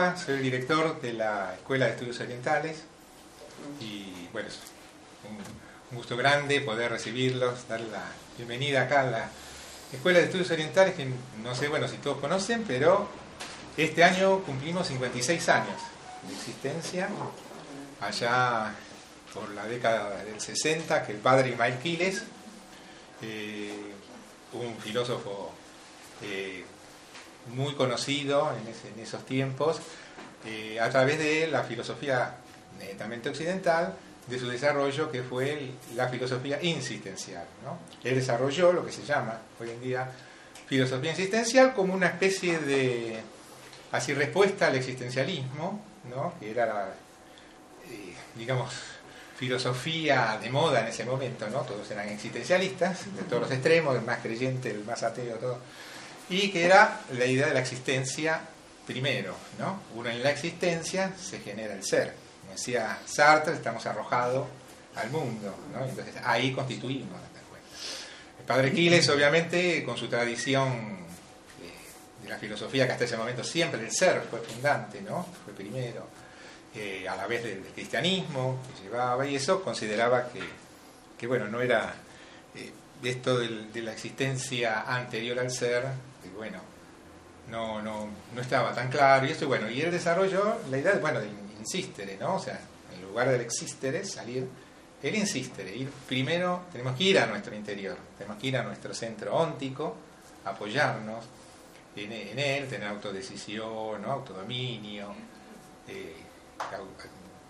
Soy el director de la Escuela de Estudios Orientales. Y bueno, es un gusto grande poder recibirlos, dar la bienvenida acá a la Escuela de Estudios Orientales, que no sé, bueno, si todos conocen, pero este año cumplimos 56 años de existencia, allá por la década del 60, que el padre Ismael Quiles, eh, un filósofo eh, muy conocido en, esos tiempos, eh, a través de la filosofía netamente occidental, de su desarrollo que fue la filosofía insistencial. ¿no? Él desarrolló lo que se llama hoy en día filosofía insistencial como una especie de así respuesta al existencialismo, ¿no? que era la, eh, digamos, filosofía de moda en ese momento, ¿no? Todos eran existencialistas, de todos los extremos, el más creyente, el más ateo, todo. Y que era la idea de la existencia primero, ¿no? Uno en la existencia se genera el ser. Como decía Sartre, estamos arrojados al mundo. Entonces ahí constituimos El padre Quiles, obviamente, con su tradición de, la filosofía que hasta ese momento siempre el ser fue fundante, ¿no? Fue primero eh, a la vez del, cristianismo que llevaba, y eso consideraba que, bueno, no era eh, esto de la existencia anterior al ser, que bueno, no, no, no estaba tan claro, y esto, bueno, y él desarrolló la idea, de, bueno, de insistere, ¿no? O sea, en lugar del existere, salir, el insistere, ir primero, tenemos que ir a nuestro interior, tenemos que ir a nuestro centro óntico, apoyarnos en, él, tener autodecisión, ¿no? autodominio, eh,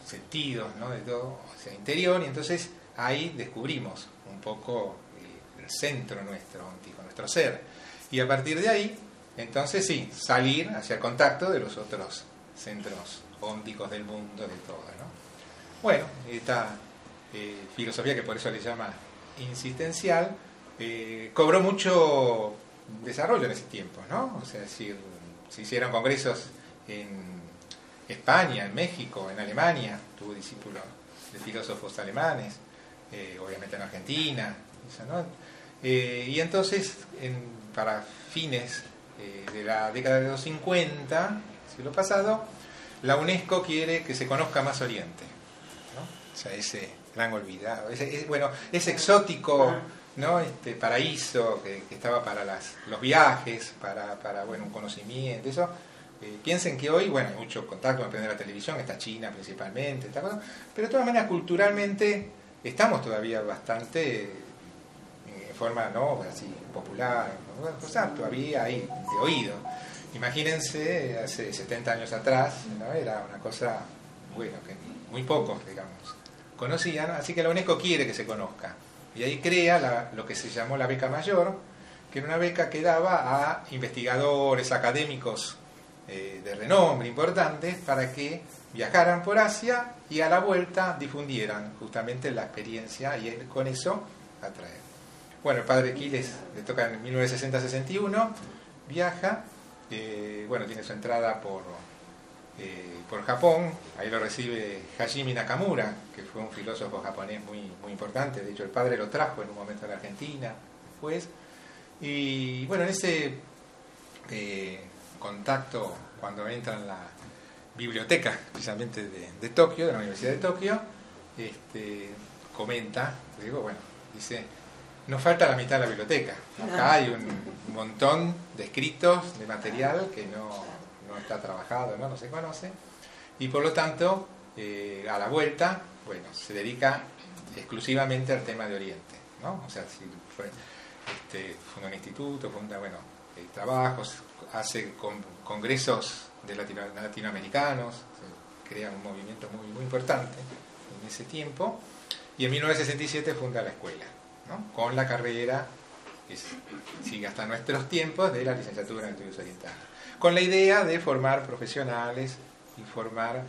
sentidos, ¿no? de todo, o sea, interior, y entonces ahí descubrimos un poco eh, el centro nuestro, nuestro ser. Y a partir de ahí, entonces sí, salir hacia el contacto de los otros centros ónticos del mundo, de todo. ¿no? Bueno, esta eh, filosofía que por eso le llama insistencial, eh, cobró mucho desarrollo en ese tiempo, ¿no? O sea, si se hicieron congresos en España, en México, en Alemania, tuvo discípulos de filósofos alemanes, eh, obviamente en Argentina. Eh, y entonces, para fines eh, de la década de los 50, siglo pasado, la UNESCO quiere que se conozca más Oriente. O sea, ese gran olvidado, ese, bueno, ese exótico ¿no? este paraíso que, estaba para las, los viajes, para, para bueno, un conocimiento, eso eh, piensen que hoy, bueno, hay mucho contacto con la televisión, está China principalmente, está, pero de todas maneras culturalmente estamos todavía bastante eh, en forma no así popular, o sea, todavía hay de oído. Imagínense hace 70 años atrás, ¿no? era una cosa, bueno, que muy pocos, digamos, conocían, así que la UNESCO quiere que se conozca. Y ahí crea lo que se llamó la beca mayor, que era una beca que daba a investigadores, académicos eh, de renombre importantes para que viajaran por Asia y a la vuelta difundieran justamente la experiencia y con eso atraer. Bueno, el padre Quiles le toca en 1960-61, viaja, eh, bueno, tiene su entrada por, eh, por Japón, ahí lo recibe Hajime Nakamura, que fue un filósofo japonés muy, muy importante, de hecho el padre lo trajo en un momento a la Argentina, después, y bueno, en ese contacto cuando entra en la biblioteca, precisamente de, Tokio, de la Universidad de Tokio, este, comenta, digo, bueno, dice, nos falta la mitad de la biblioteca. Acá hay un montón de escritos, de material que no, está trabajado, ¿no? se conoce, y por lo tanto, eh, a la vuelta, bueno, se dedica exclusivamente al tema de Oriente, ¿no? O sea, este, funda un instituto, funda, bueno, eh, trabajos, hace congresos de latinoamericanos, se crea un movimiento muy, muy importante en ese tiempo, y en 1967 funda la escuela, con la carrera que sigue hasta nuestros tiempos de la licenciatura en estudios orientales, con la idea de formar profesionales y formar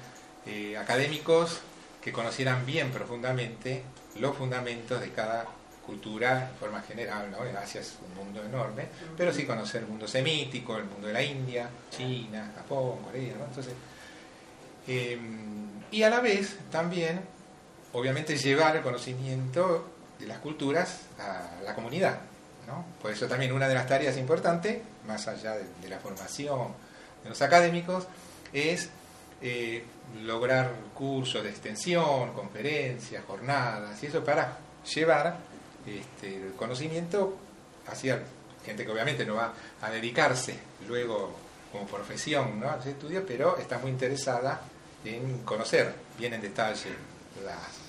eh, académicos que conocieran bien profundamente los fundamentos de cada cultura en forma general, ¿no? Asia es un mundo enorme, pero sí conocer el mundo semítico, el mundo de la India, China, Japón, Corea, ¿no? Entonces, em, y a la vez también, obviamente, llevar el conocimiento las culturas a la comunidad. Por eso también una de las tareas importantes, más allá de, la formación de los académicos, es eh, lograr cursos de extensión, conferencias, jornadas y eso para llevar este, el conocimiento hacia gente que obviamente no va a dedicarse luego como profesión ¿no? a ese estudio, pero está muy interesada en conocer bien en detalle las,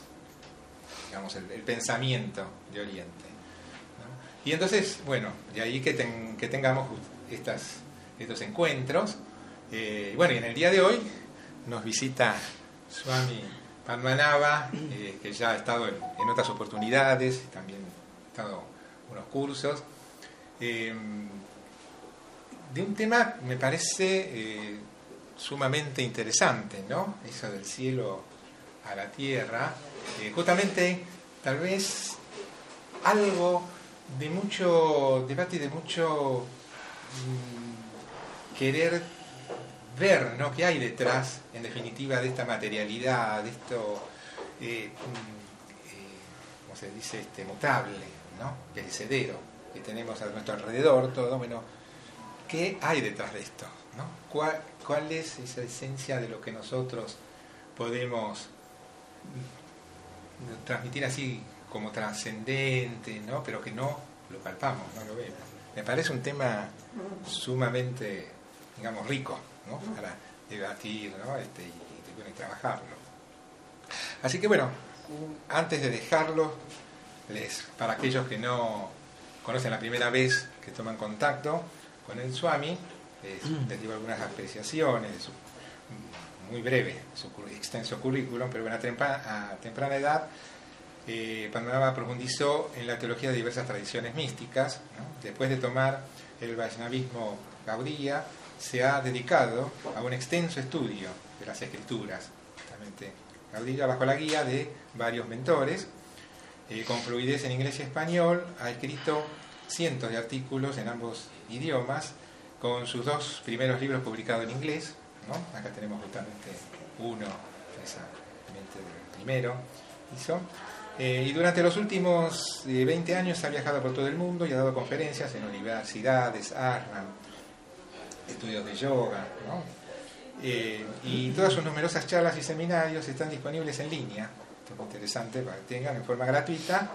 digamos, el, pensamiento de Oriente. Y entonces, bueno, de ahí que, que tengamos estas, estos encuentros. Eh, bueno, y en el día de hoy nos visita Swami Padmanabha, eh, que ya ha estado en, otras oportunidades, también ha estado unos cursos, eh, de un tema me parece sumamente interesante, ¿no? Eso del cielo a la tierra, justamente tal vez algo de mucho debate y de mucho mm, querer ver ¿no? qué hay detrás, en definitiva, de esta materialidad, de esto, eh, mm, eh, ¿cómo se dice?, este, mutable, ¿no? perecedero que tenemos a nuestro alrededor, todo, bueno, ¿qué hay detrás de esto? ¿no? ¿Cuál, ¿Cuál es esa esencia de lo que nosotros podemos transmitir así como trascendente, ¿no? pero que no lo palpamos, no lo vemos? Me parece un tema sumamente, digamos, rico para debatir este, y, trabajarlo. Así que bueno, antes de dejarlo, les, para aquellos que no conocen la primera vez que toman contacto con el Swami, les, digo algunas apreciaciones, muy breve, su extenso currículum, pero bueno, a temprana, edad eh, profundizó en la teología de diversas tradiciones místicas. Después de tomar el Vaishnavismo Gaudiya, se ha dedicado a un extenso estudio de las escrituras, justamente bajo la guía de varios mentores, eh, con fluidez en inglés y español, ha escrito cientos de artículos en ambos idiomas, con sus dos primeros libros publicados en inglés, acá tenemos justamente uno, precisamente el primero, hizo, eh, y durante los últimos 20 eh, años ha viajado por todo el mundo y ha dado conferencias en universidades, ashram, estudios de yoga, eh, y todas sus numerosas charlas y seminarios están disponibles en línea. Esto es interesante para que tengan en forma gratuita.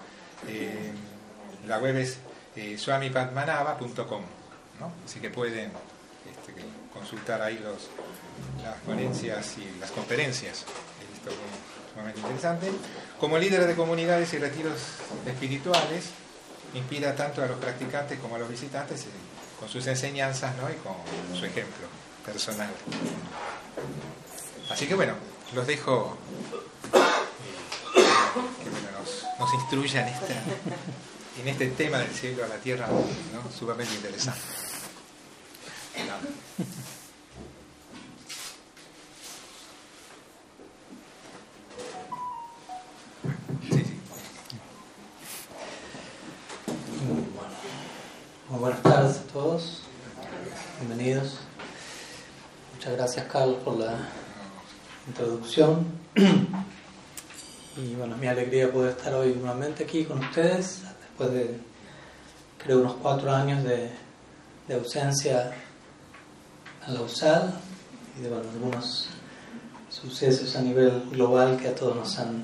La web es swamipadmanava.com, así que pueden este, consultar ahí los, las ponencias y las conferencias. Esto es sumamente interesante. Como líder de comunidades y retiros espirituales, inspira tanto a los practicantes como a los visitantes con sus enseñanzas ¿no? y con su ejemplo personal. Así que bueno, los dejo eh, que nos, nos instruyan en este tema del cielo a la tierra, ¿no? sumamente interesante. Buenas tardes a todos, bienvenidos. Muchas gracias Carlos por la introducción. Y bueno, es mi alegría poder estar hoy nuevamente aquí con ustedes, después de creo unos cuatro años de, ausencia a la USAL y de algunos sucesos a nivel global que a todos nos han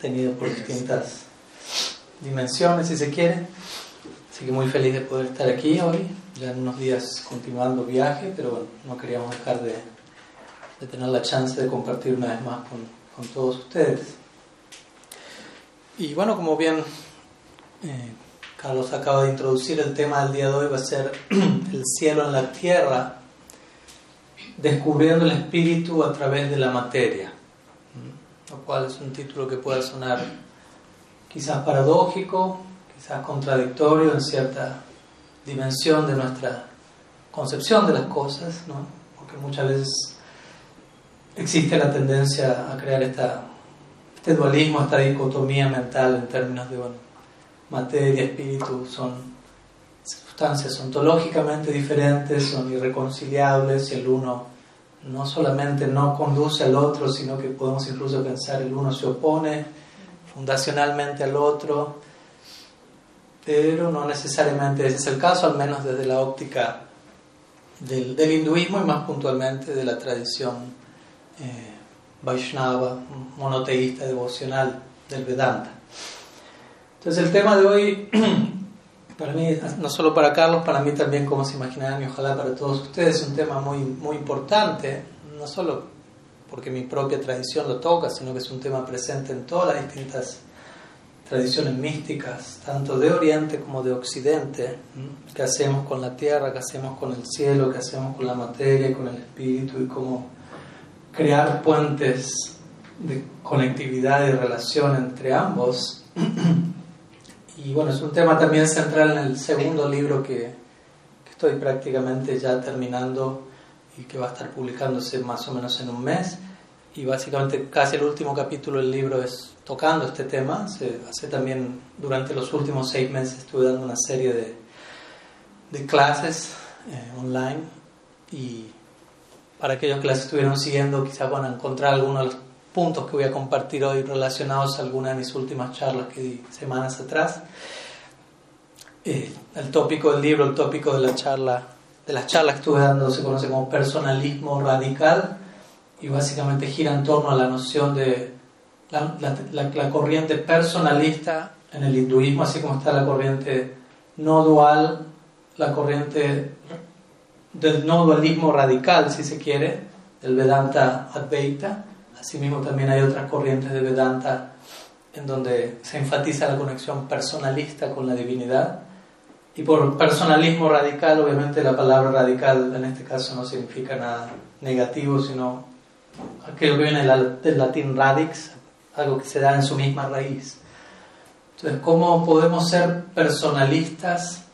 tenido por distintas dimensiones, si se quiere. Así que muy feliz de poder estar aquí hoy, ya en unos días continuando viaje, pero bueno, no queríamos dejar de, tener la chance de compartir una vez más con, todos ustedes. Y bueno, como bien eh, Carlos acaba de introducir, el tema del día de hoy va a ser el cielo en la tierra, descubriendo el espíritu a través de la materia, lo cual es un título que puede sonar quizás paradójico, quizás contradictorio en cierta dimensión de nuestra concepción de las cosas, ¿no? porque muchas veces existe la tendencia a crear esta, este dualismo, esta dicotomía mental en términos de bueno, materia, espíritu, son sustancias ontológicamente diferentes, son irreconciliables el uno no solamente no conduce al otro, sino que podemos incluso pensar el uno se opone fundacionalmente al otro pero no necesariamente ese es el caso, al menos desde la óptica del, hinduismo y más puntualmente de la tradición eh, Vaishnava, monoteísta, devocional del Vedanta. Entonces el tema de hoy, para mí, no solo para Carlos, para mí también, como se imaginarán, y ojalá para todos ustedes, es un tema muy, muy importante, no solo porque mi propia tradición lo toca, sino que es un tema presente en todas las distintas tradiciones místicas, tanto de Oriente como de Occidente, que hacemos con la tierra, que hacemos con el cielo, que hacemos con la materia y con el espíritu, y cómo crear puentes de conectividad y relación entre ambos. Y bueno, es un tema también central en el segundo libro que, que estoy prácticamente ya terminando y que va a estar publicándose más o menos en un mes. Y básicamente casi el último capítulo del libro es tocando este tema. Hace también, durante los últimos seis meses estuve dando una serie de, de clases eh, online y para aquellos que las estuvieron siguiendo quizás van a encontrar algunos de los puntos que voy a compartir hoy relacionados a algunas de mis últimas charlas que di semanas atrás. Eh, el tópico del libro, el tópico de la charla, de las charlas que estuve dando se conoce como personalismo radical y básicamente gira en torno a la noción de la, la corriente personalista en el hinduismo, así como está la corriente no dual, la corriente del no dualismo radical, si se quiere, del Vedanta Advaita. Asimismo, también hay otras corrientes de Vedanta en donde se enfatiza la conexión personalista con la divinidad. Y por personalismo radical, obviamente la palabra radical en este caso no significa nada negativo, sino aquello que viene del latín radix, algo que se da en su misma raíz. Entonces, ¿cómo podemos ser personalistas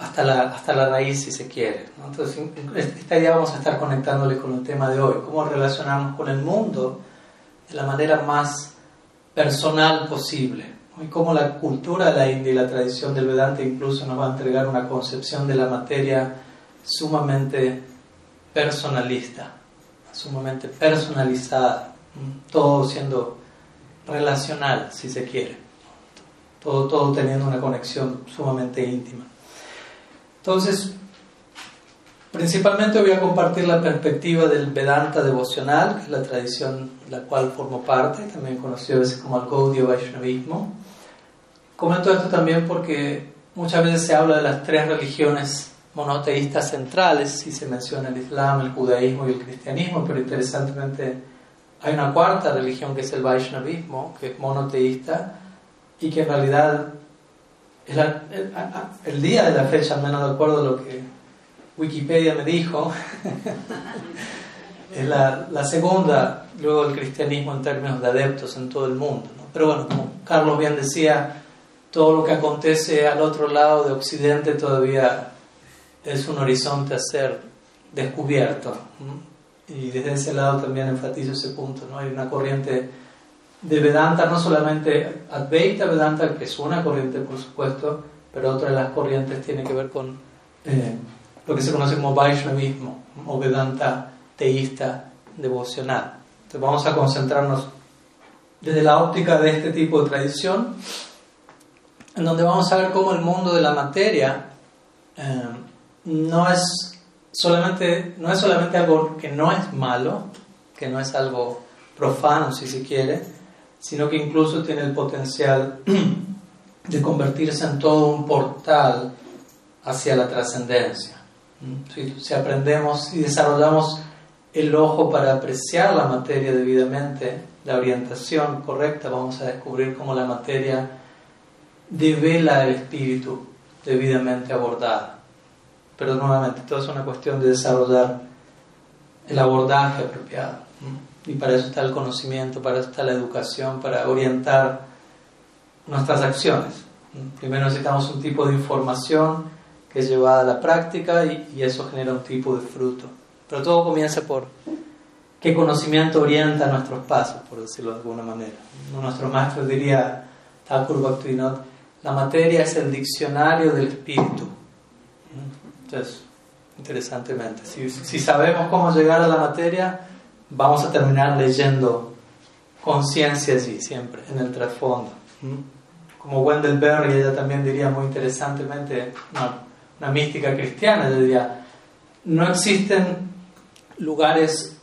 hasta la, hasta la raíz si se quiere. Entonces, esta idea vamos a estar conectándole con el tema de hoy, cómo relacionarnos con el mundo de la manera más personal posible. Y cómo la cultura de la India y la tradición del Vedanta incluso nos va a entregar una concepción de la materia sumamente personalista, sumamente personalizada, todo siendo relacional, si se quiere, todo, todo teniendo una conexión sumamente íntima. Entonces, principalmente voy a compartir la perspectiva del Vedanta devocional, que es la tradición de la cual formo parte, también conocido a veces como el Gaudiya Vaishnavismo. Comento esto también porque muchas veces se habla de las tres religiones monoteístas centrales, y se menciona el Islam, el judaísmo y el cristianismo, pero interesantemente hay una cuarta religión que es el Vaishnavismo, que es monoteísta y que en realidad el, día de la fecha, al menos de acuerdo a lo que Wikipedia me dijo, es la, segunda, luego el cristianismo en términos de adeptos en todo el mundo. Pero bueno, como Carlos bien decía, todo lo que acontece al otro lado de Occidente todavía es un horizonte a ser descubierto. Y desde ese lado también enfatizo ese punto. ¿no? Hay una corriente de Vedanta, no solamente Advaita Vedanta, que es una corriente por supuesto, pero otra de las corrientes tiene que ver con eh, lo que se conoce como Vaishnavismo o Vedanta teísta devocional. Entonces vamos a concentrarnos desde la óptica de este tipo de tradición, en donde vamos a ver cómo el mundo de la materia eh, no, es solamente, no es solamente algo que no es malo, que no es algo profano si se quiere, sino que incluso tiene el potencial de convertirse en todo un portal hacia la trascendencia. Si, aprendemos y desarrollamos el ojo para apreciar la materia debidamente, la orientación correcta, vamos a descubrir cómo la materia devela el espíritu debidamente abordada. Pero nuevamente, todo es una cuestión de desarrollar el abordaje apropiado. Y para eso está el conocimiento, para eso está la educación, para orientar nuestras acciones. Primero necesitamos un tipo de información que es llevada a la práctica y, eso genera un tipo de fruto. Pero todo comienza por qué conocimiento orienta nuestros pasos, por decirlo de alguna manera. Nuestro maestro diría, Thakur Bhaktivinoda, la materia es el diccionario del espíritu. Entonces, interesantemente, si, si sabemos cómo llegar a la materia, vamos a terminar leyendo conciencia allí, siempre, en el trasfondo. Como Wendell Berry, ella también diría muy interesantemente, una, mística cristiana, ella diría, no existen lugares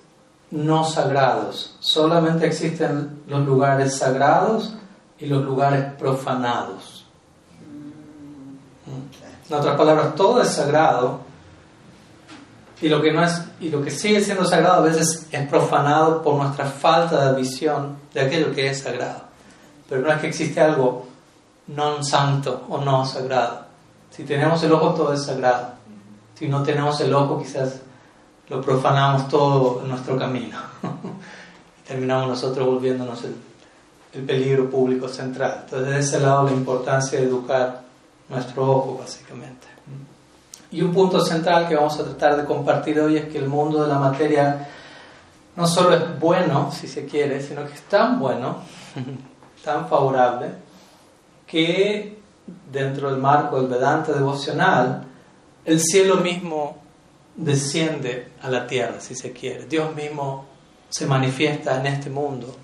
no sagrados, solamente existen los lugares sagrados y los lugares profanados. En otras palabras, todo es sagrado y lo que no es y lo que sigue siendo sagrado a veces es profanado por nuestra falta de visión de aquello que es sagrado. Pero no es que existe algo non santo o no sagrado. Si tenemos el ojo todo es sagrado. Si no tenemos el ojo quizás lo profanamos todo en nuestro camino. y terminamos nosotros volviéndonos el, el peligro público central. Entonces, de ese lado la importancia de educar nuestro ojo, básicamente. Y un punto central que vamos a tratar de compartir hoy es que el mundo de la materia no solo es bueno, si se quiere, sino que es tan bueno, tan favorable, que dentro del marco del Vedanta devocional, el cielo mismo desciende a la tierra, si se quiere. Dios mismo se manifiesta en este mundo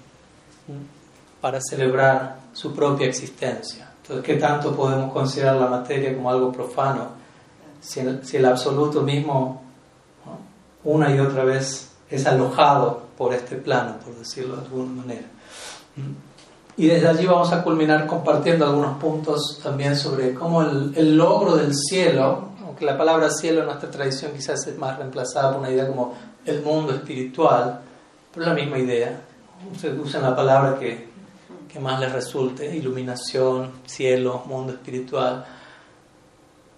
para celebrar su propia existencia. Entonces, ¿qué tanto podemos considerar la materia como algo profano si el, absoluto mismo una y otra vez es alojado por este plano, por decirlo de alguna manera? Y desde allí vamos a culminar compartiendo algunos puntos también sobre cómo el, logro del cielo, aunque la palabra cielo en nuestra tradición quizás es más reemplazada por una idea como el mundo espiritual, pero es la misma idea. Ustedes usan la palabra que, que más les resulte, iluminación, cielo, mundo espiritual.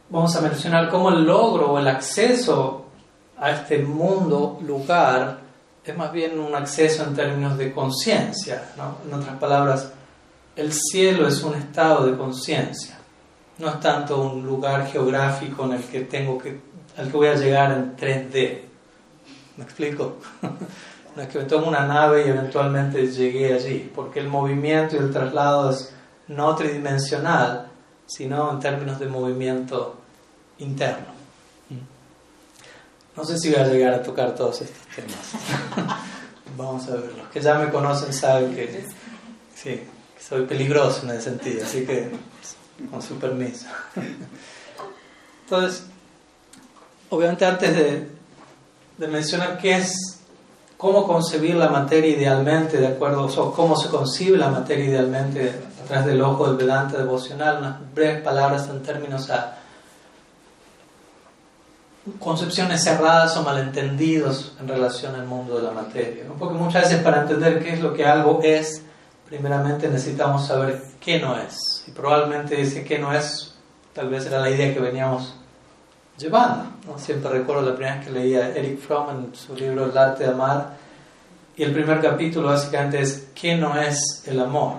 Vamos a mencionar cómo el logro o el acceso a este mundo, lugar, es más bien un acceso en términos de conciencia. ¿no? En otras palabras, el cielo es un estado de conciencia. No es tanto un lugar geográfico en el que tengo que, al que voy a llegar en 3D. ¿Me explico? no es que me tomo una nave y eventualmente llegué allí, porque el movimiento y el traslado es no tridimensional, sino en términos de movimiento interno. No sé si voy a llegar a tocar todos estos temas. Vamos a ver. Los que ya me conocen saben que sí, soy peligroso en ese sentido, así que con su permiso. Entonces, obviamente antes de, de mencionar qué es, cómo concebir la materia idealmente, de acuerdo, o cómo se concibe la materia idealmente a través del ojo del Vedanta devocional, unas breves palabras en términos a concepciones cerradas o malentendidos en relación al mundo de la materia. Porque muchas veces para entender qué es lo que algo es, primeramente necesitamos saber qué no es. Y probablemente ese qué no es, tal vez era la idea que veníamos llevando. ¿no? Siempre recuerdo la primera vez que leía Eric Fromm en su libro El arte de amar, y el primer capítulo básicamente es ¿qué no es el amor?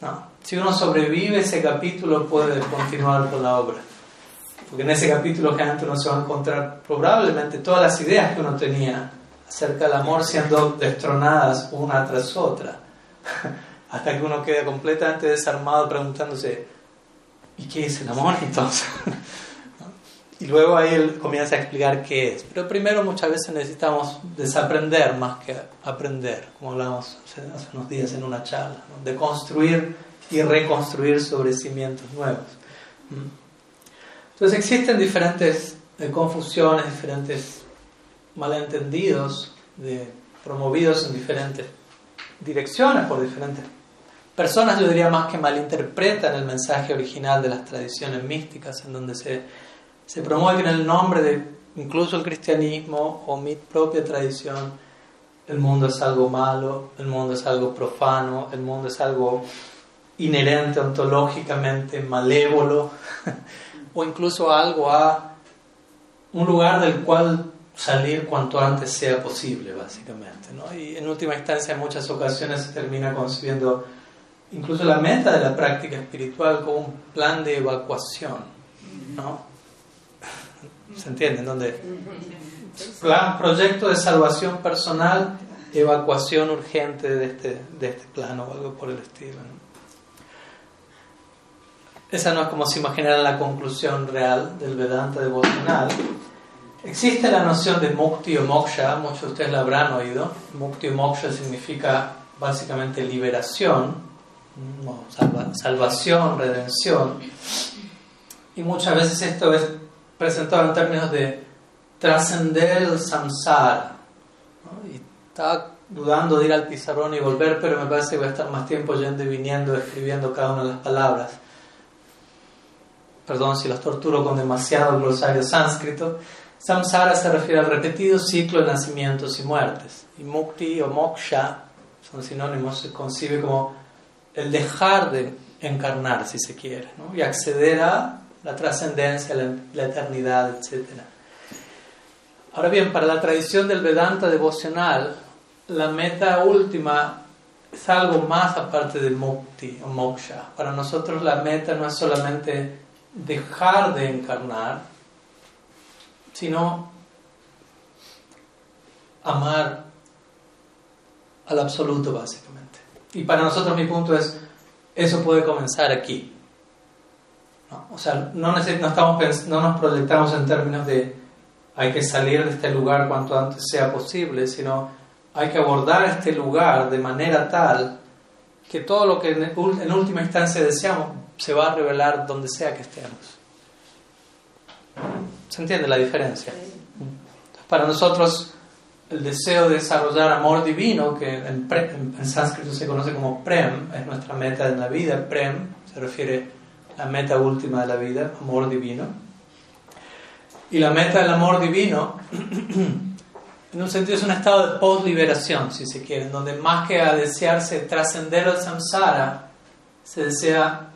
¿no? Si uno sobrevive ese capítulo puede continuar con la obra. Porque en ese capítulo generalmente uno se va a encontrar probablemente todas las ideas que uno tenía acerca del amor siendo destronadas una tras otra. Hasta que uno queda completamente desarmado preguntándose, ¿y qué es el amor entonces? y luego ahí él comienza a explicar qué es. Pero primero muchas veces necesitamos desaprender más que aprender, como hablábamos hace, unos días en una charla, de construir y reconstruir sobre cimientos nuevos. Entonces existen diferentes eh, confusiones, diferentes malentendidos promovidos en diferentes direcciones por diferentes personas, yo diría más que malinterpretan el mensaje original de las tradiciones místicas, en donde se, se promueve en el nombre de incluso el cristianismo o mi propia tradición, el mundo es algo malo, el mundo es algo profano, el mundo es algo inherente ontológicamente malévolo. o incluso algo a un lugar del cual salir cuanto antes sea posible, básicamente. ¿no? Y en última instancia, en muchas ocasiones se termina concibiendo incluso la meta de la práctica espiritual como un plan de evacuación. ¿no? ¿Se entiende? Donde plan, proyecto de salvación personal, evacuación urgente de este, de este plano o algo por el estilo. Esa no es como se imaginará la conclusión real del Vedanta devocional. Existe la noción de mukti o moksha, muchos de ustedes la habrán oído. Mukti o moksha significa básicamente liberación, salvación, redención. Y muchas veces esto es presentado en términos de trascender el samsara. Y estaba dudando de ir al pizarrón y volver, pero me parece que voy a estar más tiempo yendo y viniendo, escribiendo cada una de las palabras. Perdón si los torturo con demasiado glosario sánscrito. Samsara se refiere al repetido ciclo de nacimientos y muertes. Y mukti o moksha son sinónimos, se concibe como el dejar de encarnar, si se quiere, ¿no? y acceder a la trascendencia, la, eternidad, etc. Ahora bien, para la tradición del Vedanta devocional, la meta última es algo más aparte de mukti o moksha. Para nosotros la meta no es solamente dejar de encarnar, sino amar al absoluto básicamente. Y para nosotros mi punto es, eso puede comenzar aquí. O sea, no, no, estamos, no nos proyectamos en términos de hay que salir de este lugar cuanto antes sea posible, sino hay que abordar este lugar de manera tal que todo lo que en, última instancia deseamos se va a revelar donde sea que estemos. ¿Se entiende la diferencia? Para nosotros, el deseo de desarrollar amor divino, que en, en, sánscrito se conoce como prem, es nuestra meta en la vida. Prem se refiere la meta última de la vida, amor divino. Y la meta del amor divino en un sentido es un estado de post-liberación, si se quiere, donde más que a desearse trascender el samsara, se desea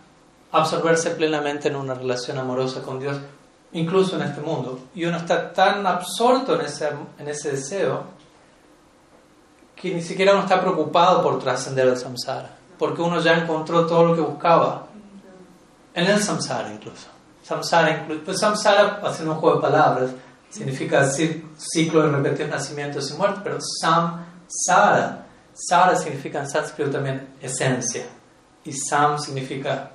absorberse plenamente en una relación amorosa con Dios, incluso en este mundo. Y uno está tan absorto en ese, en ese deseo que ni siquiera uno está preocupado por trascender el samsara, porque uno ya encontró todo lo que buscaba en el samsara incluso. Samsara, pues samsara, haciendo un juego de palabras, significa ciclo de repetidos nacimientos y muertes, pero samsara, sara significa en sánscrito también esencia, y sam significa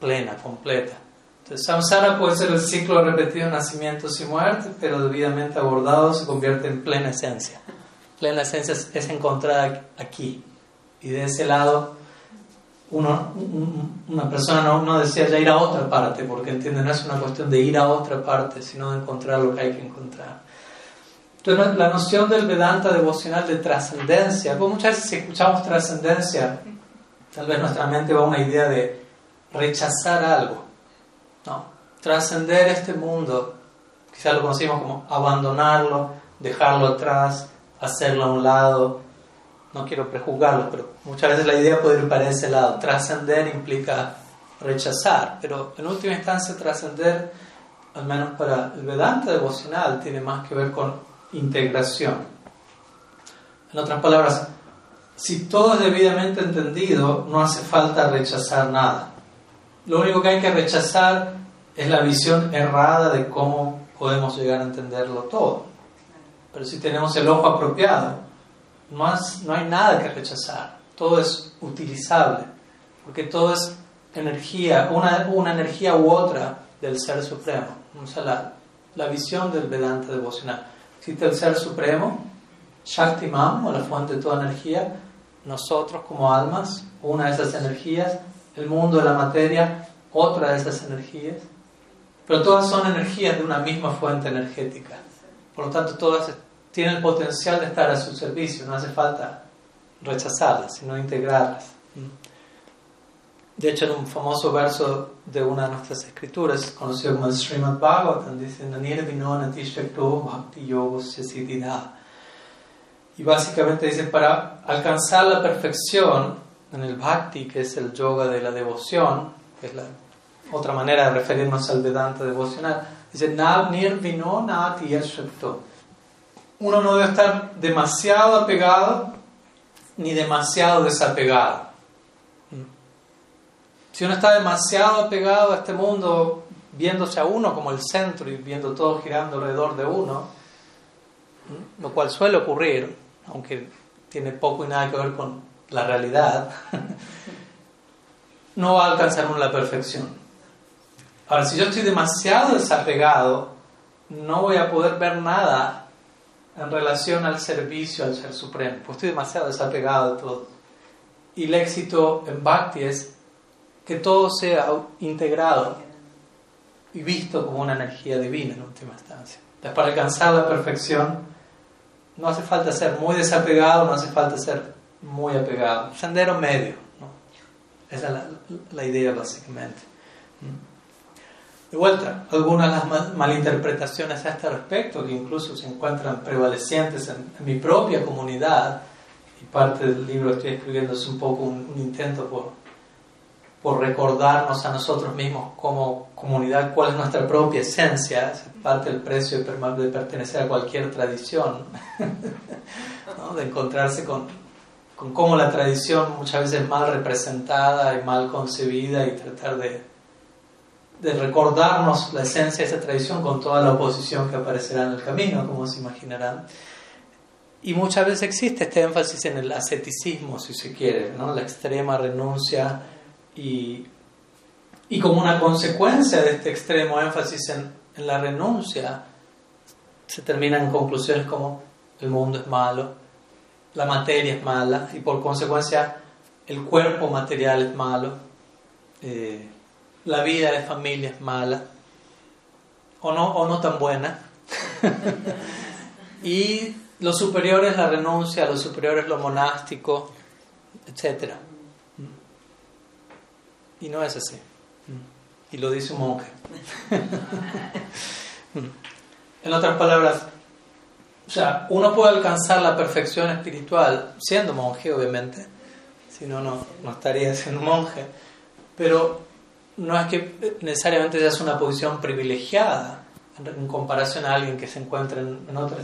plena, completa. Entonces, samsara puede ser el ciclo de repetidos nacimientos y muertes, pero debidamente abordado se convierte en plena esencia. Plena esencia es encontrada aquí, y de ese lado uno, una persona no, no, desea ya ir a otra parte, porque entiende, no es una cuestión de ir a otra parte, sino de encontrar lo que hay que encontrar. Entonces, la noción del Vedanta devocional de trascendencia, pues muchas veces si escuchamos trascendencia, tal vez nuestra mente va a una idea de rechazar algo. No, trascender este mundo, quizás lo conocimos como abandonarlo, dejarlo atrás, hacerlo a un lado, no quiero prejuzgarlo, pero muchas veces la idea puede ir para ese lado. Trascender implica rechazar, pero en última instancia trascender, al menos para el Vedanta devocional, tiene más que ver con integración. En otras palabras, si todo es debidamente entendido, no hace falta rechazar nada. Lo único que hay que rechazar es la visión errada de cómo podemos llegar a entenderlo todo. Pero si tenemos el ojo apropiado, no, hay nada que rechazar, todo es utilizable, porque todo es energía, una, una energía u otra del Ser Supremo. O sea, la, la visión del Vedanta devocional. Existe el Ser Supremo, Shaktiman, o la fuente de toda energía, nosotros como almas, una de esas energías, el mundo de la materia, otra de esas energías, pero todas son energías de una misma fuente energética. Por lo tanto, todas tiene el potencial de estar a su servicio, no hace falta rechazarlas, sino integrarlas. De hecho, en un famoso verso de una de nuestras escrituras, conocido como el Srimad Bhagavatam, dice: Y básicamente dice: para alcanzar la perfección en el bhakti, que es el yoga de la devoción, que es la otra manera de referirnos al Vedanta devocional, dice: Nav nirvino nati uno no debe estar demasiado apegado ni demasiado desapegado. Si uno está demasiado apegado a este mundo, viéndose a uno como el centro y viendo todo girando alrededor de uno, lo cual suele ocurrir, aunque tiene poco y nada que ver con la realidad, no va a alcanzar uno la perfección. Ahora, si yo estoy demasiado desapegado, no voy a poder ver nada en relación al servicio al Ser Supremo, pues estoy demasiado desapegado de todo. Y el éxito en Bhakti es que todo sea integrado y visto como una energía divina en última instancia. Entonces, para alcanzar la perfección, no hace falta ser muy desapegado, no hace falta ser muy apegado. Sendero medio. ¿no? Esa es la, la idea, básicamente. De vuelta, algunas de las malinterpretaciones a este respecto, que incluso se encuentran prevalecientes en, mi propia comunidad, y parte del libro que estoy escribiendo es un poco un, intento por, por recordarnos a nosotros mismos como comunidad cuál es nuestra propia esencia, es parte del precio de, pertenecer a cualquier tradición, de encontrarse con, con cómo la tradición muchas veces es mal representada y mal concebida y tratar de de recordarnos la esencia de esa tradición con toda la oposición que aparecerá en el camino, como se imaginarán. Y muchas veces existe este énfasis en el asceticismo, si se quiere, ¿no? la extrema renuncia y, y como una consecuencia de este extremo énfasis en, la renuncia, se terminan conclusiones como el mundo es malo, la materia es mala y por consecuencia el cuerpo material es malo. Eh, la vida de familia es mala o no, o no tan buena. y lo superior es la renuncia, lo superior es lo monástico, etc. Y no es así. Y lo dice un monje. en otras palabras, o sea, uno puede alcanzar la perfección espiritual siendo monje, obviamente, si no, no estaría siendo monje, pero no es que necesariamente seas una posición privilegiada en comparación a alguien que se encuentra en, otro,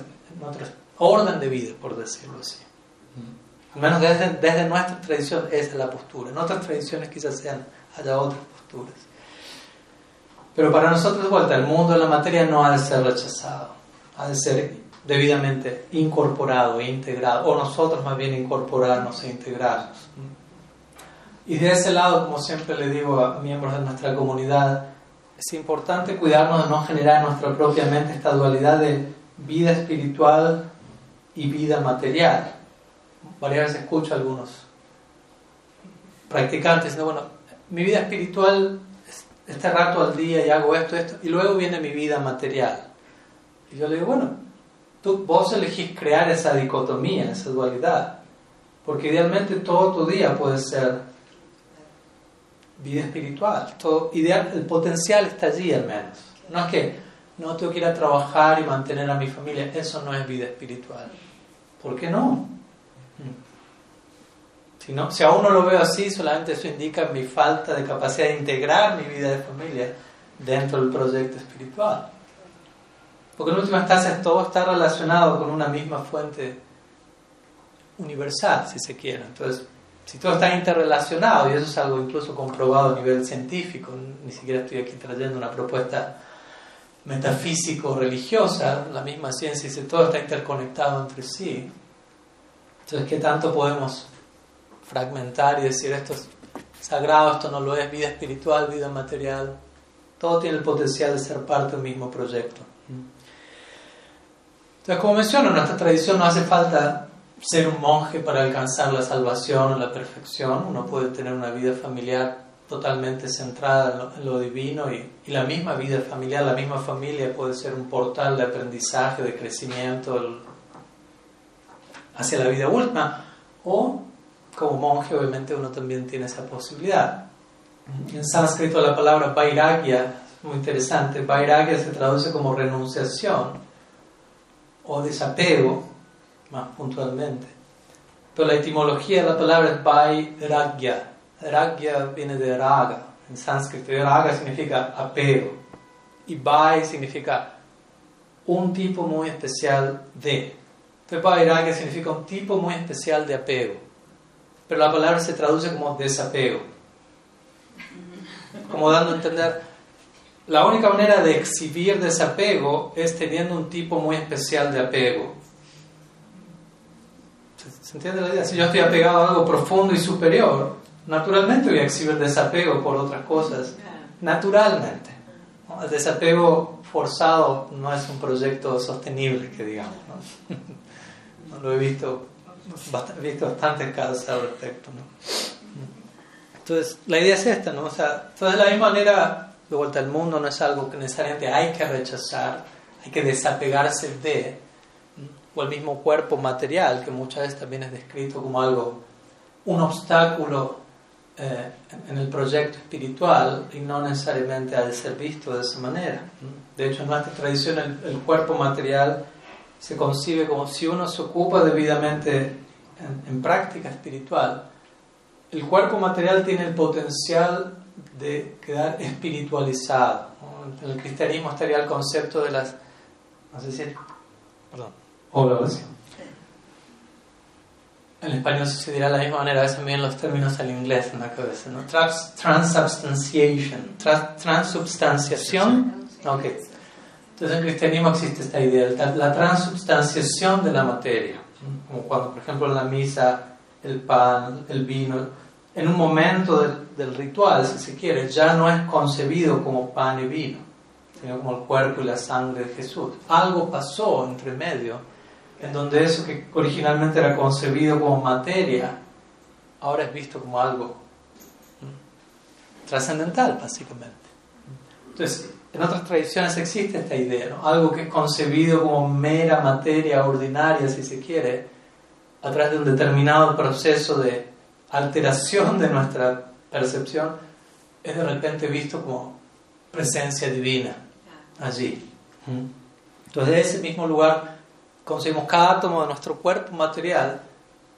orden de vida, por decirlo así. Al menos desde, desde nuestra tradición esa es la postura. En otras tradiciones quizás sean, haya otras posturas. Pero para nosotros, de vuelta, el mundo de la materia no ha de ser rechazado, ha de ser debidamente incorporado e integrado, o nosotros más bien incorporarnos e integrarnos. Y de ese lado, como siempre le digo a miembros de nuestra comunidad, es importante cuidarnos de no generar en nuestra propia mente esta dualidad de vida espiritual y vida material. Varias veces escucho a algunos practicantes diciendo, bueno, mi vida espiritual este rato al día y hago esto, esto, y luego viene mi vida material. Y yo le digo, bueno, tú, vos elegís crear esa dicotomía, esa dualidad, porque idealmente todo tu día puede ser vida espiritual. Todo ideal, el potencial está allí al menos. No es que no tengo que ir a trabajar y mantener a mi familia, eso no es vida espiritual. ¿Por qué no? Si, no, si aún no lo veo así, solamente eso indica mi falta de capacidad de integrar mi vida de familia dentro del proyecto espiritual. Porque en última instancia todo está relacionado con una misma fuente universal, si se quiere. Entonces, si todo está interrelacionado, y eso es algo incluso comprobado a nivel científico, ni siquiera estoy aquí trayendo una propuesta metafísico-religiosa, la misma ciencia dice todo está interconectado entre sí. Entonces, ¿qué tanto podemos fragmentar y decir esto es sagrado, esto no lo es, vida espiritual, vida material? Todo tiene el potencial de ser parte del mismo proyecto. Entonces, como menciono, en nuestra tradición no hace falta ser un monje para alcanzar la salvación o la perfección, uno puede tener una vida familiar totalmente centrada en lo, divino y, la misma vida familiar, la misma familia puede ser un portal de aprendizaje, de crecimiento hacia la vida última. O como monje obviamente uno también tiene esa posibilidad. En sánscrito la palabra vairagya muy interesante, vairagya se traduce como renunciación o desapego más puntualmente. Pero la etimología de la palabra es vairagya. Ragya viene de raga, en sánscrito. Raga significa apego. Y vai significa un tipo muy especial de. Entonces, vairagya significa un tipo muy especial de apego. Pero la palabra se traduce como desapego. Como dando a entender, la única manera de exhibir desapego es teniendo un tipo muy especial de apego. ¿Se entiende la idea? Si yo estoy apegado a algo profundo y superior, naturalmente voy a exhibir desapego por otras cosas. Naturalmente. El desapego forzado no es un proyecto sostenible, que digamos. ¿no? lo he visto, he visto bastantes casos al respecto. ¿no? Entonces, la idea es esta, ¿no? O sea, entonces de la misma manera, de vuelta al mundo no es algo que necesariamente hay que rechazar, hay que desapegarse de, el mismo cuerpo material, que muchas veces también es descrito como algo, un obstáculo eh, en el proyecto espiritual y no necesariamente ha de ser visto de esa manera. De hecho, en nuestra tradición el, cuerpo material se concibe como si uno se ocupa debidamente en práctica espiritual, el cuerpo material tiene el potencial de quedar espiritualizado. En el cristianismo estaría el concepto de las... No sé si... Perdón. En español se dirá de la misma manera, a veces me vienen los términos al inglés en la cabeza, ¿no? Trans, transubstantiation. transubstanciación. Ok. Entonces en el cristianismo existe esta idea, la transubstanciación de la materia. Como cuando, por ejemplo, en la misa, el pan, el vino, en un momento del, del, ritual, si se quiere, ya no es concebido como pan y vino, sino como el cuerpo y la sangre de Jesús. Algo pasó entre medio, en donde eso que originalmente era concebido como materia, ahora es visto como algo trascendental, básicamente. Entonces, en otras tradiciones existe esta idea, algo que es concebido como mera materia ordinaria, si se quiere, a través de un determinado proceso de alteración de nuestra percepción, es de repente visto como presencia divina allí. Entonces, de ese mismo lugar, conseguimos cada átomo de nuestro cuerpo material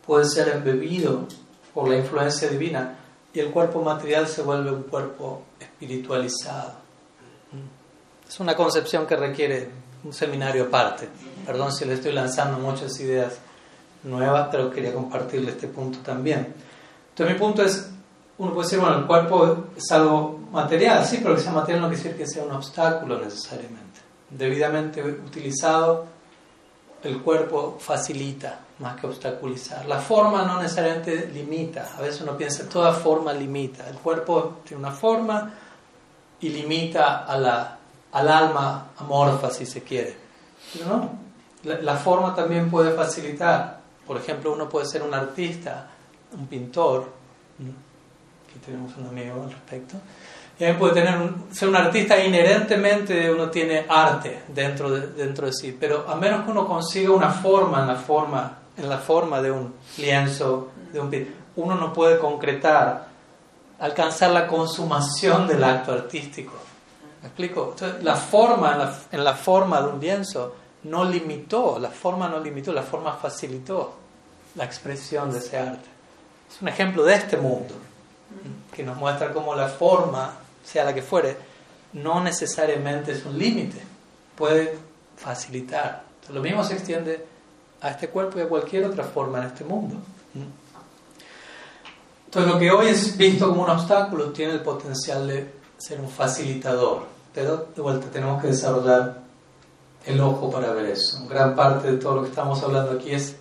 puede ser embebido por la influencia divina y el cuerpo material se vuelve un cuerpo espiritualizado. Es una concepción que requiere un seminario aparte. Perdón si le estoy lanzando muchas ideas nuevas, pero quería compartirle este punto también. Entonces mi punto es, uno puede decir, bueno, el cuerpo es algo material, sí, pero que sea material no quiere decir que sea un obstáculo necesariamente. Debidamente utilizado, el cuerpo facilita más que obstaculizar. La forma no necesariamente limita. A veces uno piensa, toda forma limita. El cuerpo tiene una forma y limita a la, al alma amorfa, si se quiere. No, la, la forma también puede facilitar. Por ejemplo, uno puede ser un artista un pintor, que tenemos un amigo al respecto, y puede tener ser un artista inherentemente uno tiene arte dentro de, dentro de sí, pero a menos que uno consiga una forma en la forma, en la forma de un lienzo, de un uno no puede concretar, alcanzar la consumación del acto artístico. ¿Me explico? La forma en la forma de un lienzo no limitó, la forma no limitó, la forma facilitó la expresión de ese arte. Es un ejemplo de este mundo, que nos muestra cómo la forma, sea la que fuere, no necesariamente es un límite, puede facilitar. lo mismo se extiende a este cuerpo y a cualquier otra forma en este mundo. Entonces lo que hoy es visto como un obstáculo tiene el potencial de ser un facilitador, pero de vuelta tenemos que desarrollar el ojo para ver eso. Gran parte de todo lo que estamos hablando aquí es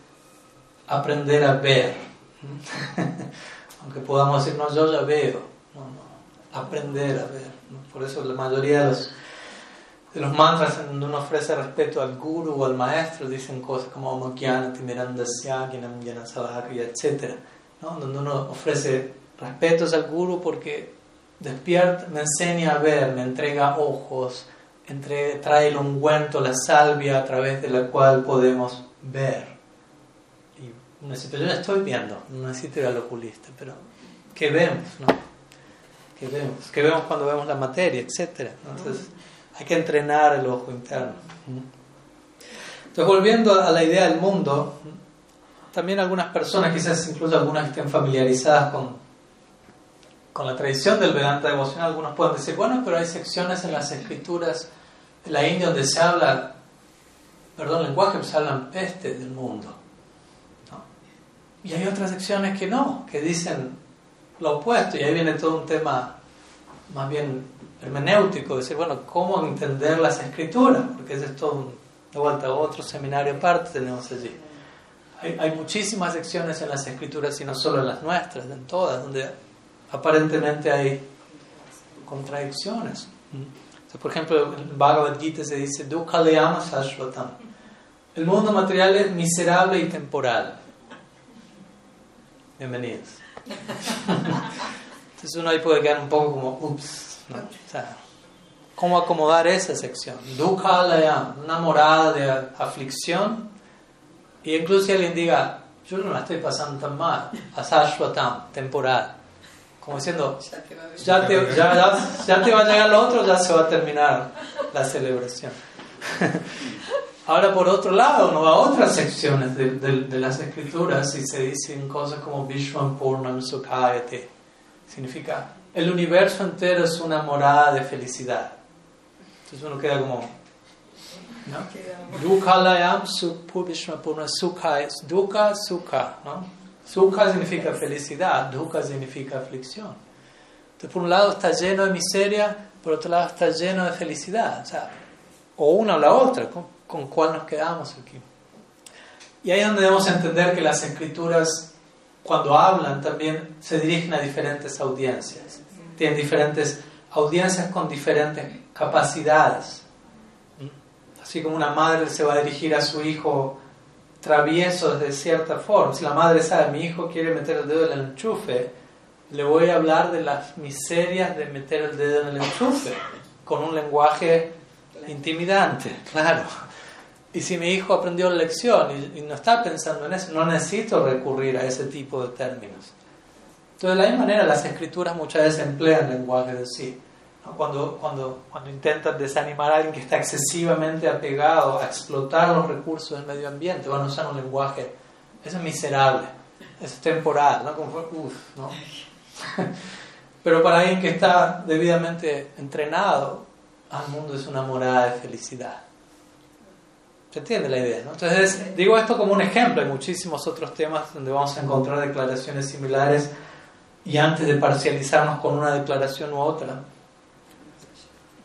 aprender a ver Aunque podamos decir, no, yo ya veo. Aprender a ver. Por eso la mayoría de los, de los mantras donde uno ofrece respeto al guru o al maestro dicen cosas como etc. ¿no? Donde uno ofrece respetos al guru porque despierta, me enseña a ver, me entrega ojos, entre, trae el ungüento, la salvia a través de la cual podemos ver pero yo la estoy viendo, no necesito ir al oculista, pero ¿qué vemos? No? ¿Qué vemos? ¿Qué vemos cuando vemos la materia, etcétera? Entonces hay que entrenar el ojo interno. Entonces volviendo a la idea del mundo, también algunas personas, quizás incluso algunas que estén familiarizadas con, con la tradición del Vedanta devocional, algunos pueden decir, bueno, pero hay secciones en las escrituras de la India donde se habla, perdón, lenguaje, se hablan peste del mundo. Y hay otras secciones que no, que dicen lo opuesto, y ahí viene todo un tema más bien hermenéutico, decir, bueno, ¿cómo entender las escrituras? Porque es todo un, de vuelta, otro seminario aparte tenemos allí. Hay, hay, muchísimas secciones en las escrituras y no solo en las nuestras, en todas, donde aparentemente hay contradicciones. por ejemplo, en Bhagavad Gita se dice, El mundo material es miserable y temporal. Bienvenidos. Entonces uno ahí puede quedar un poco como, ups, o sea, cómo acomodar esa sección. Dukha layam, una morada de aflicción. Y incluso si alguien diga, yo no la estoy pasando tan mal, asashwatam, temporal. Como diciendo, ya te, ya, ya, te va a llegar lo otro, ya se va a terminar la celebración. Ahora, por otro lado, uno va a otras secciones de, de, las escrituras y se dicen cosas como Vishwan Purnam Sukhayate. Significa, el universo entero es una morada de felicidad. Entonces uno queda como... ¿no? Dukhalayam Purnam Sukha, Dukha, Sukha, ¿no? Sukha significa felicidad, Dukha significa aflicción. Entonces, por un lado está lleno de miseria, por otro lado está lleno de felicidad. O sea, o una o la otra con cuál nos quedamos aquí. Y ahí es donde debemos entender que las escrituras, cuando hablan, también se dirigen a diferentes audiencias. Tienen diferentes audiencias con diferentes capacidades. Así como una madre se va a dirigir a su hijo travieso de cierta forma. Si la madre sabe, mi hijo quiere meter el dedo en el enchufe, le voy a hablar de las miserias de meter el dedo en el enchufe, con un lenguaje intimidante, claro. Y si mi hijo aprendió la lección y, no está pensando en eso, no necesito recurrir a ese tipo de términos. Entonces, de la misma manera, las escrituras muchas veces emplean lenguaje de sí. Cuando, cuando, cuando intentan desanimar a alguien que está excesivamente apegado a explotar los recursos del medio ambiente, van a usar un lenguaje, eso es miserable, eso es temporal, ¿no? Como uf, ¿no? Pero para alguien que está debidamente entrenado, al mundo es una morada de felicidad. ¿Se entiende la idea? ¿no? Entonces, digo esto como un ejemplo. Hay muchísimos otros temas donde vamos a encontrar declaraciones similares y antes de parcializarnos con una declaración u otra.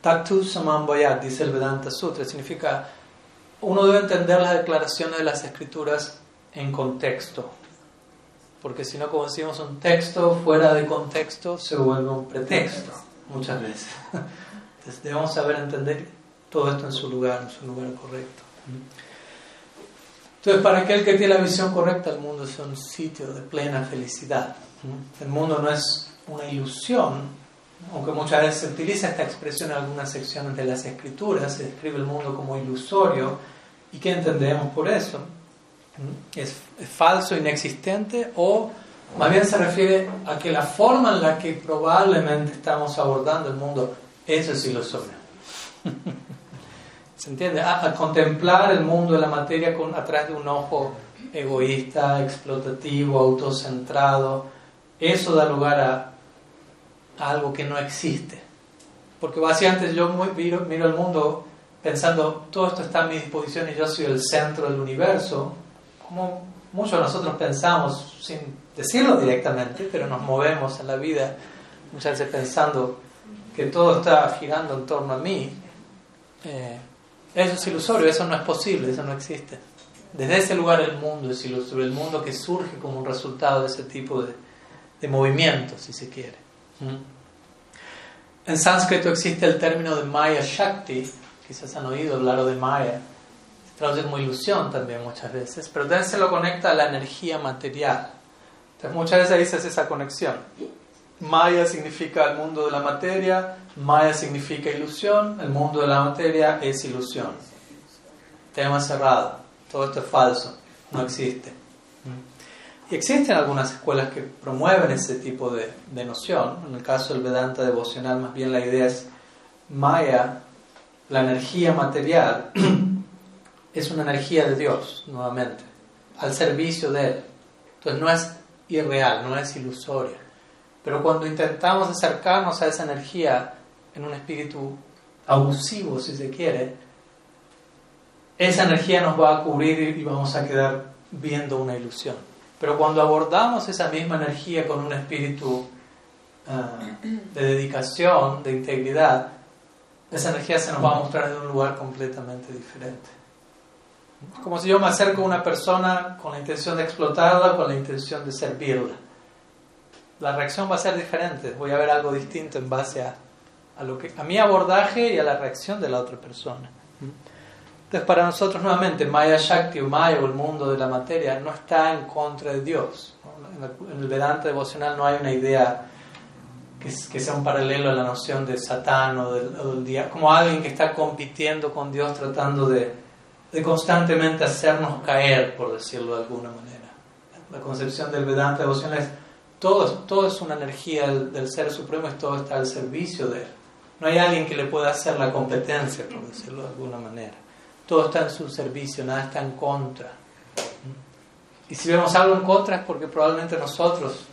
Taktu Samambayat, dice el Vedanta Sutra, significa uno debe entender las declaraciones de las escrituras en contexto. Porque si no, como decimos, un texto fuera de contexto se vuelve un pretexto, muchas veces. Entonces debemos saber entender todo esto en su lugar, en su lugar correcto. Entonces, para aquel que tiene la visión correcta, el mundo es un sitio de plena felicidad. El mundo no es una ilusión, aunque muchas veces se utiliza esta expresión en algunas secciones de las escrituras, se describe el mundo como ilusorio. ¿Y qué entendemos por eso? ¿Es, es falso, inexistente o más bien se refiere a que la forma en la que probablemente estamos abordando el mundo, eso es ilusorio. ¿Se entiende? A, contemplar el mundo de la materia con, a través de un ojo egoísta, explotativo, autocentrado, eso da lugar a, algo que no existe. Porque básicamente yo miro, miro el mundo pensando, todo esto está a mi disposición y yo soy el centro del universo, como muchos de nosotros pensamos, sin decirlo directamente, pero nos movemos en la vida muchas veces pensando que todo está girando en torno a mí. Eh, eso es ilusorio, eso no es posible, eso no existe. Desde ese lugar el mundo es ilusorio, el mundo que surge como un resultado de ese tipo de, de movimiento, si se quiere. ¿Mm? En sánscrito existe el término de Maya Shakti, quizás han oído hablar de Maya, se traduce como ilusión también muchas veces, pero también se lo conecta a la energía material. Entonces muchas veces dices esa conexión. Maya significa el mundo de la materia, Maya significa ilusión, el mundo de la materia es ilusión. Tema cerrado, todo esto es falso, no existe. Y existen algunas escuelas que promueven ese tipo de, de noción. En el caso del Vedanta devocional, más bien la idea es Maya, la energía material, es una energía de Dios, nuevamente, al servicio de Él. Entonces no es irreal, no es ilusoria. Pero cuando intentamos acercarnos a esa energía en un espíritu abusivo, si se quiere, esa energía nos va a cubrir y vamos a quedar viendo una ilusión. Pero cuando abordamos esa misma energía con un espíritu ah, de dedicación, de integridad, esa energía se nos va a mostrar de un lugar completamente diferente. Como si yo me acerco a una persona con la intención de explotarla, con la intención de servirla la reacción va a ser diferente. Voy a ver algo distinto en base a, a, lo que, a mi abordaje y a la reacción de la otra persona. Entonces, para nosotros, nuevamente, Maya Shakti o Maya o el mundo de la materia no está en contra de Dios. En el Vedanta devocional no hay una idea que, sea un paralelo a la noción de Satán o del, día, como alguien que está compitiendo con Dios tratando de, de, constantemente hacernos caer, por decirlo de alguna manera. La concepción del Vedanta devocional es todo, es una energía del, Ser Supremo y todo está al servicio de Él. No hay alguien que le pueda hacer la competencia, por decirlo de alguna manera. Todo está en su servicio, nada está en contra. Y si vemos algo en contra es porque probablemente nosotros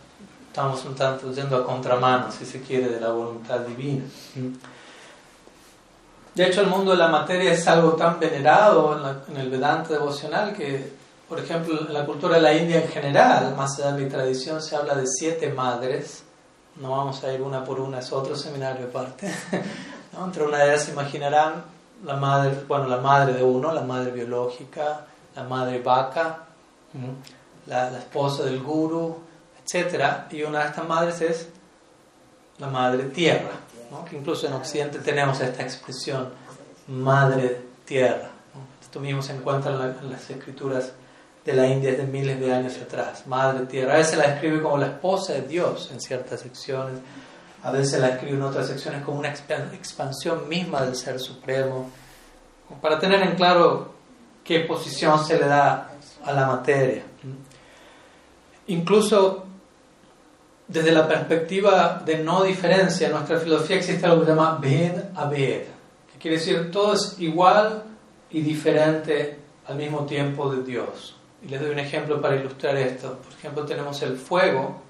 estamos un tanto yendo a contramano, si se quiere, de la voluntad divina. De hecho, el mundo de la materia es algo tan venerado en, el Vedanta devocional que, por ejemplo, en la cultura de la India en general, más allá de mi tradición, se habla de siete madres. No vamos a ir una por una, es otro seminario aparte. Entre una de ellas se imaginarán la madre, bueno, la madre de uno, la madre biológica, la madre vaca, la, la esposa del guru, etcétera, y una de estas madres es la madre tierra, que incluso en Occidente tenemos esta expresión, madre tierra. Esto mismo en, las escrituras de la India de miles de años atrás, madre tierra. A veces la escribe como la esposa de Dios en ciertas secciones, a veces la escribe en otras secciones como una expansión misma del Ser Supremo, para tener en claro qué posición se le da a la materia. Incluso desde la perspectiva de no diferencia, en nuestra filosofía existe algo que se llama Ved a Ved, que quiere decir todo es igual y diferente al mismo tiempo de Dios. Y les doy un ejemplo para ilustrar esto. Por ejemplo, tenemos el fuego,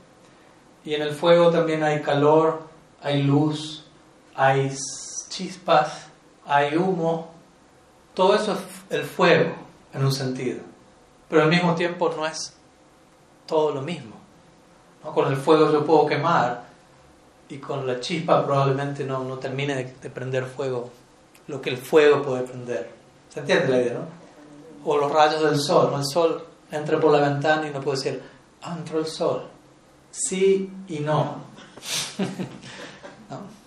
y en el fuego también hay calor, hay luz, hay chispas, hay humo. Todo eso es el fuego, en un sentido. Pero al mismo tiempo no es todo lo mismo. Con el fuego yo puedo quemar y con la chispa probablemente no, no termine de, prender fuego lo que el fuego puede prender. ¿Se entiende la idea, no? O los rayos del sol, El sol entra por la ventana y no puede decir, ah, entró el sol. Sí y no.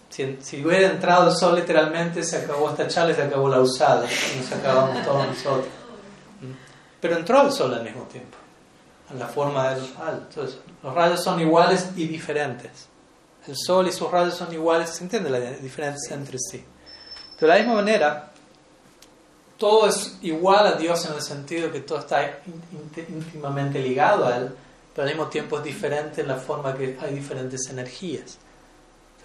Si, si, hubiera entrado el sol literalmente, se acabó esta charla y se acabó la usada. Y nos acabamos todos nosotros. Pero entró el sol al mismo tiempo en la forma del sol. Entonces, los rayos son iguales y diferentes. El sol y sus rayos son iguales, se entiende la diferencia entre sí. De la misma manera, todo es igual a Dios en el sentido que todo está íntimamente ligado a Él, pero al mismo tiempo es diferente en la forma que hay diferentes energías.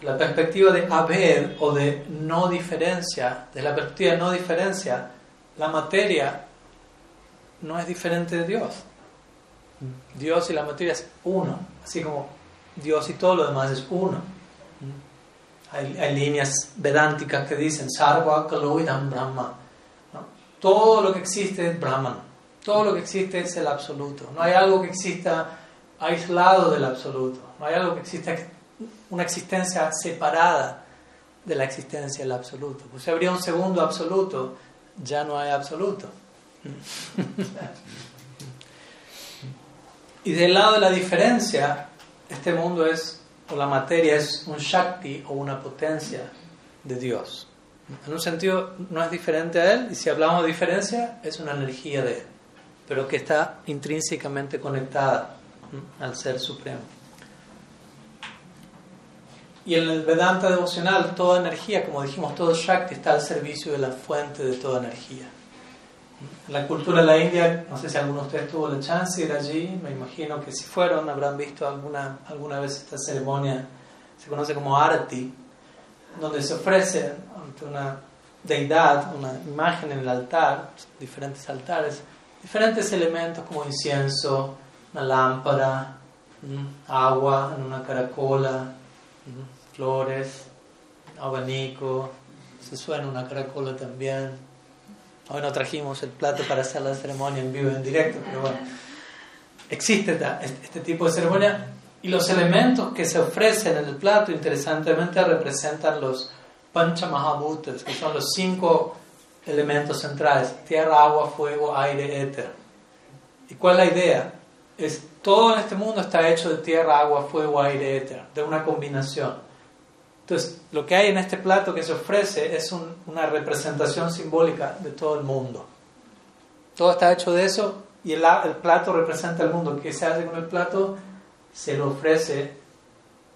La perspectiva de haber o de no diferencia, de la perspectiva de no diferencia, la materia no es diferente de Dios. Dios y la materia es uno, así como Dios y todo lo demás es uno. Hay, líneas vedánticas que dicen Sarva Kaloidam Brahma. Todo lo que existe es Brahman. Todo lo que existe es el absoluto. No hay algo que exista aislado del absoluto. No hay algo que exista una existencia separada de la existencia del absoluto. Pues si habría un segundo absoluto, ya no hay absoluto. Y del lado de la diferencia, este mundo es, o la materia es un Shakti o una potencia de Dios. En un sentido no es diferente a Él, y si hablamos de diferencia, es una energía de Él, pero que está intrínsecamente conectada al Ser Supremo. Y en el Vedanta devocional, toda energía, como dijimos, todo Shakti está al servicio de la fuente de toda energía la cultura de la India, no sé si alguno de ustedes tuvo la chance de ir allí, me imagino que si fueron habrán visto alguna, alguna vez esta ceremonia, se conoce como Arati, donde se ofrece una deidad, una imagen en el altar, diferentes altares, diferentes elementos como incienso, una lámpara, agua en una caracola, flores, abanico, se suena una caracola también. Hoy no trajimos el plato para hacer la ceremonia en vivo, en directo, pero bueno, existe este tipo de ceremonia y los elementos que se ofrecen en el plato, interesantemente, representan los Pancha Mahabhutas, que son los cinco elementos centrales: tierra, agua, fuego, aire, éter. ¿Y cuál es la idea? Es todo en este mundo está hecho de tierra, agua, fuego, aire, éter, de una combinación. Entonces, lo que hay en este plato que se ofrece es una representación simbólica de todo el mundo. Todo está hecho de eso y el, plato representa el mundo. ¿Qué se hace con el plato? Se lo ofrece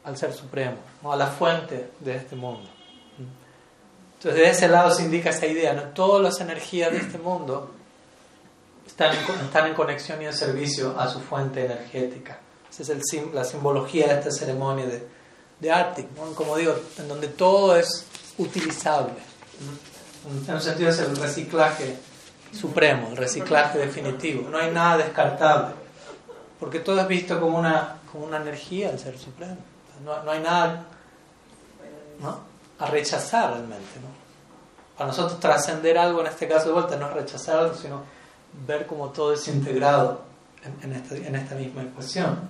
al Ser Supremo, a la fuente de este mundo. Entonces, de ese lado se indica esa idea, ¿no? todas las energías de este mundo están en, conexión y en servicio a su fuente energética. Esa es la simbología de esta ceremonia de, de Arctic, como digo, en donde todo es utilizable. En un sentido es el reciclaje supremo, el reciclaje definitivo. No hay nada descartable, porque todo es visto como una, energía del ser supremo. No, hay nada a rechazar realmente. Para nosotros trascender algo, en este caso de vuelta, no es rechazar algo, sino ver cómo todo es integrado en, en, esta, en esta misma ecuación.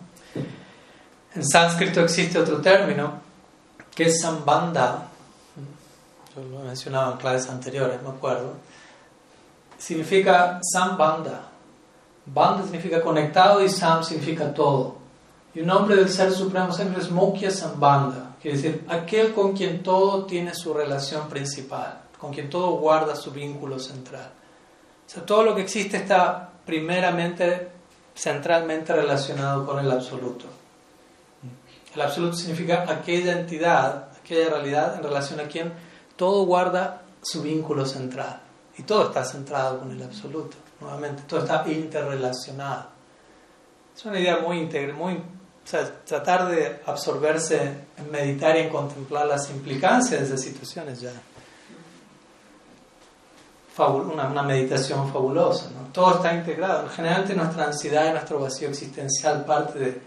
En sánscrito existe otro término que es sambandha. Yo lo he mencionado en clases anteriores, me acuerdo. Significa sambandha. Banda significa conectado y sam significa todo. Y un nombre del Ser Supremo siempre es Mukhya Sambandha, quiere decir aquel con quien todo tiene su relación principal, con quien todo guarda su vínculo central. O sea, todo lo que existe está primeramente, centralmente relacionado con el absoluto. El absoluto significa aquella entidad, aquella realidad en relación a quien todo guarda su vínculo central. Y todo está centrado con el absoluto. Nuevamente, todo está interrelacionado. Es una idea muy íntegra, muy, o sea, tratar de absorberse en meditar y en contemplar las implicancias de esas situaciones ya. Una, una, meditación fabulosa. ¿no? Todo está integrado. Generalmente nuestra ansiedad y nuestro vacío existencial parte de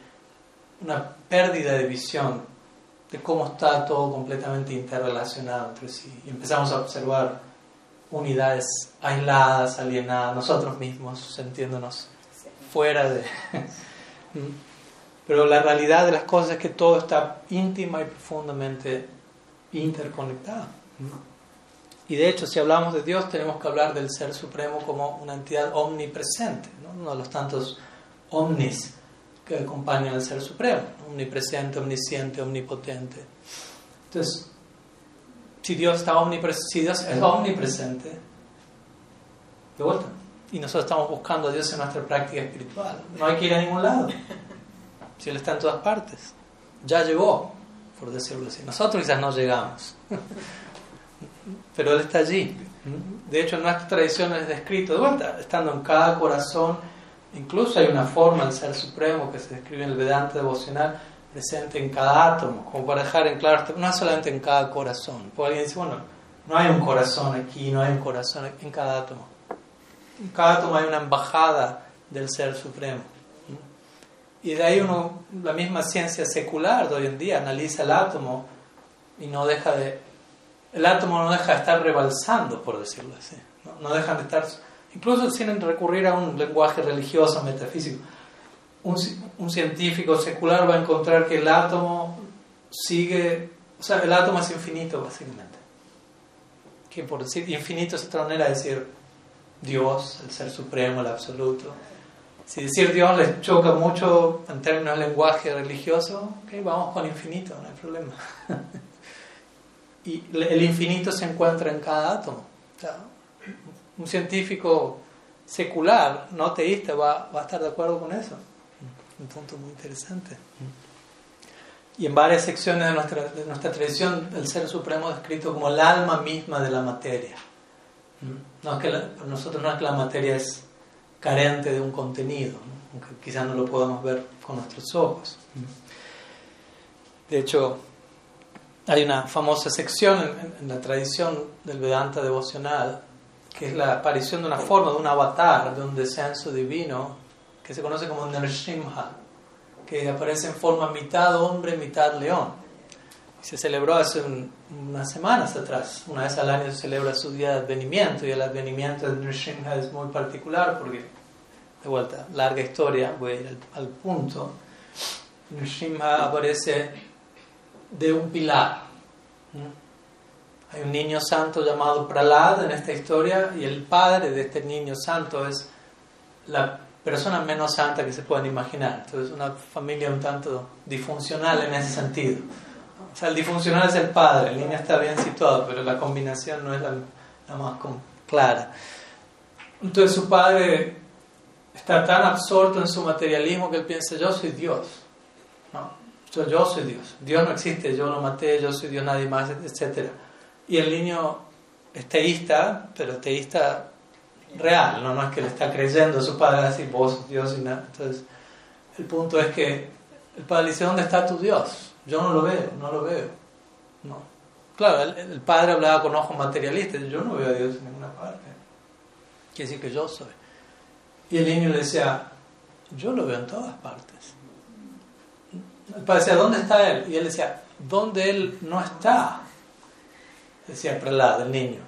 una pérdida de visión de cómo está todo completamente interrelacionado entre sí. Y empezamos a observar unidades aisladas, alienadas, nosotros mismos sintiéndonos fuera de... Pero la realidad de las cosas es que todo está íntima y profundamente interconectado. Y de hecho, si hablamos de Dios, tenemos que hablar del Ser Supremo como una entidad omnipresente, ¿no? uno de los tantos omnis que acompañan al Ser Supremo, omnipresente, omnisciente, omnipotente. Entonces, si Dios, está si Dios es omnipresente, de vuelta, y nosotros estamos buscando a Dios en nuestra práctica espiritual, no hay que ir a ningún lado, si Él está en todas partes, ya llegó, por decirlo así. Nosotros quizás no llegamos, pero Él está allí. De hecho, en nuestra tradición es descrito, de vuelta, estando en cada corazón, Incluso hay una forma del Ser Supremo que se describe en el Vedanta devocional presente en cada átomo, como para dejar en claro, no solamente en cada corazón. Porque alguien dice, bueno, no hay un corazón aquí, no hay un corazón en cada átomo. En cada átomo hay una embajada del Ser Supremo. Y de ahí uno, la misma ciencia secular de hoy en día analiza el átomo y no deja de, el átomo no deja de estar rebalsando, por decirlo así. No, dejan de estar incluso sin recurrir a un lenguaje religioso, metafísico. Un, un, científico secular va a encontrar que el átomo sigue, o sea, el átomo es infinito básicamente. Que por decir infinito es otra manera de decir Dios, el ser supremo, el absoluto. Si decir Dios les choca mucho en términos de lenguaje religioso, okay, vamos con infinito, no hay problema. y el infinito se encuentra en cada átomo. Un científico secular, no teísta, va, a estar de acuerdo con eso. Un punto muy interesante. Y en varias secciones de nuestra, de nuestra tradición, el Ser Supremo es descrito como el alma misma de la materia. No es que para nosotros no es que la materia es carente de un contenido, aunque quizás no lo podamos ver con nuestros ojos. De hecho, hay una famosa sección en, la tradición del Vedanta devocional que es la aparición de una forma, de un avatar, de un descenso divino, que se conoce como Nrsimha, que aparece en forma mitad hombre, mitad león. Se celebró hace unas semanas atrás, una vez al año se celebra su día de advenimiento, y el advenimiento de Nrsimha es muy particular porque, de vuelta, larga historia, voy a ir al, al punto. Nrsimha aparece de un pilar. Hay un niño santo llamado Pralad en esta historia y el padre de este niño santo es la persona menos santa que se puedan imaginar. Entonces, una familia un tanto disfuncional en ese sentido. O sea, el disfuncional es el padre, el niño está bien situado, pero la combinación no es la, más clara. Entonces, su padre está tan absorto en su materialismo que él piensa: Yo soy Dios. ¿no? Yo, soy Dios, Dios no existe, yo lo maté, yo soy Dios, nadie más, etc. Y el niño es teísta, pero teísta real, no, no es que le está creyendo a su padre así, vos Dios y nada. Entonces, el punto es que el padre dice, ¿dónde está tu Dios? Yo no lo veo, no lo veo. No. Claro, el, padre hablaba con ojos materialistas, yo no veo a Dios en ninguna parte. Quiere decir que yo soy. Y el niño le decía, yo lo veo en todas partes. El padre decía, ¿dónde está él? Y él decía, ¿dónde él no está? Decía el prelado, el niño.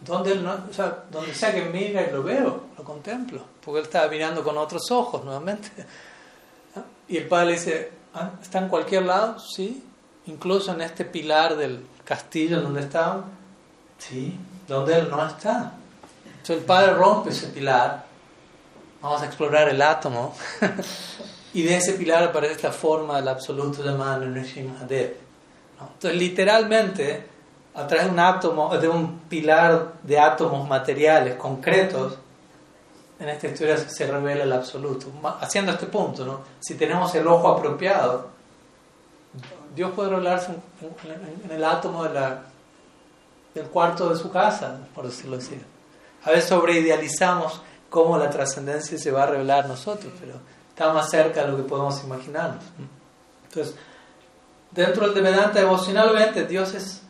¿Dónde él no, o sea, donde sea que mira y lo veo, lo contemplo. Porque él estaba mirando con otros ojos nuevamente. Y el padre le dice, ah, ¿está en cualquier lado? Sí. Incluso en este pilar del castillo donde estaban. Sí. Donde él no está. Entonces el padre rompe ese pilar. Vamos a explorar el átomo. y de ese pilar aparece esta forma del absoluto llamada Nishim Hadev. Entonces literalmente, a través de un átomo, de un pilar de átomos materiales concretos, en esta historia se revela el absoluto. Haciendo este punto, ¿no? si tenemos el ojo apropiado, Dios puede revelarse en, el átomo de la, del cuarto de su casa, por decirlo así. A veces sobreidealizamos cómo la trascendencia se va a revelar nosotros, pero está más cerca de lo que podemos imaginarnos. Entonces, dentro del Vedanta devocionalmente, Dios es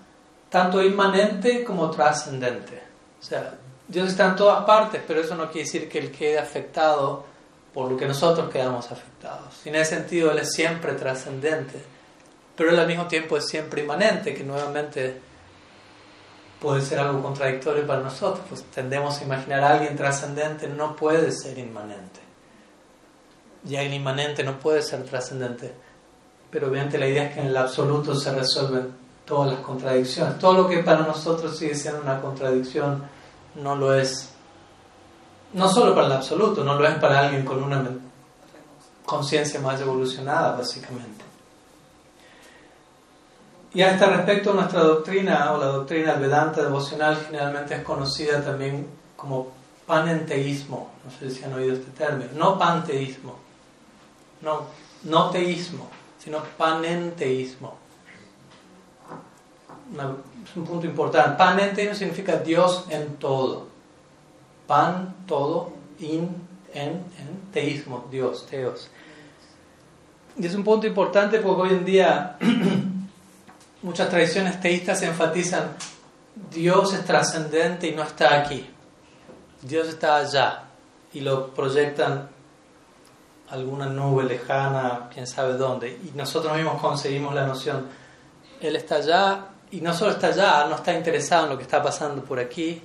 tanto inmanente como trascendente. O sea, Dios está en todas partes, pero eso no quiere decir que Él quede afectado por lo que nosotros quedamos afectados. en ese sentido, Él es siempre trascendente, pero al mismo tiempo es siempre inmanente, que nuevamente puede ser algo contradictorio para nosotros, pues tendemos a imaginar a alguien trascendente, no puede ser inmanente. Y alguien inmanente no puede ser trascendente. Pero obviamente la idea es que en el absoluto se resuelven todas las contradicciones. Todo lo que para nosotros sigue siendo una contradicción no lo es, no solo para el absoluto, no lo es para alguien con una conciencia más evolucionada, básicamente. Y a este respecto, nuestra doctrina, o la doctrina del Vedanta devocional, generalmente es conocida también como panenteísmo. No sé si han oído este término. No panteísmo, no, no teísmo, sino panenteísmo es un punto importante. Panenteísmo significa Dios en todo. Pan, todo, in, en, en, teísmo, Dios, teos. Y es un punto importante porque hoy en día muchas tradiciones teístas enfatizan Dios es trascendente y no está aquí. Dios está allá y lo proyectan alguna nube lejana, quién sabe dónde. Y nosotros mismos conseguimos la noción, Él está allá y no solo está allá, no está interesado en lo que está pasando por aquí,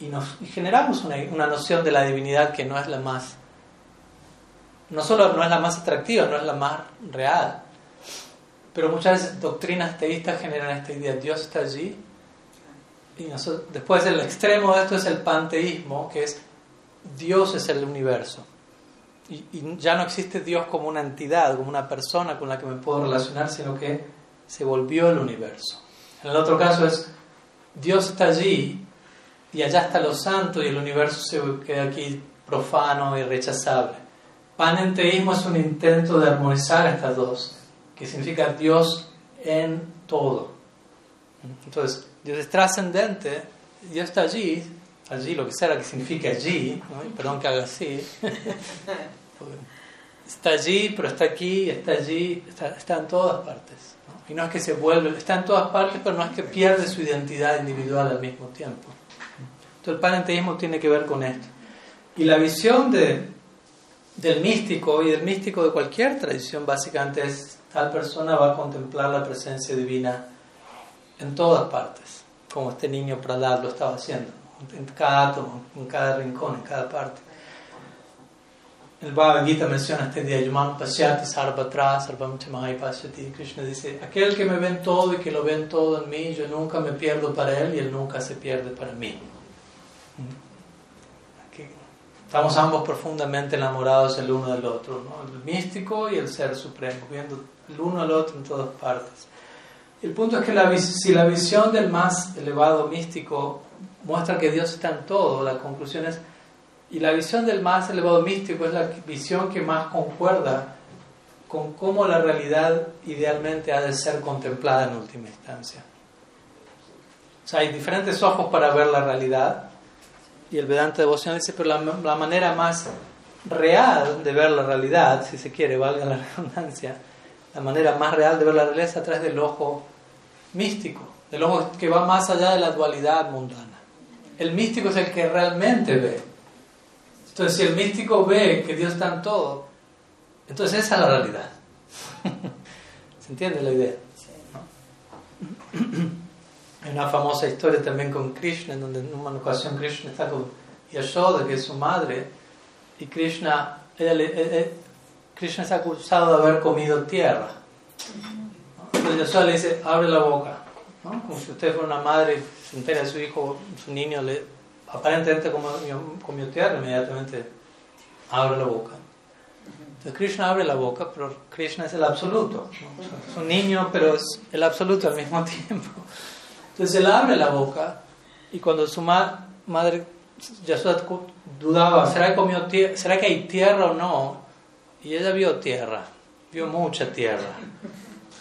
y, generamos una, una, noción de la divinidad que no es la más, no solo no es la más atractiva, no es la más real, pero muchas doctrinas teístas generan esta idea, Dios está allí, y después el extremo de esto es el panteísmo, que es Dios es el universo. Y, y ya no existe Dios como una entidad, como una persona con la que me puedo relacionar, sino que se volvió el universo. En el otro caso es, Dios está allí y allá está lo santo y el universo se queda aquí profano y rechazable. Panenteísmo es un intento de armonizar estas dos, que significa Dios en todo. Entonces, Dios es trascendente, Dios está allí, allí, lo que sea que signifique allí, perdón que haga así, está allí, pero está aquí, está allí, está en todas partes. Y no es que se vuelve, está en todas partes, pero no es que pierde su identidad individual al mismo tiempo. Entonces el panenteísmo tiene que ver con esto. Y la visión de, del místico y del místico de cualquier tradición básicamente es tal persona va a contemplar la presencia divina en todas partes, como este niño Pradal lo estaba haciendo, en cada átomo, en cada rincón, en cada parte. El Bhagavad Gita menciona este día, Yuman Pasyati Sarvatra Sarvam Pasyati. Krishna dice, aquel que me ven todo y que lo ven todo en mí, yo nunca me pierdo para él y él nunca se pierde para mí. estamos ambos profundamente enamorados el uno del otro, el místico y el ser supremo, viendo el uno al otro en todas partes. El punto es que la, si la visión del más elevado místico muestra que Dios está en todo, la conclusión es y la visión del más elevado místico es la visión que más concuerda con cómo la realidad idealmente ha de ser contemplada en última instancia. O sea, hay diferentes ojos para ver la realidad y el Vedanta devocional dice, pero la, la manera más real de ver la realidad, si se quiere, valga la redundancia, la manera más real de ver la realidad es a través del ojo místico, del ojo que va más allá de la dualidad mundana. El místico es el que realmente ve. Entonces, si el místico ve que Dios está en todo, entonces esa es la realidad. ¿Se entiende la idea? Hay una famosa historia también con Krishna, en donde en una ocasión Krishna está con Yashoda, que es su madre, y Krishna, Krishna es acusado de haber comido tierra. Entonces Yashoda le dice, abre la boca. Como si usted fuera una madre, se entera de su hijo, su niño, le, aparentemente comió tierra, inmediatamente abre la boca. Entonces Krishna abre la boca, pero Krishna es el absoluto. Es un niño, pero es el absoluto al mismo tiempo. Entonces él abre la boca y cuando su madre Yashoda dudaba, ¿será que, comió ¿será que hay tierra o no? Y ella vio tierra, vio mucha tierra.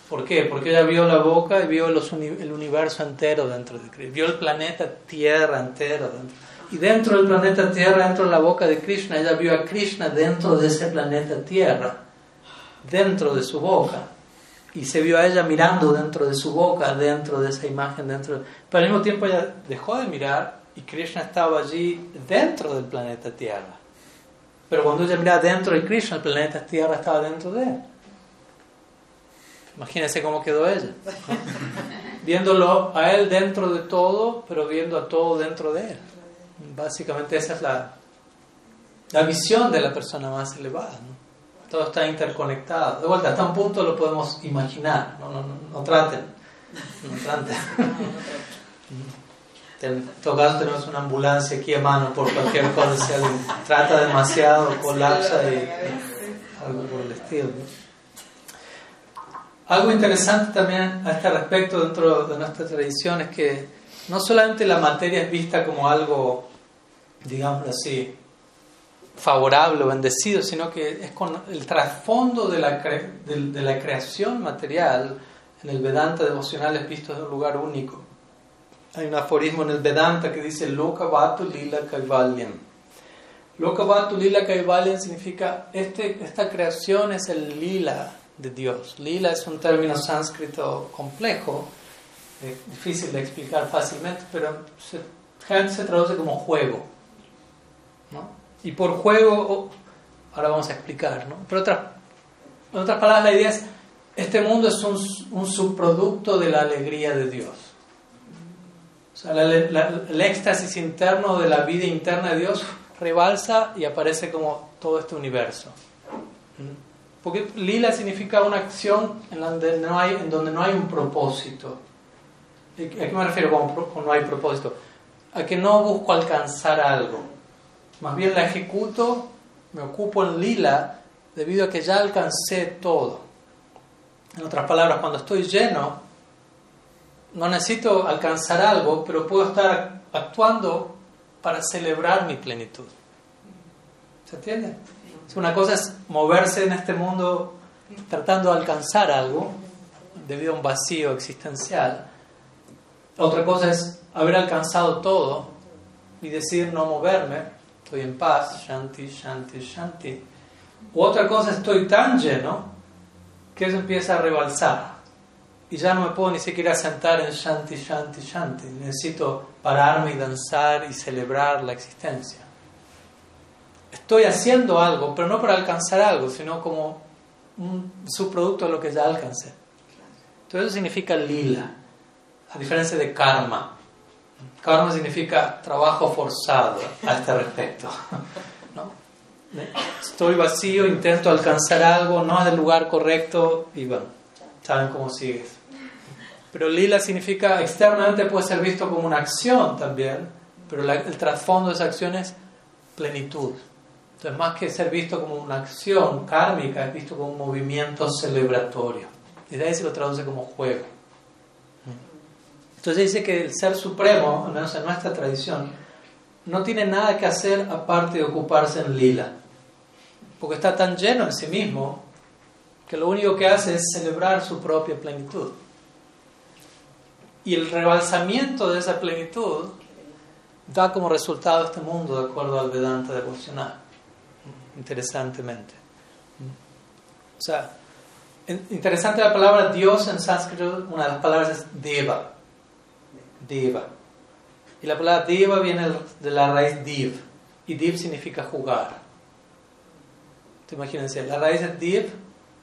¿Por qué? Porque ella vio la boca y vio el universo entero dentro de Krishna. Vio el planeta Tierra entero dentro. Y dentro del planeta Tierra, dentro de la boca de Krishna, ella vio a Krishna dentro de ese planeta Tierra, dentro de su boca. Y se vio a ella mirando dentro de su boca, dentro de esa imagen, dentro. Pero al mismo tiempo ella dejó de mirar y Krishna estaba allí dentro del planeta Tierra. Pero cuando ella miraba dentro de Krishna, el planeta Tierra estaba dentro de él. Imagínense cómo quedó ella. Viéndolo a él dentro de todo, pero viendo a todo dentro de él. Básicamente esa es la, la visión de la persona más elevada. Todo está interconectado. De vuelta, hasta un punto lo podemos imaginar. No, no, no, traten. No traten. En tenemos una ambulancia aquí a mano por cualquier cosa. Si alguien trata demasiado, colapsa y, algo por el estilo. Algo interesante también a este respecto dentro de nuestra tradición es que no solamente la materia es vista como algo, digamos así, favorable o bendecido, sino que es con el trasfondo de la, de, la creación material en el Vedanta devocional es visto en un lugar único. Hay un aforismo en el Vedanta que dice Loka Vatu Lila Kaivalyam. Loka Vatu Lila Kaivalyam significa este, esta creación es el lila de Dios. Lila es un término sánscrito complejo, eh, difícil de explicar fácilmente, pero se, se traduce como juego. Y por juego, ahora vamos a explicar, ¿no? Pero en otras palabras, la idea es, este mundo es un subproducto de la alegría de Dios. O sea, el éxtasis interno de la vida interna de Dios rebalsa y aparece como todo este universo. Porque lila significa una acción en donde no hay, en donde no hay un propósito. ¿A qué me refiero con, no hay propósito? A que no busco alcanzar algo. Más bien la ejecuto, me ocupo en lila debido a que ya alcancé todo. En otras palabras, cuando estoy lleno, no necesito alcanzar algo, pero puedo estar actuando para celebrar mi plenitud. ¿Se entiende? Una cosa es moverse en este mundo tratando de alcanzar algo debido a un vacío existencial. Otra cosa es haber alcanzado todo y decir no moverme, estoy en paz, shanti, shanti, shanti. U otra cosa, estoy tan lleno que eso empieza a rebalsar y ya no me puedo ni siquiera sentar en shanti, shanti, shanti. Necesito pararme y danzar y celebrar la existencia estoy haciendo algo, pero no para alcanzar algo, sino como un subproducto de lo que ya alcancé. Entonces eso significa lila, a diferencia de karma. Karma significa trabajo forzado a este respecto. Estoy vacío, intento alcanzar algo, no es del lugar correcto y bueno, saben cómo sigues. Pero lila significa externamente puede ser visto como una acción también, pero el trasfondo de esa acción es plenitud. Entonces, más que ser visto como una acción kármica, es visto como un movimiento celebratorio. Y de ahí se lo traduce como juego. Entonces dice que el ser supremo, al menos en nuestra tradición, no tiene nada que hacer aparte de ocuparse en lila. Porque está tan lleno en sí mismo que lo único que hace es celebrar su propia plenitud. Y el rebalsamiento de esa plenitud da como resultado este mundo de acuerdo al Vedanta devocional, interesantemente. O sea, interesante la palabra Dios en sánscrito, una de las palabras es Deva. Deva. Y la palabra Deva viene de la raíz Div. Y Div significa jugar. Te imagínense, la raíz es Div,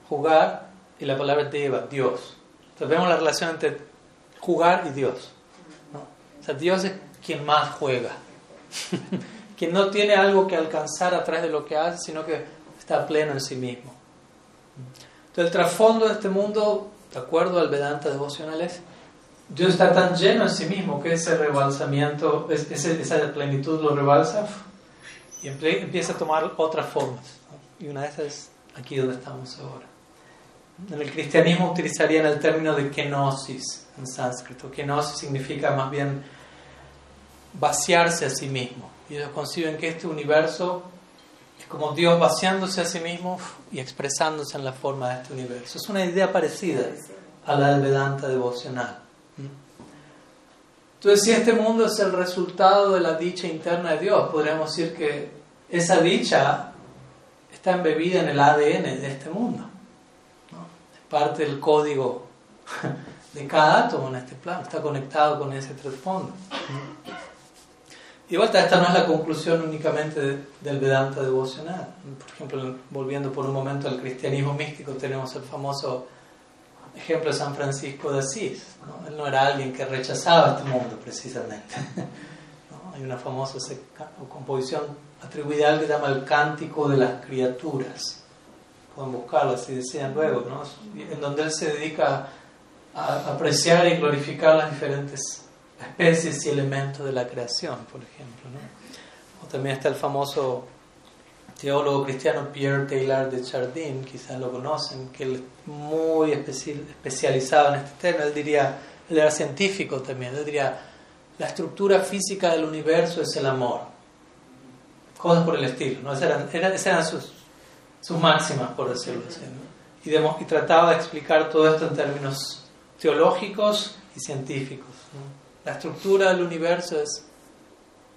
jugar, y la palabra Deva, Dios. Entonces vemos la relación entre jugar y Dios. O sea, Dios es quien más juega. quien no tiene algo que alcanzar a través de lo que hace, sino que está pleno en sí mismo. Entonces, el trasfondo de este mundo, de acuerdo al Vedanta devocional, es Dios está tan lleno en sí mismo que ese rebalsamiento, esa plenitud lo rebalsa y empieza a tomar otras formas. Y una de esas es aquí donde estamos ahora. En el cristianismo utilizarían el término de kenosis en sánscrito. Kenosis significa más bien vaciarse a sí mismo. Y ellos conciben que este universo es como Dios vaciándose a sí mismo y expresándose en la forma de este universo. Es una idea parecida a la del Vedanta devocional. Entonces, si este mundo es el resultado de la dicha interna de Dios, podríamos decir que esa dicha está embebida en el ADN de este mundo. Es parte del código de cada átomo en este plano, está conectado con ese trasfondo. Y vuelta, esta no es la conclusión únicamente del Vedanta devocional. Por ejemplo, volviendo por un momento al cristianismo místico, tenemos el famoso ejemplo de San Francisco de Asís. Él no era alguien que rechazaba este mundo precisamente. Hay una famosa composición atribuida a él que se llama el Cántico de las Criaturas. Pueden buscarlo si desean luego, ¿no? en donde él se dedica a apreciar y glorificar las diferentes especies y elementos de la creación, por ejemplo. O también está el famoso teólogo cristiano Pierre Taylor de Chardin, quizás lo conocen, que él es muy especializado en este tema. Él diría, él era científico también, él diría, la estructura física del universo es el amor. Cosas por el estilo, ¿no? Esas eran, sus, sus máximas, por decirlo así. Y, y, trataba de explicar todo esto en términos teológicos y científicos. La estructura del universo es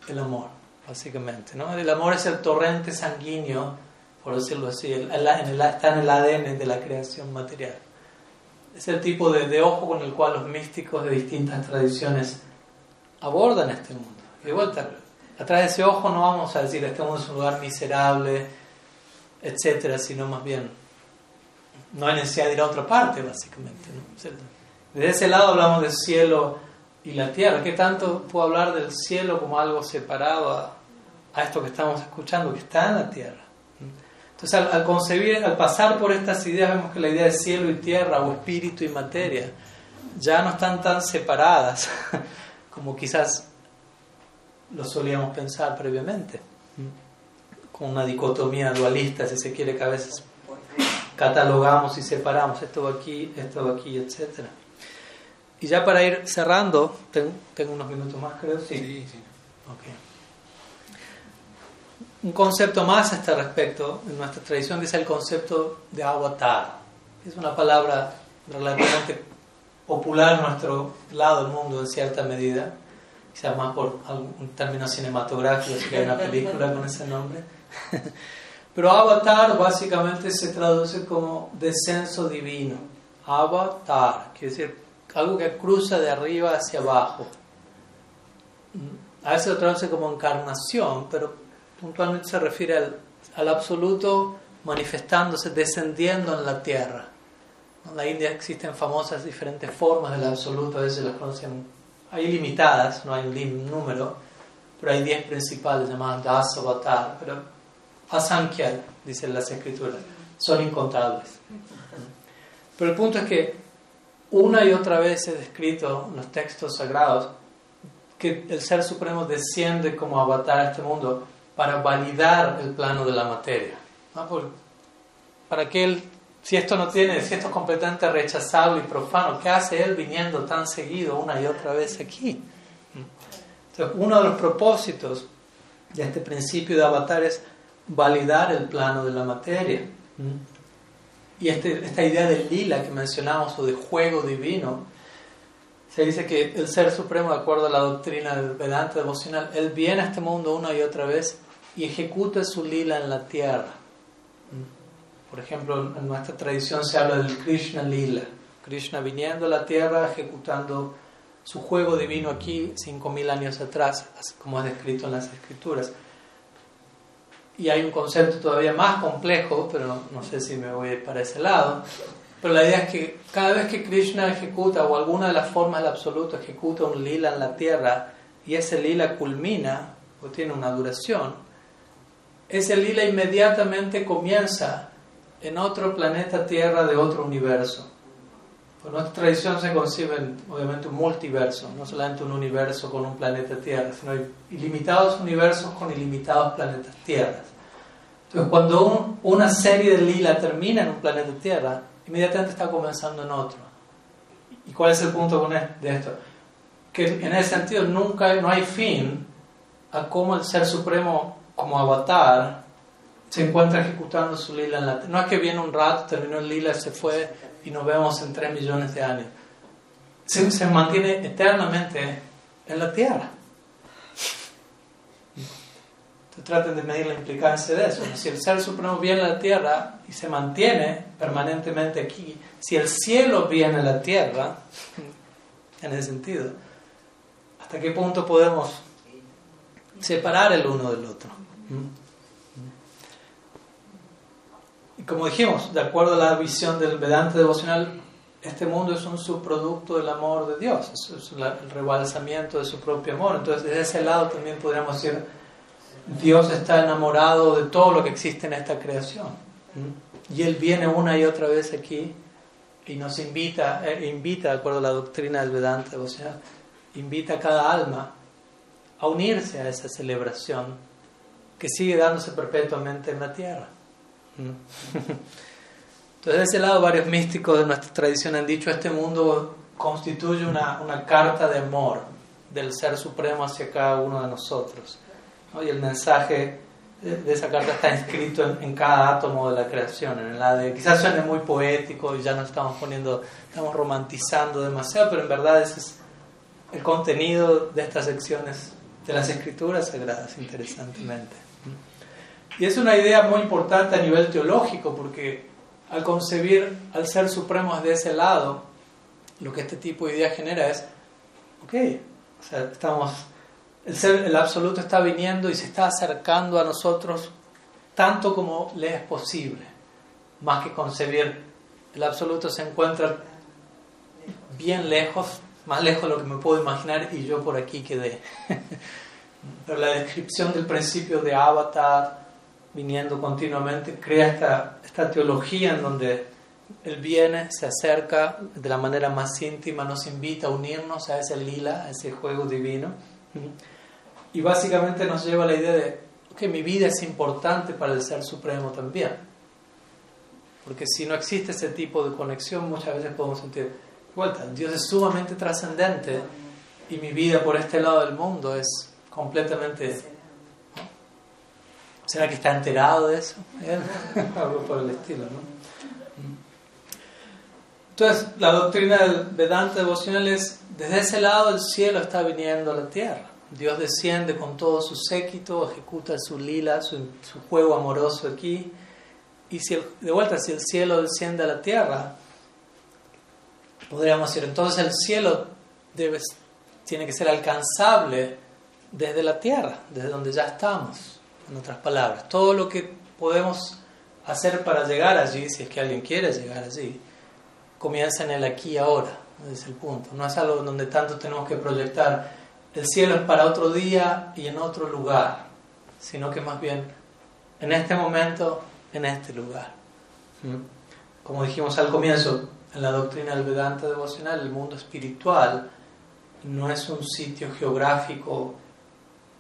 el amor básicamente. ¿no? El amor es el torrente sanguíneo, por decirlo así, está en el ADN de la creación material. Es el tipo de, ojo con el cual los místicos de distintas tradiciones abordan este mundo. Y de vuelta, a de ese ojo no vamos a decir este mundo es un lugar miserable, etcétera, sino más bien no hay necesidad de ir a otra parte, básicamente. Desde ese lado hablamos del cielo y la tierra. ¿Qué tanto puedo hablar del cielo como algo separado a, esto que estamos escuchando, que está en la tierra. Entonces, al, concebir, al pasar por estas ideas, vemos que la idea de cielo y tierra, o espíritu y materia, ya no están tan separadas como quizás lo solíamos pensar previamente, con una dicotomía dualista, si se quiere, que a veces catalogamos y separamos esto aquí, esto aquí, etc. Y ya para ir cerrando, tengo, unos minutos más, creo. Sí, sí. sí. Okay un concepto más a este respecto en nuestra tradición, que es el concepto de avatar. Es una palabra relativamente popular en nuestro lado del mundo en cierta medida, quizás más por un término cinematográfico, si hay una película con ese nombre. Pero avatar básicamente se traduce como descenso divino. Avatar, quiere decir algo que cruza de arriba hacia abajo. A veces lo traduce como encarnación, pero puntualmente se refiere al, al absoluto manifestándose, descendiendo en la tierra. En la India existen famosas diferentes formas del absoluto, a veces las conocen, hay limitadas, no hay un número, pero hay diez principales llamadas Das Avatar, pero Asankhya, dicen las escrituras, son incontables. Pero el punto es que una y otra vez he descrito en los textos sagrados que el Ser Supremo desciende como avatar a este mundo para validar el plano de la materia. para que él, si esto no tiene, si esto es completamente rechazable y profano, ¿qué hace él viniendo tan seguido una y otra vez aquí? Entonces, uno de los propósitos de este principio de avatar es validar el plano de la materia. Y este, esta idea del lila que mencionamos o de juego divino, se dice que el Ser Supremo, de acuerdo a la doctrina del Vedanta devocional, él viene a este mundo una y otra vez y ejecuta su lila en la tierra. Por ejemplo, en nuestra tradición se habla del Krishna Lila. Krishna viniendo a la tierra, ejecutando su juego divino aquí 5.000 años atrás, como es descrito en las escrituras. Y hay un concepto todavía más complejo, pero no, sé si me voy para ese lado. Pero la idea es que cada vez que Krishna ejecuta o alguna de las formas del absoluto ejecuta un lila en la tierra y ese lila culmina o tiene una duración, ese lila inmediatamente comienza en otro planeta Tierra de otro universo. Nuestra tradición se concibe obviamente un multiverso, no solamente un universo con un planeta Tierra, sino ilimitados universos con ilimitados planetas Tierra. Entonces, cuando una serie de lila termina en un planeta Tierra, inmediatamente está comenzando en otro. ¿Y cuál es el punto e-, de esto? Que en ese sentido nunca no hay fin a cómo el Ser Supremo, como avatar, se encuentra ejecutando su lila en la. No es que viene un rato, terminó el lila, se fue y nos vemos en tres millones de años. Se, se mantiene eternamente en la Tierra traten de medir la implicancia de eso. Si el Ser Supremo viene a la tierra y se mantiene permanentemente aquí, si el cielo viene a la tierra, en ese sentido, ¿hasta qué punto podemos separar el uno del otro? Y como dijimos, de acuerdo a la visión del Vedanta devocional, este mundo es un subproducto del amor de Dios, es el rebalsamiento de su propio amor. Entonces, desde ese lado también podríamos decir Dios está enamorado de todo lo que existe en esta creación. Y Él viene una y otra vez aquí y nos invita, eh, invita, de acuerdo a la doctrina del Vedanta, sea, invita a cada alma a unirse a esa celebración que sigue dándose perpetuamente en la tierra. Entonces, de ese lado, varios místicos de nuestra tradición han dicho, este mundo constituye una, una carta de amor del Ser Supremo hacia cada uno de nosotros y el mensaje de esa carta está inscrito en, cada átomo de la creación. En la de, quizás suene muy poético y ya nos estamos poniendo, estamos romantizando demasiado, pero en verdad ese es el contenido de estas secciones de las escrituras sagradas, interesantemente. Y es una idea muy importante a nivel teológico, porque al concebir al Ser Supremo desde ese lado, lo que este tipo de idea genera es, ok, o sea, estamos el ser, el absoluto está viniendo y se está acercando a nosotros tanto como le es posible. Más que concebir, el absoluto se encuentra bien lejos, más lejos de lo que me puedo imaginar y yo por aquí quedé. Pero la descripción del principio de Avatar, viniendo continuamente, crea esta, esta teología en donde Él viene, se acerca de la manera más íntima, nos invita a unirnos a ese lila, a ese juego divino. Y básicamente nos lleva a la idea de que mi vida es importante para el Ser Supremo también. Porque si no existe ese tipo de conexión, muchas veces podemos sentir, vuelta, Dios es sumamente trascendente y mi vida por este lado del mundo es completamente... ¿Será que está enterado de eso? Algo por el estilo, ¿no? Entonces, la doctrina del Vedanta devocional es, desde ese lado el cielo está viniendo a la tierra. Dios desciende con todo su séquito, ejecuta su lila, su, juego amoroso aquí. Y si de vuelta, si el cielo desciende a la tierra, podríamos decir, entonces el cielo debe, tiene que ser alcanzable desde la tierra, desde donde ya estamos, en otras palabras. Todo lo que podemos hacer para llegar allí, si es que alguien quiere llegar allí, comienza en el aquí y ahora, ese es el punto. No es algo donde tanto tenemos que proyectar el cielo es para otro día y en otro lugar, sino que más bien en este momento, en este lugar. ¿Mm? Como dijimos al comienzo, en la doctrina del Vedanta devocional, el mundo espiritual no es un sitio geográfico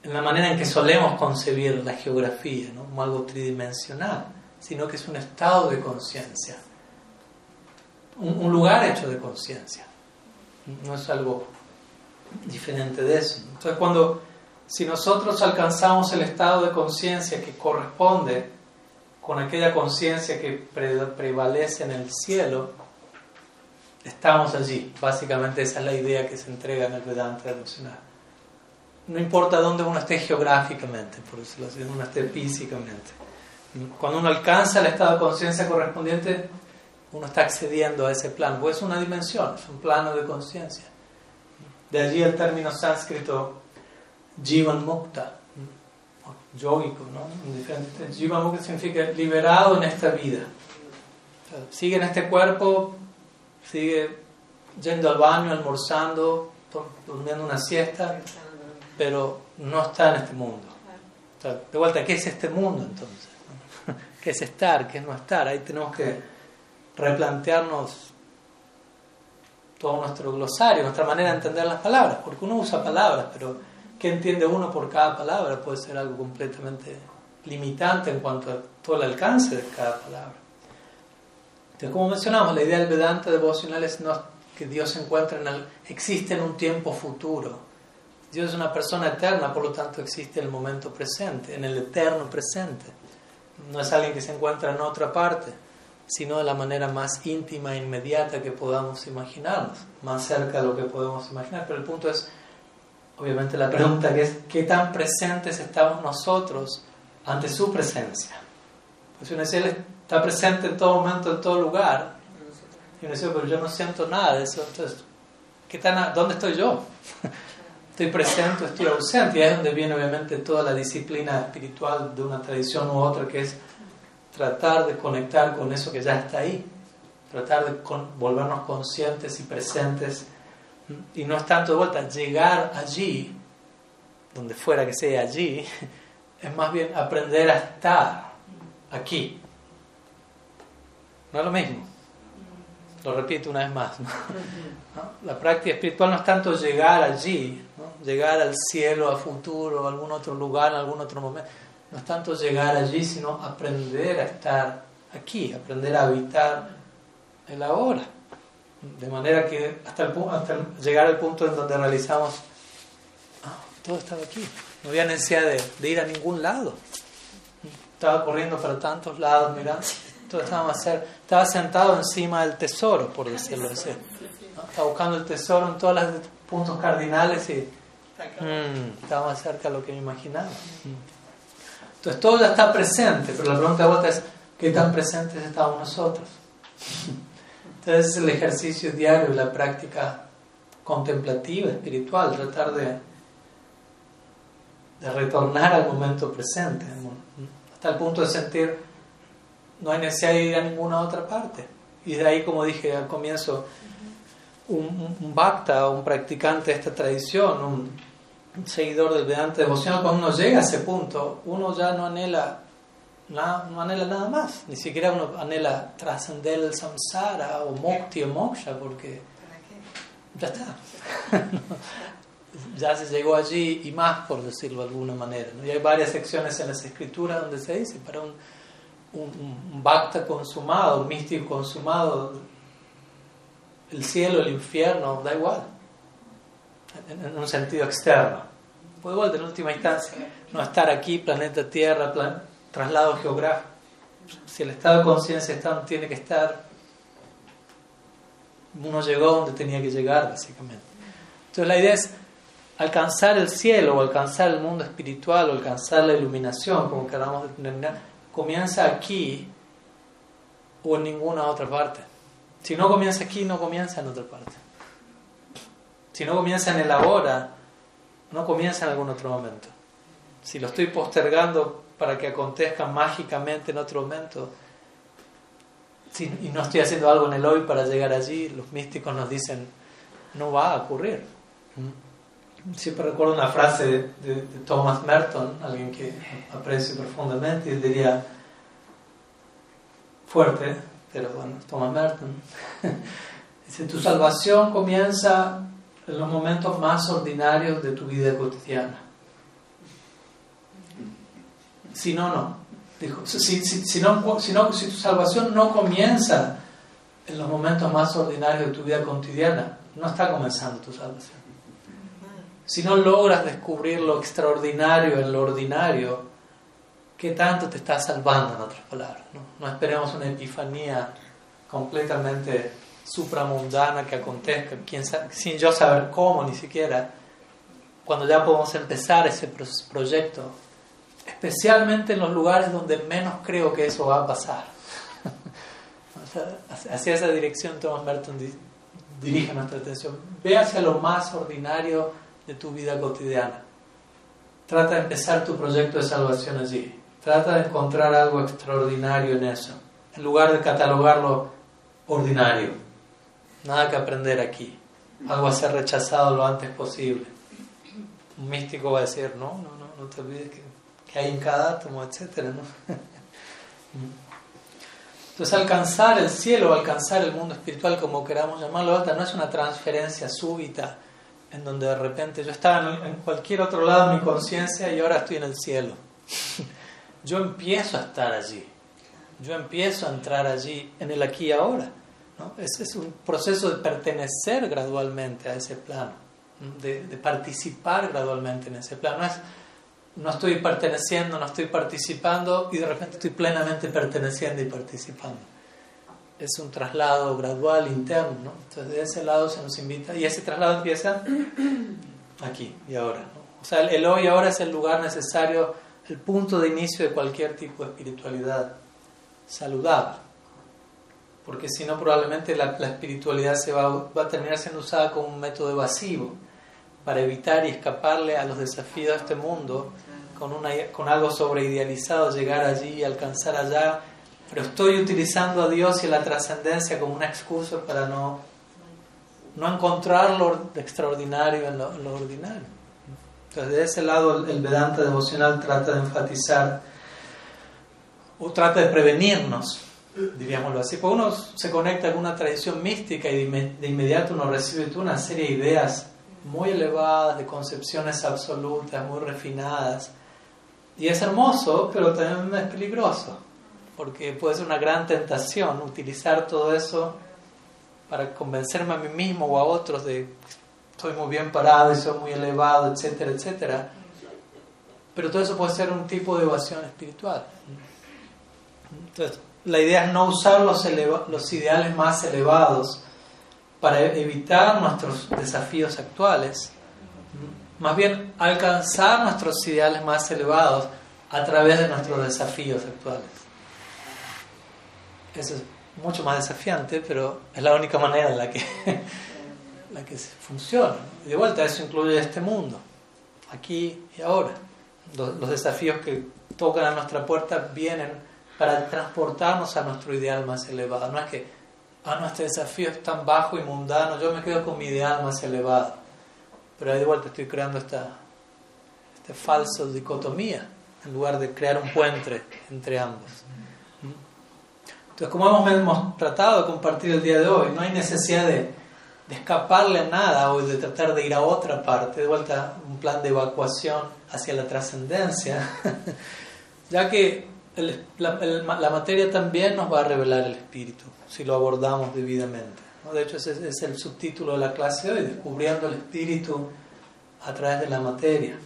en la manera en que solemos concebir la geografía, ¿no? como algo tridimensional, sino que es un estado de conciencia, un lugar hecho de conciencia, no es algo diferente de eso. Entonces, cuando, si nosotros alcanzamos el estado de conciencia que corresponde con aquella conciencia que prevalece en el cielo, estamos allí. Básicamente esa es la idea que se entrega en el Vedanta devocional. No importa dónde uno esté geográficamente, por decirlo así, uno esté físicamente. Cuando uno alcanza el estado de conciencia correspondiente, uno está accediendo a ese plano, pues es una dimensión, es un plano de conciencia. De allí el término sánscrito Jivan Mukta, yogico, ¿no? Jivan Mukta significa liberado en esta vida. sigue en este cuerpo, sigue yendo al baño, almorzando, durmiendo una siesta, pero no está en este mundo. de vuelta, ¿qué es este mundo entonces? ¿Qué es estar? ¿Qué es no estar? Ahí tenemos que replantearnos todo nuestro glosario, nuestra manera de entender las palabras, porque uno usa palabras, pero ¿qué entiende uno por cada palabra? Puede ser algo completamente limitante en cuanto a todo el alcance de cada palabra. Entonces, como mencionamos, la idea del Vedanta devocional es no, que Dios se encuentra en el, existe en un tiempo futuro. Dios es una persona eterna, por lo tanto existe el momento presente, en el eterno presente. No es alguien que se encuentra en otra parte sino de la manera más íntima e inmediata que podamos imaginarnos, más cerca de lo que podemos imaginar. Pero el punto es, obviamente la pregunta que es, ¿qué tan presentes estamos nosotros ante su presencia? Pues uno dice, Él está presente en todo momento, en todo lugar. Y uno dice, pero yo no siento nada de eso. Entonces, ¿qué tan, ¿dónde estoy yo? estoy presente, estoy ausente. Y ahí es donde viene obviamente toda la disciplina espiritual de una tradición u otra, que es tratar de conectar con eso que ya está ahí, tratar de volvernos conscientes y presentes. Y no es tanto de vuelta, llegar allí, donde fuera que sea allí, es más bien aprender a estar aquí. No es lo mismo. Lo repito una vez más. La práctica espiritual no es tanto llegar allí, llegar al cielo, a futuro, a algún otro lugar, en algún otro momento no es tanto llegar allí, sino aprender a estar aquí, aprender a habitar el ahora. De manera que hasta, el, hasta llegar al punto en donde realizamos, ah, todo estaba aquí, no había necesidad de, ir a ningún lado. Estaba corriendo para tantos lados, mirando, todo estaba, hacer, estaba sentado encima del tesoro, por decirlo así. Estaba buscando el tesoro en todos los puntos cardinales y mm, estaba más cerca de lo que me imaginaba. Entonces todo ya está presente, pero la pregunta de vuelta es, ¿qué tan presentes estamos nosotros? Entonces es el ejercicio diario, la práctica contemplativa, espiritual, tratar de, de retornar al momento presente, hasta el punto de sentir no hay necesidad de ir a ninguna otra parte. Y de ahí, como dije al comienzo, un, un bhakta, un practicante de esta tradición, un, un seguidor del Vedanta devocional, cuando uno llega a ese punto, uno ya no anhela, nada, no anhela nada más, ni siquiera uno anhela trascender el samsara o mukti o moksha, porque ya está. ya se llegó allí y más, por decirlo de alguna manera. Y hay varias secciones en las escrituras donde se dice, para un, un, un bhakta consumado, un místico consumado, el cielo, el infierno, da igual en, un sentido externo. Puede igual, en última instancia, no estar aquí, planeta Tierra, traslado geográfico. Si el estado de conciencia está donde tiene que estar, uno llegó donde tenía que llegar, básicamente. Entonces la idea es alcanzar el cielo o alcanzar el mundo espiritual o alcanzar la iluminación, como queramos determinar, comienza aquí o en ninguna otra parte. Si no comienza aquí, no comienza en otra parte. Si no comienza en el ahora, no comienza en algún otro momento. Si lo estoy postergando para que acontezca mágicamente en otro momento, y no estoy haciendo algo en el hoy para llegar allí, los místicos nos dicen, no va a ocurrir. ¿Mm? Siempre recuerdo una frase de, Thomas Merton, alguien que aprecio profundamente, y él diría, fuerte, bueno, Thomas Merton, dice, tu salvación comienza en los momentos más ordinarios de tu vida cotidiana. Si no, no. Dijo, si, si, si, no, si, no, si tu salvación no comienza en los momentos más ordinarios de tu vida cotidiana, no está comenzando tu salvación. Si no logras descubrir lo extraordinario en lo ordinario, ¿qué tanto te está salvando, en otras palabras? No, esperemos una epifanía completamente supramundana que acontezca sin yo saber cómo ni siquiera, cuando ya podemos empezar ese proyecto, especialmente en los lugares donde menos creo que eso va a pasar. hacia esa dirección Thomas Merton dirige nuestra atención. Ve hacia lo más ordinario de tu vida cotidiana. Trata de empezar tu proyecto de salvación allí. Trata de encontrar algo extraordinario en eso, en lugar de catalogarlo ordinario. Nada que aprender aquí. Algo a ser rechazado lo antes posible. Un místico va a decir, no, no, no, no te olvides que, hay en cada átomo, etc. Entonces alcanzar el cielo, alcanzar el mundo espiritual, como queramos llamarlo, no es una transferencia súbita en donde de repente yo estaba en cualquier otro lado de mi conciencia y ahora estoy en el cielo. Yo empiezo a estar allí, yo empiezo a entrar allí en el aquí y ahora. ¿no? Es, un proceso de pertenecer gradualmente a ese plano, de, participar gradualmente en ese plano. No es, no estoy perteneciendo, no estoy participando y de repente estoy plenamente perteneciendo y participando. Es un traslado gradual, interno, ¿no? Entonces de ese lado se nos invita y ese traslado empieza aquí y ahora. O sea, el, hoy y ahora es el lugar necesario, el punto de inicio de cualquier tipo de espiritualidad saludable. Porque si no, probablemente la, espiritualidad se va, a terminar siendo usada como un método evasivo para evitar y escaparle a los desafíos de este mundo con, una, con algo sobreidealizado, llegar allí y alcanzar allá, pero estoy utilizando a Dios y la trascendencia como una excusa para no, no encontrar lo extraordinario en lo, ordinario. Entonces, de ese lado, el, Vedanta devocional trata de enfatizar o trata de prevenirnos, diríamoslo así. Porque uno se conecta con una tradición mística y de inmediato uno recibe una serie de ideas muy elevadas, de concepciones absolutas, muy refinadas, y es hermoso, pero también es peligroso, porque puede ser una gran tentación utilizar todo eso para convencerme a mí mismo o a otros de estoy muy bien parado y soy muy elevado, etcétera, etcétera. Pero todo eso puede ser un tipo de evasión espiritual. Entonces, la idea es no usar los, los ideales más elevados para evitar nuestros desafíos actuales, más bien alcanzar nuestros ideales más elevados a través de nuestros desafíos actuales. Eso es mucho más desafiante, pero es la única manera en la que, la que funciona. Y de vuelta, eso incluye este mundo, aquí y ahora. Los, desafíos que tocan a nuestra puerta vienen para transportarnos a nuestro ideal más elevado. No es que, ah, nuestro desafío es tan bajo y mundano, yo me quedo con mi ideal más elevado pero ahí de vuelta estoy creando esta, esta falsa dicotomía en lugar de crear un puente entre ambos. Entonces, como hemos, tratado de compartir el día de hoy, no hay necesidad de, de, escaparle a nada o de tratar de ir a otra parte, de vuelta un plan de evacuación hacia la trascendencia, ya que la, materia también nos va a revelar el espíritu si lo abordamos debidamente. De hecho, ese es el subtítulo de la clase hoy, descubriendo el espíritu a través de la materia.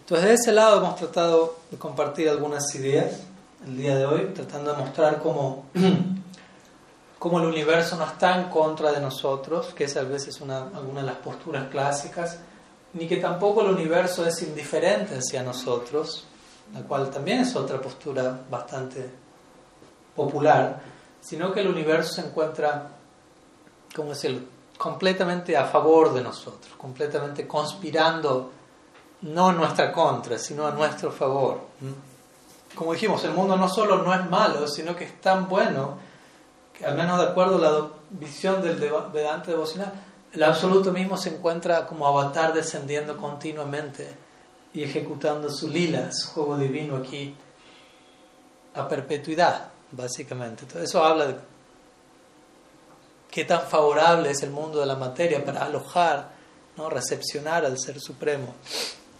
Entonces, de ese lado hemos tratado de compartir algunas ideas el día de hoy, tratando de mostrar cómo, cómo el universo no está en contra de nosotros, que es a veces una, alguna de las posturas clásicas, ni que tampoco el universo es indiferente hacia nosotros, la cual también es otra postura bastante popular sino que el universo se encuentra, como decirlo, completamente a favor de nosotros, completamente conspirando no en nuestra contra, sino a nuestro favor. Como dijimos, el mundo no solo no es malo, sino que es tan bueno al menos de acuerdo a la visión del Vedanta devocional, el absoluto mismo se encuentra como avatar descendiendo continuamente y ejecutando su lila, su juego divino aquí a perpetuidad básicamente. Todo eso habla de qué tan favorable es el mundo de la materia para alojar, ¿no? recepcionar al Ser Supremo,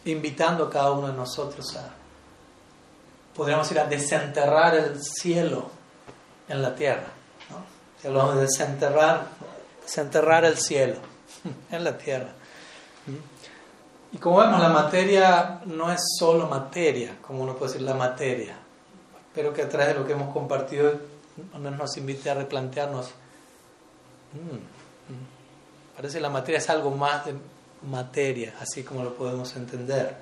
invitando a cada uno de nosotros a, podríamos ir a desenterrar el cielo en la tierra. Hablamos de desenterrar, desenterrar el cielo en la tierra. Y como vemos, la materia no es solo materia, como uno puede decir la materia. Espero que a través de lo que hemos compartido nos invite a replantearnos. Mm, mm, parece que la materia es algo más de materia, así como lo podemos entender.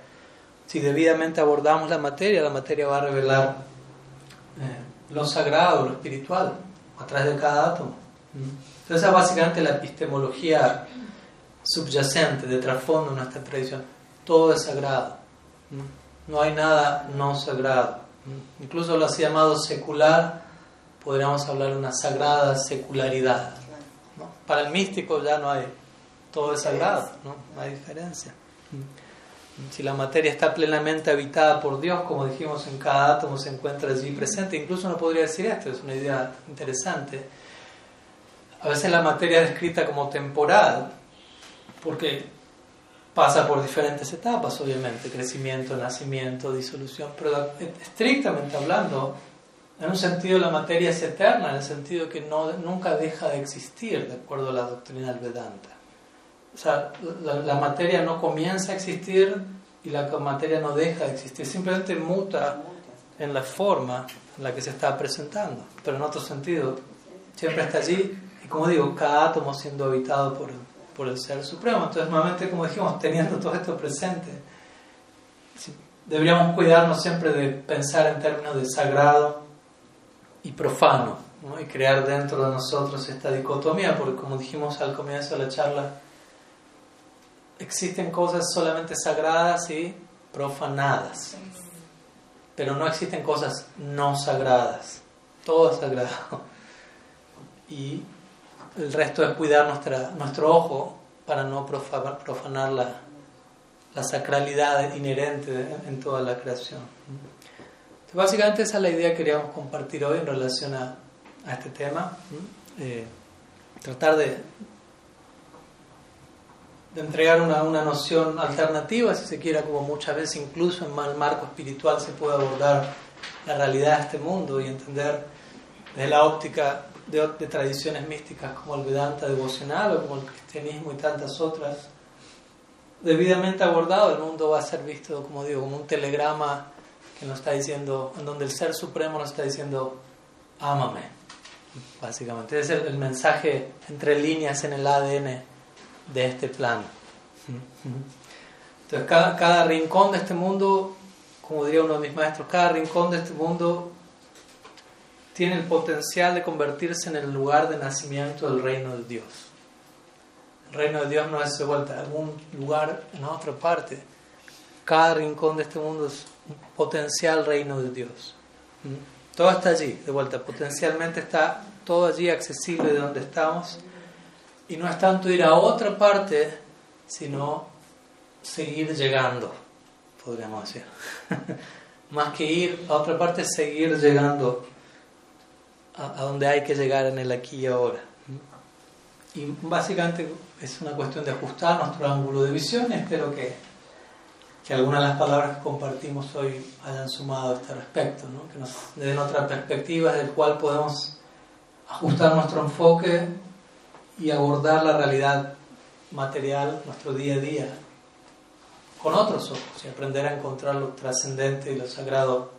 Si debidamente abordamos la materia, la materia va a revelar eh, lo sagrado, lo espiritual, a través de cada átomo. Entonces, esa es básicamente la epistemología subyacente, de trasfondo en nuestra tradición. Todo es sagrado. No hay nada no sagrado. Incluso lo así llamado secular, podríamos hablar de una sagrada secularidad. Para el místico ya no hay, todo es sagrado, no, hay diferencia. Si la materia está plenamente habitada por Dios, como dijimos, en cada átomo se encuentra allí presente, incluso no podría decir esto, es una idea interesante. A veces la materia es descrita como temporal, porque pasa por diferentes etapas, obviamente, crecimiento, nacimiento, disolución, pero estrictamente hablando, en un sentido la materia es eterna, en el sentido que no, nunca deja de existir, de acuerdo a la doctrina del Vedanta. O sea, la, materia no comienza a existir y la materia no deja de existir, simplemente muta en la forma en la que se está presentando, pero en otro sentido siempre está allí y como digo, cada átomo siendo habitado por, por el Ser Supremo. Entonces, nuevamente, como dijimos, teniendo todo esto presente, deberíamos cuidarnos siempre de pensar en términos de sagrado y profano, y crear dentro de nosotros esta dicotomía, porque como dijimos al comienzo de la charla, existen cosas solamente sagradas y profanadas, pero no existen cosas no sagradas, todo es sagrado. Y el resto es cuidar nuestra, nuestro ojo para no profanar, la, la, sacralidad inherente en toda la creación. básicamente esa es la idea que queríamos compartir hoy en relación a, a este tema. Eh, tratar de, de entregar una, una, noción alternativa, si se quiera, como muchas veces incluso en el marco espiritual se puede abordar la realidad de este mundo y entender desde la óptica de, tradiciones místicas como el Vedanta devocional o como el cristianismo y tantas otras, debidamente abordado, el mundo va a ser visto, como digo, como un telegrama que nos está diciendo, en donde el Ser Supremo nos está diciendo, ámame, básicamente. Es el, mensaje entre líneas en el ADN de este plano. Entonces, cada, cada rincón de este mundo, como diría uno de mis maestros, cada rincón de este mundo tiene el potencial de convertirse en el lugar de nacimiento del reino de Dios. El reino de Dios no es de vuelta algún lugar en otra parte. Cada rincón de este mundo es un potencial reino de Dios. Todo está allí, de vuelta. Potencialmente está todo allí accesible de donde estamos. Y no es tanto ir a otra parte, sino seguir llegando, podríamos decir. Más que ir a otra parte, seguir llegando a, donde hay que llegar en el aquí y ahora. Y básicamente es una cuestión de ajustar nuestro ángulo de visión. Espero que, que algunas de las palabras que compartimos hoy hayan sumado a este respecto, ¿no? que nos den otra perspectiva del cual podemos ajustar nuestro enfoque y abordar la realidad material, nuestro día a día, con otros ojos y aprender a encontrar lo trascendente y lo sagrado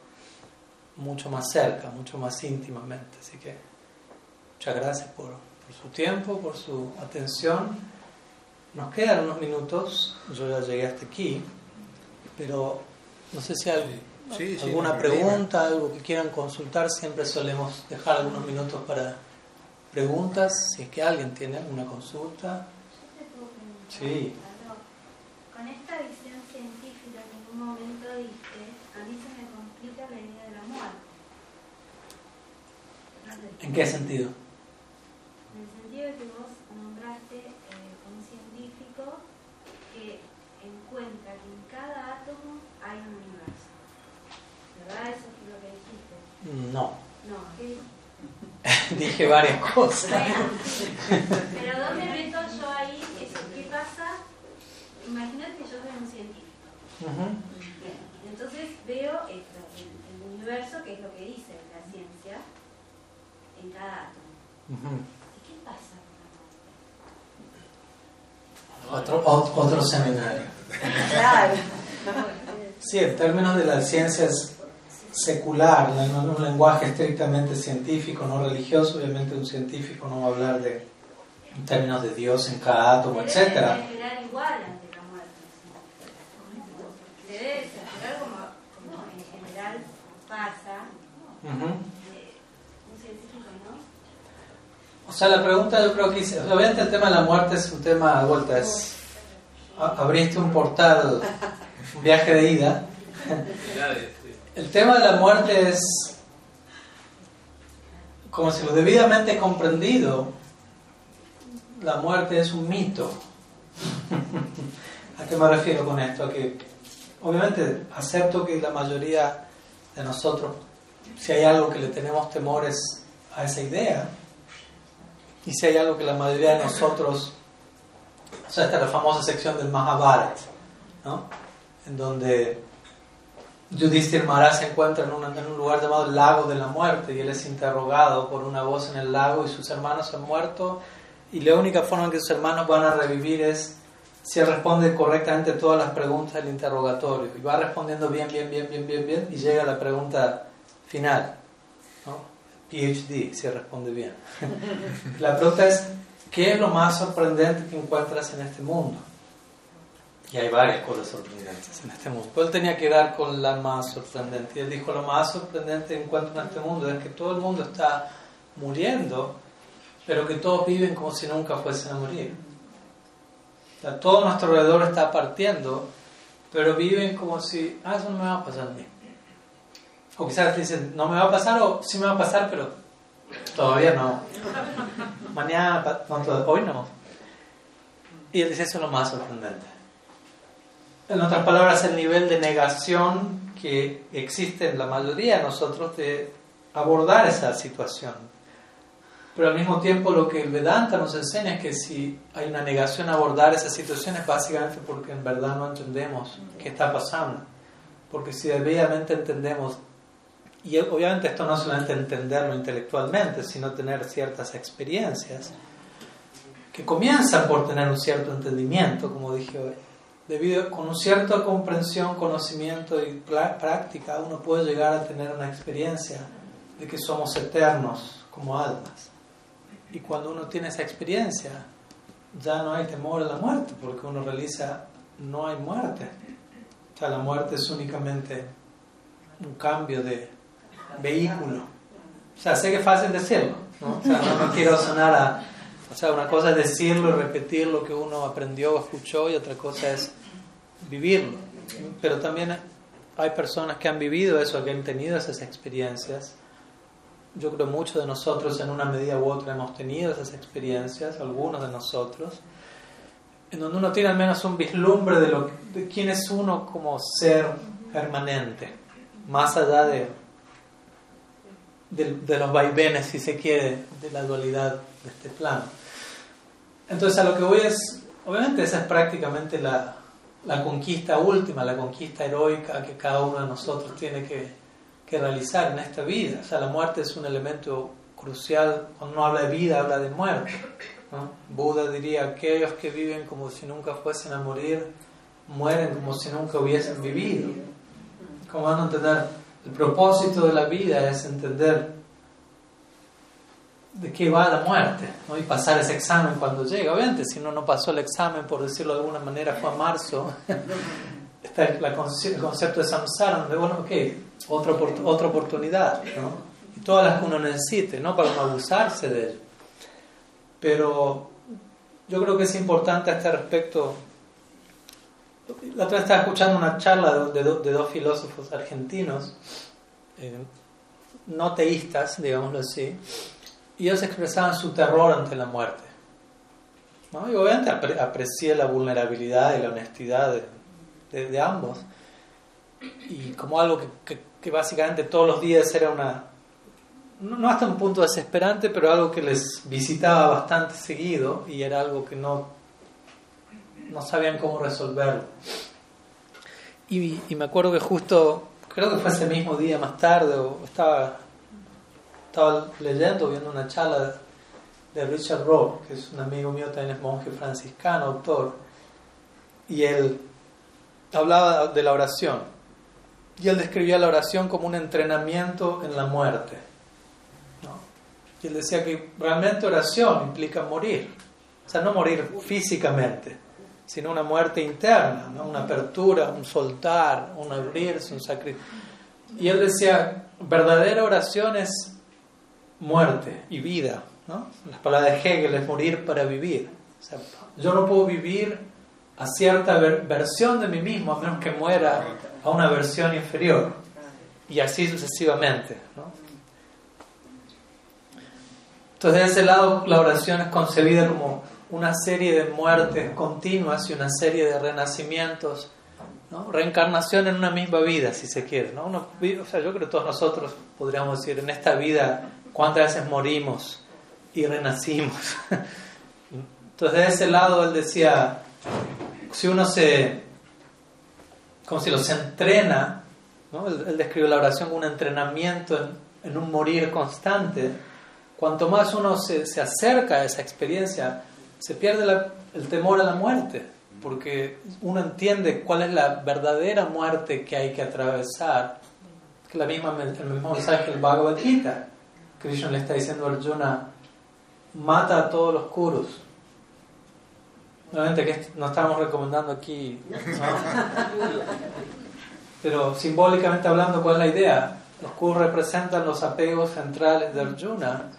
mucho más cerca, mucho más íntimamente. Así que muchas gracias por, su tiempo, por su atención. Nos quedan unos minutos, yo ya llegué hasta aquí, pero no sé si hay alguna pregunta, algo que quieran consultar, siempre solemos dejar algunos minutos para preguntas, si es que alguien tiene alguna consulta. Sí. Con esta visión científica que en un momento diste, a mí se me complica la idea ¿En qué sentido? En el sentido de que vos nombraste eh, un científico que encuentra que en cada átomo hay un universo. ¿Verdad? Eso es lo que dijiste. No. No, ¿qué Dije varias cosas. pero ¿dónde meto yo ahí eso? ¿Qué pasa? Imagínate que yo soy un científico. Entonces veo esto, el, el universo, que es lo que dice la ciencia, en cada átomo. ¿Y qué pasa Otro, otro seminario. Claro. Sí, en términos de las ciencias secular, en un lenguaje estrictamente científico, no religioso, obviamente un científico no va a hablar de en términos de Dios en cada átomo, etc. Debe esperar igual ante la muerte. Debe esperar como, como en general pasa. Ujú. un científico, ¿no? O sea, la pregunta yo creo que hice- obviamente el tema de la muerte es un tema de vuelta, es abriste un portal, un viaje de ida. El tema de la muerte es como si lo debidamente comprendido, la muerte es un mito. ¿A qué me refiero con esto? Que obviamente acepto que la mayoría de nosotros, si hay algo que le tenemos temores a esa idea, y si hay algo que la mayoría de nosotros, o sea, esta es la famosa sección del Mahabharata, ¿no? En donde Yudhishthir Maharaj se encuentra en, un lugar llamado Lago de la Muerte y él es interrogado por una voz en el lago y sus hermanos han muerto y la única forma que sus hermanos van a revivir es si él responde correctamente todas las preguntas del interrogatorio y va respondiendo bien, bien, bien, bien, bien, bien y llega a la pregunta final. PhD, si responde bien. la pregunta es, ¿qué es lo más sorprendente que encuentras en este mundo? Y hay varias cosas sorprendentes en este mundo. Pero él tenía que dar con la más sorprendente. Y él dijo, lo más sorprendente que encuentro en este mundo es que todo el mundo está muriendo, pero que todos viven como si nunca fuesen a morir. O sea, todo nuestro alrededor está partiendo, pero viven como si, ah, eso no me va a pasar a mí. O quizás dicen, no me va a pasar o sí me va a pasar, pero todavía no. Mañana, no, hoy no. Y él dice, eso es lo más sorprendente. En otras palabras, el nivel de negación que existe en la mayoría de nosotros de abordar esa situación. Pero al mismo tiempo lo que el Vedanta nos enseña es que si hay una negación a abordar esa situación es básicamente porque en verdad no entendemos qué está pasando. Porque si debidamente entendemos, y obviamente esto no es solamente entenderlo intelectualmente, sino tener ciertas experiencias que comienzan por tener un cierto entendimiento, como dije hoy. Debido con una cierta comprensión, conocimiento y práctica, uno puede llegar a tener una experiencia de que somos eternos como almas. Y cuando uno tiene esa experiencia, ya no hay temor a la muerte, porque uno realiza, no hay muerte. O sea, la muerte es únicamente un cambio de vehículo. O sea, sé que es fácil decirlo, ¿no? O sea, no me quiero sonar a... O sea, una cosa es decirlo y repetir lo que uno aprendió o escuchó y otra cosa es vivirlo. Pero también hay personas que han vivido eso, que han tenido esas experiencias. Yo creo muchos de nosotros en una medida u otra hemos tenido esas experiencias, algunos de nosotros, en donde uno tiene al menos un vislumbre de, lo, de quién es uno como ser permanente, más allá de, de, de los vaivenes, si se quiere, de la dualidad de este plano. Entonces a lo que voy es, obviamente esa es prácticamente la, la conquista última, la conquista heroica que cada uno de nosotros tiene que, que realizar en esta vida. O sea, la muerte es un elemento crucial. Cuando uno habla de vida, habla de muerte. Buda diría, aquellos que viven como si nunca fuesen a morir, mueren como si nunca hubiesen vivido. Como van a entender, el propósito de la vida es entender de qué va la muerte ¿no? y pasar ese examen cuando llega. Obviamente, si uno no pasó el examen, por decirlo de alguna manera, fue a marzo, está el, concepto de samsara, donde, bueno, ok, otra, otra oportunidad, ¿no? y todas las que uno necesite, no para no abusarse de ello. Pero yo creo que es importante a este respecto. La otra vez estaba escuchando una charla de, de dos filósofos argentinos, eh, no teístas, digámoslo así, y ellos expresaban su terror ante la muerte. ¿no? Y obviamente apre- aprecié la vulnerabilidad y la honestidad de, ambos. Y como algo que, que- que básicamente todos los días era una, no, no hasta un punto desesperante, pero algo que les visitaba bastante seguido y era algo que no, no sabían cómo resolverlo. Y, y me acuerdo que justo, creo que fue ese mismo día más tarde, o estaba estaba leyendo, viendo una charla de Richard Rohr, que es un amigo mío, también es monje franciscano, autor, y él hablaba de la oración. Y él describía la oración como un entrenamiento en la muerte. Y él decía que realmente oración implica morir. O sea, no morir físicamente, sino una muerte interna, una apertura, un soltar, un abrirse, un sacrificio. Y él decía, verdadera oración es muerte y vida. ¿no? Las palabras de Hegel es morir para vivir. O sea, yo no puedo vivir a cierta versión de mí mismo a menos que muera a una versión inferior. Y así sucesivamente. ¿no? Entonces, de ese lado, la oración es concebida como una serie de muertes continuas y una serie de renacimientos, ¿no? reencarnación en una misma vida, si se quiere. ¿no? o sea, yo creo que todos nosotros podríamos decir, en esta vida, ¿cuántas veces morimos y renacimos? Entonces, de ese lado, él decía, si uno se, como si lo se entrena, ¿no? él, describe la oración como un entrenamiento en, en un morir constante, cuanto más uno se, se, acerca a esa experiencia, se pierde la, el temor a la muerte, porque uno entiende cuál es la verdadera muerte que hay que atravesar. Que la misma, el mismo mensaje del Bhagavad Gita, Krishna le está diciendo a Arjuna, mata a todos los kurus. Obviamente que no estamos recomendando aquí, pero simbólicamente hablando, ¿cuál es la idea? Los kurus representan los apegos centrales de Arjuna,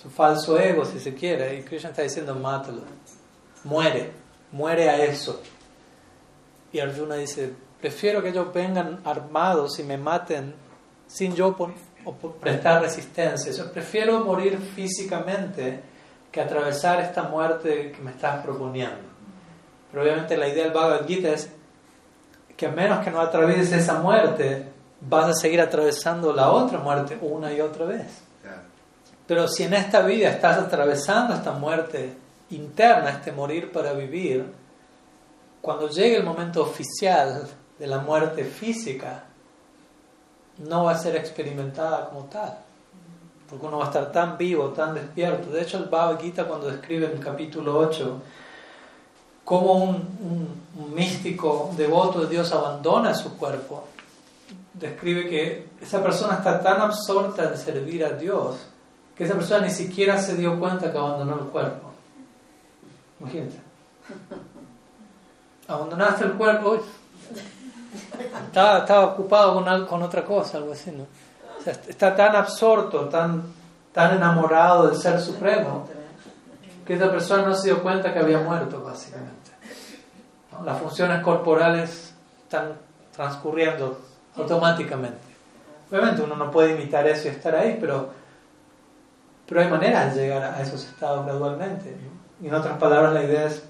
su falso ego, si se quiere, y Krishna está diciendo, mátalo, muere, muere a eso. Y Arjuna dice, prefiero que ellos vengan armados y me maten sin yo prestar resistencia. Yo prefiero morir físicamente que atravesar esta muerte que me estás proponiendo. Pero obviamente la idea del Bhagavad Gita es que a menos que no atravieses esa muerte, vas a seguir atravesando la otra muerte una y otra vez. Pero si en esta vida estás atravesando esta muerte interna, este morir para vivir, cuando llegue el momento oficial de la muerte física, no va a ser experimentada como tal. Porque uno va a estar tan vivo, tan despierto. De hecho, el Bhagavad Gita cuando describe en el capítulo 8 cómo un, místico devoto de Dios abandona su cuerpo, describe que esa persona está tan absorta en servir a Dios que esa persona ni siquiera se dio cuenta que abandonó el cuerpo. Imagínate. Abandonaste el cuerpo, estaba, estaba ocupado con, con otra cosa, algo así, ¿no? está tan absorto, tan, tan enamorado del Ser Supremo, que esa persona no se dio cuenta que había muerto, básicamente. Las funciones corporales están transcurriendo automáticamente. Obviamente uno no puede imitar eso y estar ahí, pero, pero hay maneras de llegar a esos estados gradualmente. Y en otras palabras, la idea es,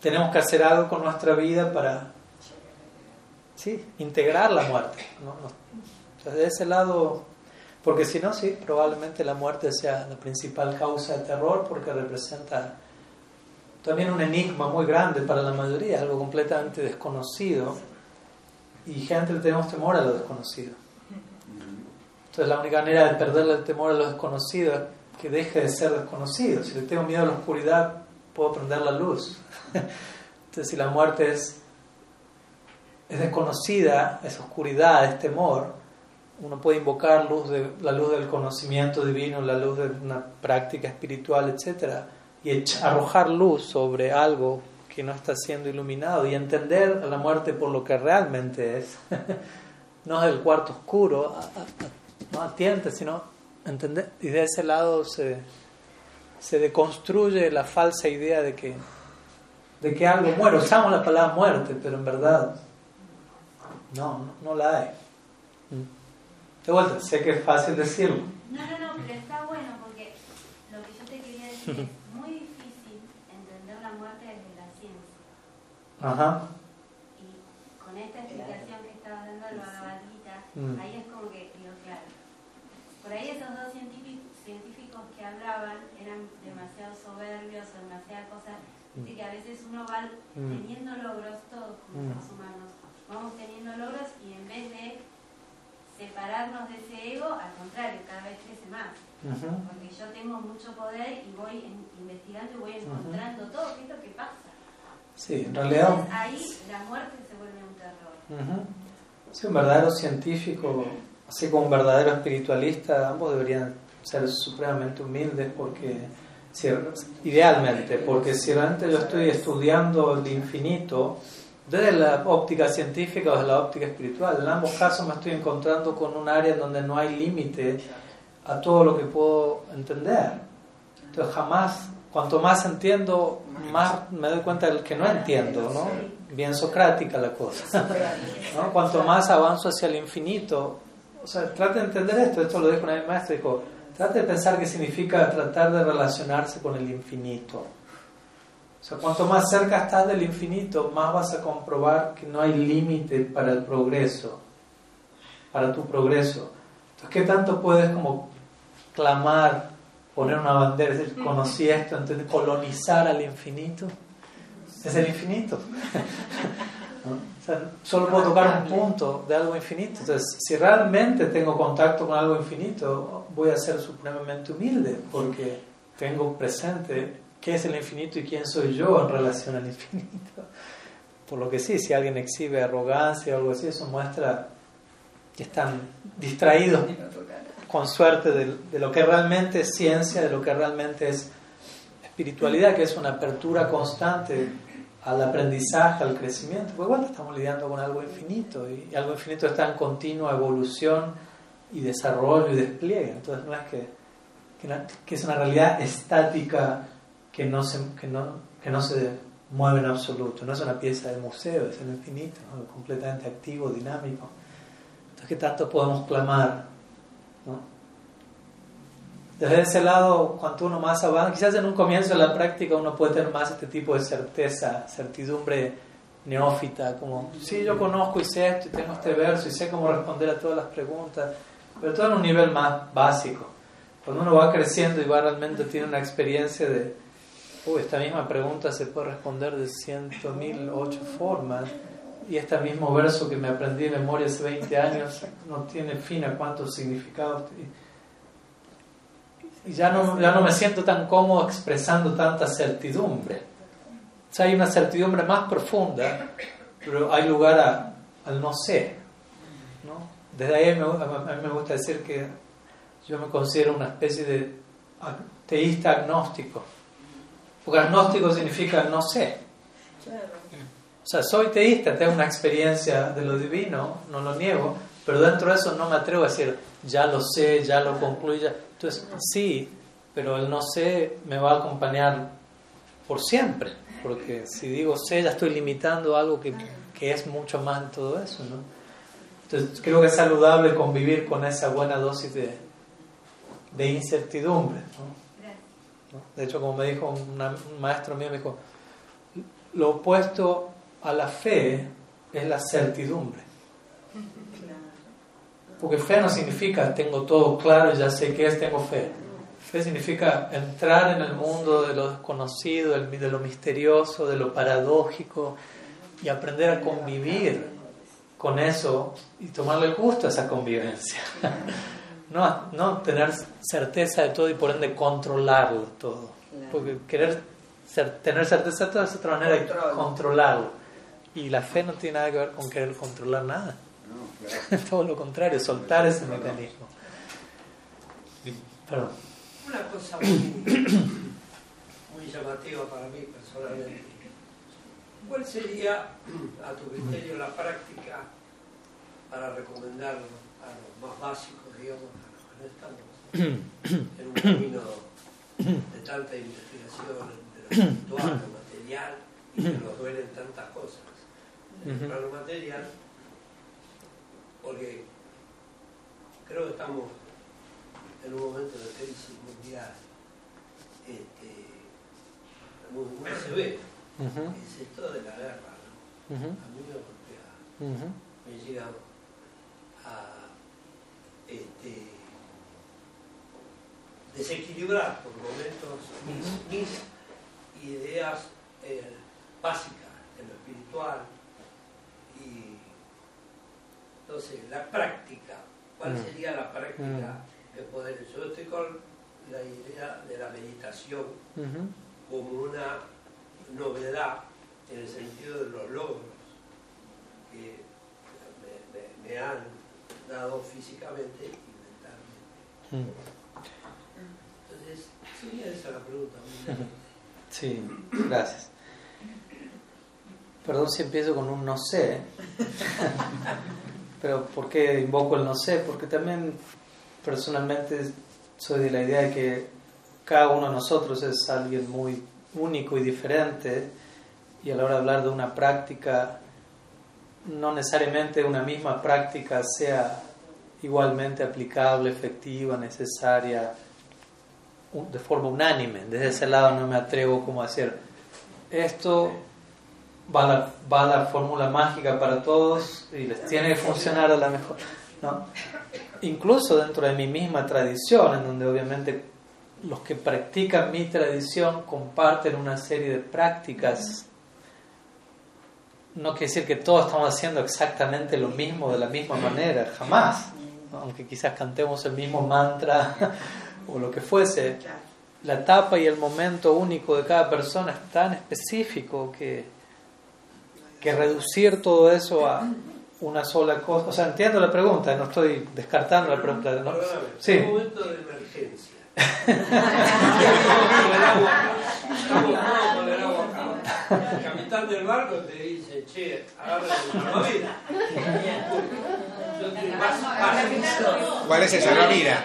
tenemos que hacer algo con nuestra vida para sí, integrar la muerte. ¿no? de ese lado porque si no, sí, probablemente la muerte sea la principal causa de terror porque representa también un enigma muy grande para la mayoría, algo completamente desconocido. Y gente le tenemos temor a lo desconocido. Entonces la única manera de perderle el temor a lo desconocido es que deje de ser desconocido. Si le tengo miedo a la oscuridad, puedo prender la luz. Entonces si la muerte es, es desconocida, es oscuridad, es temor, uno puede invocar luz de, la luz del conocimiento divino, la luz de una práctica espiritual, etc. Y arrojar luz sobre algo que no está siendo iluminado y entender a la muerte por lo que realmente es. no es el cuarto oscuro, no atiende, sino entender. Y de ese lado se, se deconstruye la falsa idea de que, de que algo muere. Usamos la palabra muerte, pero en verdad no, no la hay. De vuelta, sé que es fácil decirlo. No, no, no, pero está bueno porque lo que yo te quería decir es muy difícil entender la muerte desde la ciencia. Ajá. Y con esta explicación que estaba dando el Bhagavad mm. ahí es como que digo, claro. Por ahí esos dos científicos, que hablaban eran demasiado soberbios o demasiadas cosas. Así que a veces uno va mm. teniendo logros, todos como mm. humanos, vamos teniendo logros y en vez de separarnos de ese ego, al contrario, cada vez crece más. Porque yo tengo mucho poder y voy investigando y voy encontrando todo, ¿qué es lo que pasa? Sí, en realidad. ahí la muerte se vuelve un verdadero científico, así como un verdadero espiritualista, ambos deberían ser supremamente humildes porque idealmente, porque si realmente yo estoy estudiando el infinito desde la óptica científica o desde la óptica espiritual, en ambos casos me estoy encontrando con un área donde no hay límite a todo lo que puedo entender. Entonces jamás, cuanto más entiendo, más me doy cuenta del que no entiendo, ¿no? Bien socrática la cosa. ¿no? Cuanto más avanzo hacia el infinito, o sea, trate de entender esto, esto lo dijo una maestro, dijo, trate de pensar qué significa tratar de relacionarse con el infinito. O sea, cuanto más cerca estás del infinito, más vas a comprobar que no hay límite para el progreso, para tu progreso. Entonces, ¿qué tanto puedes como clamar, poner una bandera, decir, conocí esto, entonces colonizar al infinito? Es el infinito. solo puedo tocar un punto de algo infinito. Entonces, si realmente tengo contacto con algo infinito, voy a ser supremamente humilde porque tengo presente qué es el infinito y quién soy yo en relación al infinito. Por lo que sí, si alguien exhibe arrogancia o algo así, eso muestra que están distraídos con suerte de, de lo que realmente es ciencia, de lo que realmente es espiritualidad, que es una apertura constante al aprendizaje, al crecimiento, pues bueno, estamos lidiando con algo infinito y algo infinito está en continua evolución y desarrollo y despliegue. Entonces no es que, que, es una realidad estática que no, se, que, no, que no se mueve en absoluto, no es una pieza de museo, es el infinito, completamente activo, dinámico. Entonces, ¿qué tanto podemos clamar? ¿no? Desde ese lado, cuanto uno más avanza, quizás en un comienzo de la práctica uno puede tener más este tipo de certeza, certidumbre neófita, como, sí, yo conozco y sé esto y tengo este verso y sé cómo responder a todas las preguntas, pero todo en un nivel más básico. Cuando uno va creciendo y va realmente tiene una experiencia de, uy, esta misma pregunta se puede responder de ciento mil ocho formas y este mismo verso que me aprendí de memoria hace 20 años no tiene fin a cuántos significados y ya no, ya no me siento tan cómodo expresando tanta certidumbre. Hay una certidumbre más profunda, pero hay lugar al no sé. ¿no? Desde ahí a mí me gusta decir que yo me considero una especie de teísta agnóstico. Porque agnóstico significa no sé. O sea, soy teísta, tengo una experiencia de lo divino, no lo niego, pero dentro de eso no me atrevo a decir, ya lo sé, ya lo concluyo. Entonces, sí, pero el no sé me va a acompañar por siempre, porque si digo sé, ya estoy limitando algo que, que es mucho más de todo eso, ¿no? Entonces, creo que es saludable convivir con esa buena dosis de, de incertidumbre, ¿no? De hecho, como me dijo un maestro mío, me dijo, lo opuesto a la fe es la certidumbre. Porque fe no significa tengo todo claro y ya sé qué es, tengo fe. Fe significa entrar en el mundo de lo desconocido, de lo misterioso, de lo paradójico y aprender a convivir con eso y tomarle gusto a esa convivencia. No, no tener certeza de todo y por ende controlarlo todo. Porque querer tener certeza de todo es otra manera de controlarlo. Y la fe no tiene nada que ver con querer controlar nada. Todo lo contrario, soltar ese mecanismo. Una cosa muy, llamativa para mí personalmente. ¿Cuál sería, a tu criterio, la práctica para recomendar a los más básicos, digamos, no estamos en un camino de tanta investigación de lo espiritual, lo material, y que nos duelen tantas cosas? Para lo material, porque creo que estamos en un momento de crisis mundial este, muy, severo. Es esto de la guerra, ¿no? A mí me golpea, me llega a este, desequilibrar por momentos mis, ideas eh, básicas en lo espiritual, entonces, la práctica, ¿cuál sería la práctica de poder? Yo estoy con la idea de la meditación como una novedad en el sentido de los logros, que me han dado físicamente y mentalmente. Entonces, sería esa la pregunta. Sí, gracias. Perdón si empiezo con un no sé, pero ¿por qué invoco el no sé? Porque también personalmente soy de la idea de que cada uno de nosotros es alguien muy único y diferente y a la hora de hablar de una práctica, no necesariamente una misma práctica sea igualmente aplicable, efectiva, necesaria, de forma unánime. Desde ese lado no me atrevo como a decir, esto va la, va la fórmula mágica para todos y les tiene que funcionar a la mejor. ¿no? Incluso dentro de mi misma tradición, en donde obviamente los que practican mi tradición comparten una serie de prácticas, no quiere decir que todos estamos haciendo exactamente lo mismo de la misma manera, jamás. Aunque quizás cantemos el mismo mantra o lo que fuese, la etapa y el momento único de cada persona es tan específico que que reducir todo eso a una sola cosa. O sea, entiendo la pregunta, no estoy descartando la pregunta. ¿no? Sí. Un momento de emergencia. Estamos con el agua acá. El capitán del barco te dice, che, agarra el salvavidas. ¿Cuál es el salvavidas?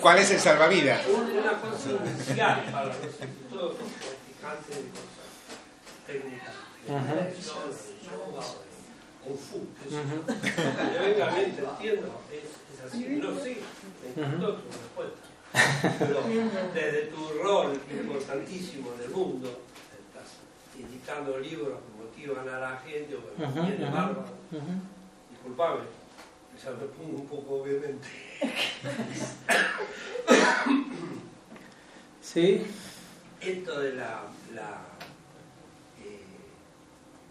¿Cuál es el salvavidas? Una cosa inicial para los los practicantes de cosas técnicas. Kung venga entiendo, es, así, no sé, me encantó tu respuesta. Pero desde tu rol importantísimo en el mundo, estás indicando libros que motivan a la gente o que -huh, bárbaro. Disculpame, ya me pongo un poco obviamente. Sí. Esto de la, la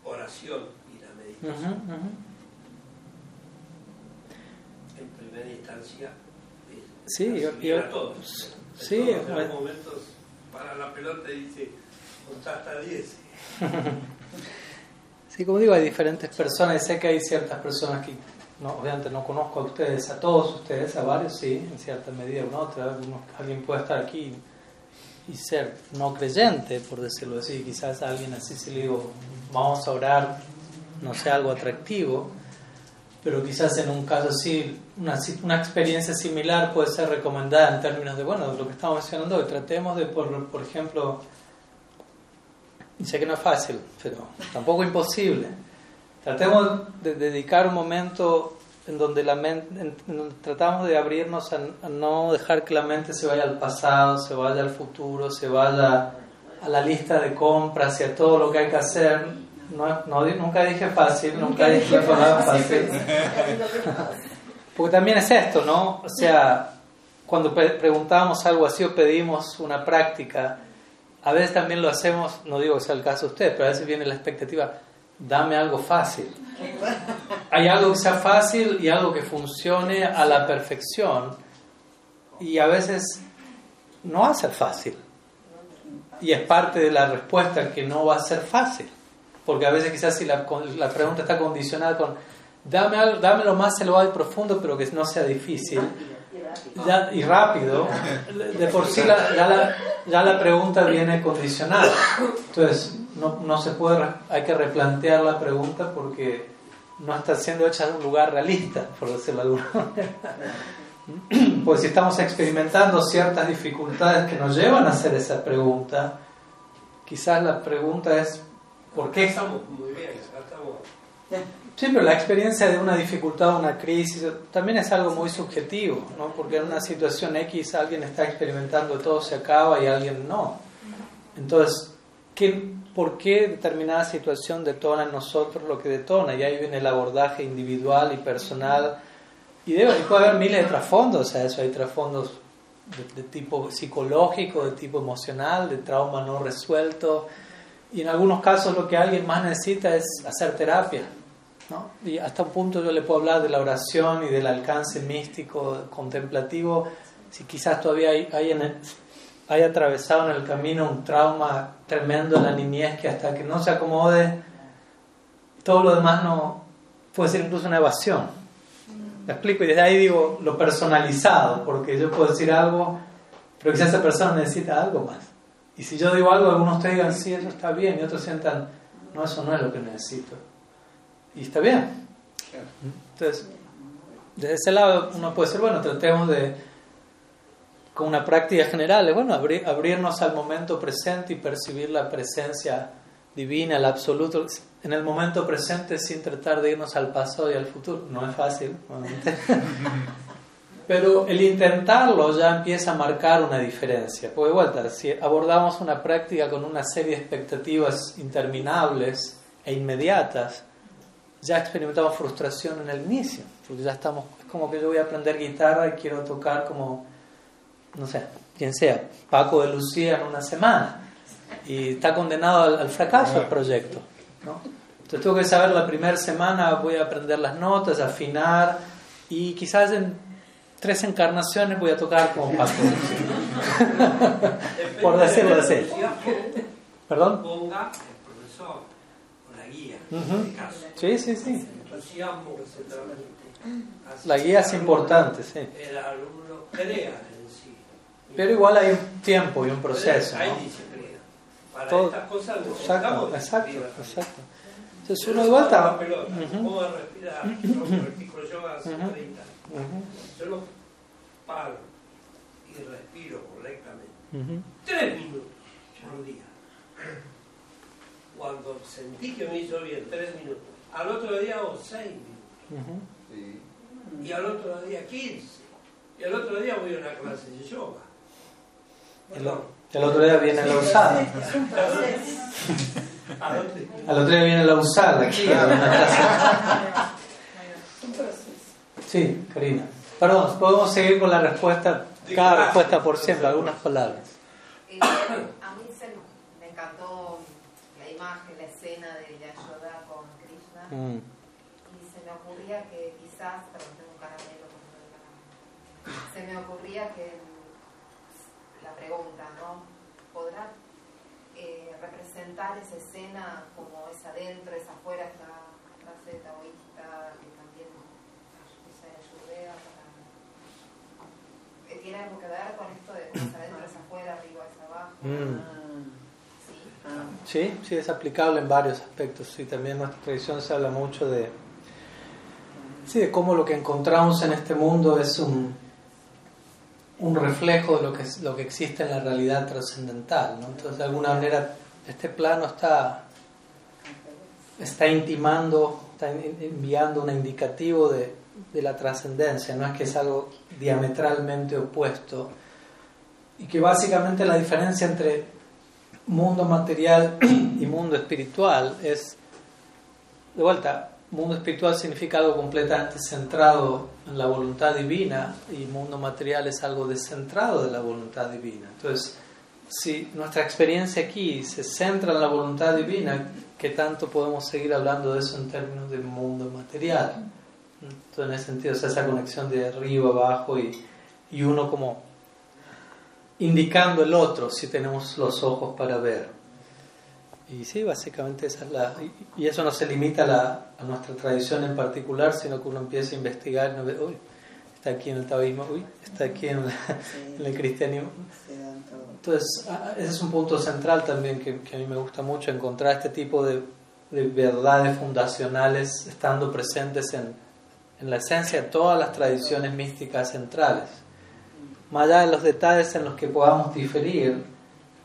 oración y la meditación. En primera instancia, sí, yo, yo, todos. Sí, en todos momentos para la pelota dice, hasta 10. Sí, como digo, hay diferentes personas. Sé que hay ciertas personas que, no, obviamente, no conozco a ustedes, a todos ustedes, a varios, sí, en cierta medida, una otra. Alguien puede estar aquí y ser no creyente, por decirlo así. Quizás a alguien así se le digo, vamos a orar, no sé, algo atractivo, pero quizás en un caso así, una, una experiencia similar puede ser recomendada en términos de, bueno, de lo que estamos mencionando hoy. Tratemos de, por, por ejemplo, sé que no es fácil, pero tampoco imposible. Tratemos de dedicar un momento en donde la mente, tratamos de abrirnos a, no dejar que la mente se vaya al pasado, se vaya al futuro, se vaya a la lista de compras y a todo lo que hay que hacer. No, no nunca dije fácil, nunca, dije fácil. Porque también es esto, ¿no? O sea, cuando preguntamos algo así o pedimos una práctica, a veces también lo hacemos, no digo que sea el caso de usted, pero a veces viene la expectativa, dame algo fácil. Hay algo que sea fácil y algo que funcione a la perfección. Y a veces no va a ser fácil. Y es parte de la respuesta que no va a ser fácil. Porque a veces quizás si la, la pregunta está condicionada con, dame, algo, dame lo más elevado y profundo, pero que no sea difícil. y rápido, de por sí la, ya, la, ya la pregunta viene condicionada. Entonces, no, no se puede, hay que replantear la pregunta porque no está siendo hecha en un lugar realista, por decirlo de alguna manera. Pues si estamos experimentando ciertas dificultades que nos llevan a hacer esa pregunta, quizás la pregunta es ¿por qué? Estamos muy bien, estamos... Sí, pero la experiencia de una dificultad, una crisis, también es algo muy subjetivo, ¿no? Porque en una situación X alguien está experimentando todo se acaba y alguien no. Entonces, ¿qué, por qué determinada situación detona en nosotros lo que detona. Y ahí viene el abordaje individual y personal. Y, debe, puede haber miles de trasfondos a eso. Hay trasfondos de, tipo psicológico, de tipo emocional, de trauma no resuelto. Y en algunos casos lo que alguien más necesita es hacer terapia. ¿no? Y hasta un punto yo le puedo hablar de la oración y del alcance místico, contemplativo. Si quizás todavía hay, hay en el, haya atravesado en el camino un trauma tremendo en la niñez que hasta que no se acomode, todo lo demás no puede ser incluso una evasión. Me explico, y desde ahí digo lo personalizado, porque yo puedo decir algo, pero quizás esa persona necesita algo más. Y si yo digo algo, algunos ustedes digan, sí, eso está bien, y otros sientan, no, eso no es lo que necesito. Y está bien. Entonces, desde ese lado uno puede decir, bueno, tratemos de, con una práctica general, bueno, abrirnos al momento presente y percibir la presencia divina, el absoluto, en el momento presente sin tratar de irnos al pasado y al futuro. No es fácil, Pero el intentarlo ya empieza a marcar una diferencia. Porque, vuelta, si abordamos una práctica con una serie de expectativas interminables e inmediatas, ya experimentamos frustración en el inicio. Porque ya estamos, es como que yo voy a aprender guitarra y quiero tocar como, no sé, quien sea, Paco de Lucía en una semana y está condenado al, fracaso el proyecto. ¿no? Entonces tengo que saber la primera semana, voy a aprender las notas, afinar y quizás en tres encarnaciones voy a tocar como Paco. Por decirlo así. ¿Perdón? Ponga el profesor o la guía, Sí, sí, sí. La guía es importante, sí. El alumno crea en sí. Pero igual hay un tiempo y un proceso. ¿no? Para estas cosas exacto, exacto, exacto. Entonces uno de vuelta. ¿Cómo respirar? Yo yoga hace 30 años. Yo lo paro y respiro correctamente. Tres minutos por día. Cuando sentí que me hizo bien, tres minutos. Al otro día hago seis minutos. Y al otro día quince. Y al otro día voy a una clase de yoga. El otro día viene la usada. Al otro día viene la usada aquí. Sí, Karina. Perdón, podemos seguir con la respuesta, cada respuesta por siempre, algunas palabras. Eh, a mí se me encantó la imagen, la escena de Yashoda con Krishna. Mm. Y se me ocurría que quizás, perdón, tengo un caramelo, se me ocurría que pregunta, ¿no? ¿Podrá eh, representar esa escena como es adentro, es afuera, esta frase taoísta que también se para... Eh, ¿Tiene algo que ver con esto de cómo adentro, es afuera, arriba, es abajo? Mm. ¿Sí? sí, es aplicable en varios aspectos. Sí, también en nuestra tradición se habla mucho de, sí, de cómo lo que encontramos en este mundo es un, un reflejo de lo que, lo que existe en la realidad trascendental. ¿no? Entonces, de alguna manera, este plano está, está intimando, está enviando un indicativo de, de la trascendencia, no es que es algo diametralmente opuesto. Y que básicamente la diferencia entre mundo material y mundo espiritual es, de vuelta, mundo espiritual significa algo completamente centrado en la voluntad divina y mundo material es algo descentrado de la voluntad divina. Entonces, si nuestra experiencia aquí se centra en la voluntad divina, ¿qué tanto podemos seguir hablando de eso en términos de mundo material? Entonces, en ese sentido, esa conexión de arriba, abajo y, y uno como indicando el otro si tenemos los ojos para ver. Y sí, básicamente esa es la... Y, eso no se limita a, la, a, nuestra tradición en particular, sino que uno empieza a investigar y uno ve, uy, está aquí en el taoísmo, uy, está aquí en, el cristianismo. Entonces, ese es un punto central también que, que, a mí me gusta mucho, encontrar este tipo de, de verdades fundacionales estando presentes en, en la esencia de todas las tradiciones místicas centrales. Más allá de los detalles en los que podamos diferir,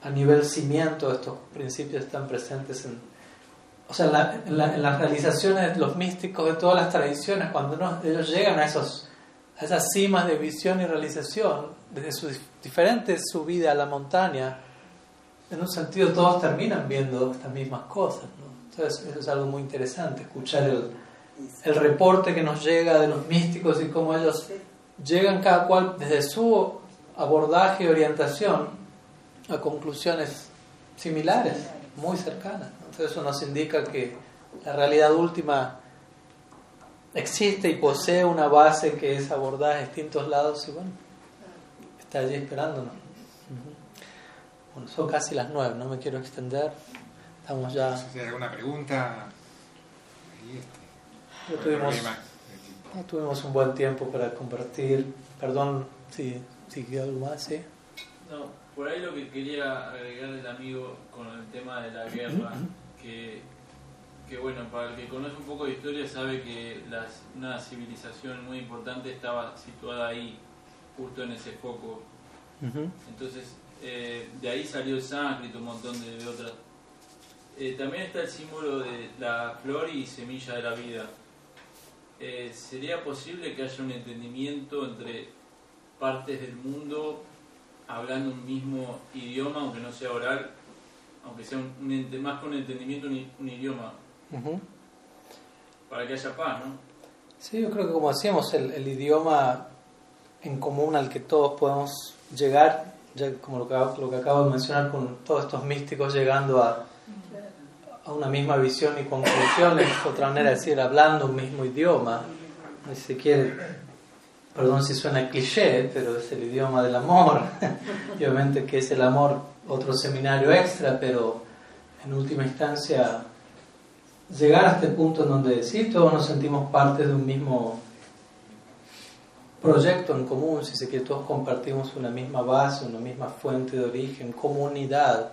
a nivel cimiento estos principios están presentes en, o sea, en, las realizaciones de los místicos de todas las tradiciones, cuando ellos llegan a, esos, a esas cimas de visión y realización, desde su diferente subida a la montaña, en un sentido todos terminan viendo estas mismas cosas. Entonces eso es algo muy interesante, escuchar el, el reporte que nos llega de los místicos y cómo ellos llegan cada cual desde su abordaje y orientación a conclusiones similares, muy cercanas. Entonces eso nos indica que la realidad última existe y posee una base que es abordada en distintos lados y bueno, está allí esperándonos. Bueno, son casi las nueve, no me quiero extender. Estamos ya. Si hay alguna pregunta. Ahí este, tuvimos tuvimos un buen tiempo para compartir. Perdón si, si algo más, ¿sí? No, por ahí lo que quería agregar el amigo con el tema de la guerra, que, que bueno, para el que conoce un poco de historia sabe que las, una civilización muy importante estaba situada ahí, justo en ese foco. Entonces, eh, de ahí salió el sánscrito, un montón de, otras. Eh, también está el símbolo de la flor y semilla de la vida. Eh, ¿Sería posible que haya un entendimiento entre partes del mundo hablando un mismo idioma, aunque no sea oral, aunque sea un, más con entendimiento un, idioma, para que haya paz, ¿no? Sí, yo creo que como hacíamos, el, idioma en común al que todos podemos llegar, ya como lo que, lo que acabo de mencionar con todos estos místicos llegando a, a una misma visión y conclusiones, otra manera de decir, hablando un mismo idioma, si se quiere, perdón si suena cliché, pero es el idioma del amor. obviamente que es el amor otro seminario extra, pero en última instancia llegar a este punto en donde sí todos nos sentimos parte de un mismo proyecto en común, si se quiere, todos compartimos una misma base, una misma fuente de origen, comunidad.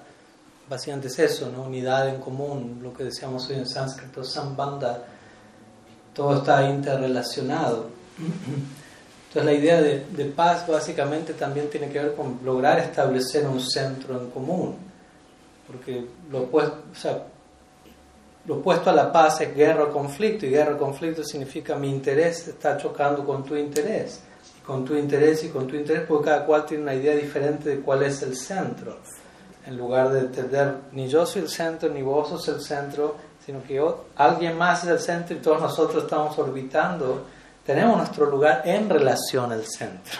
Básicamente es eso, ¿no? unidad en común, lo que decíamos hoy en sánscrito, sambandha, todo está interrelacionado. Entonces la idea de, paz básicamente también tiene que ver con lograr establecer un centro en común, porque lo opuesto, o sea, lo opuesto a la paz es guerra o conflicto, y guerra o conflicto significa mi interés está chocando con tu interés, con tu interés y con tu interés, porque cada cual tiene una idea diferente de cuál es el centro. En lugar de entender ni yo soy el centro, ni vos sos el centro, sino que alguien más es el centro y todos nosotros estamos orbitando tenemos nuestro lugar en relación al centro.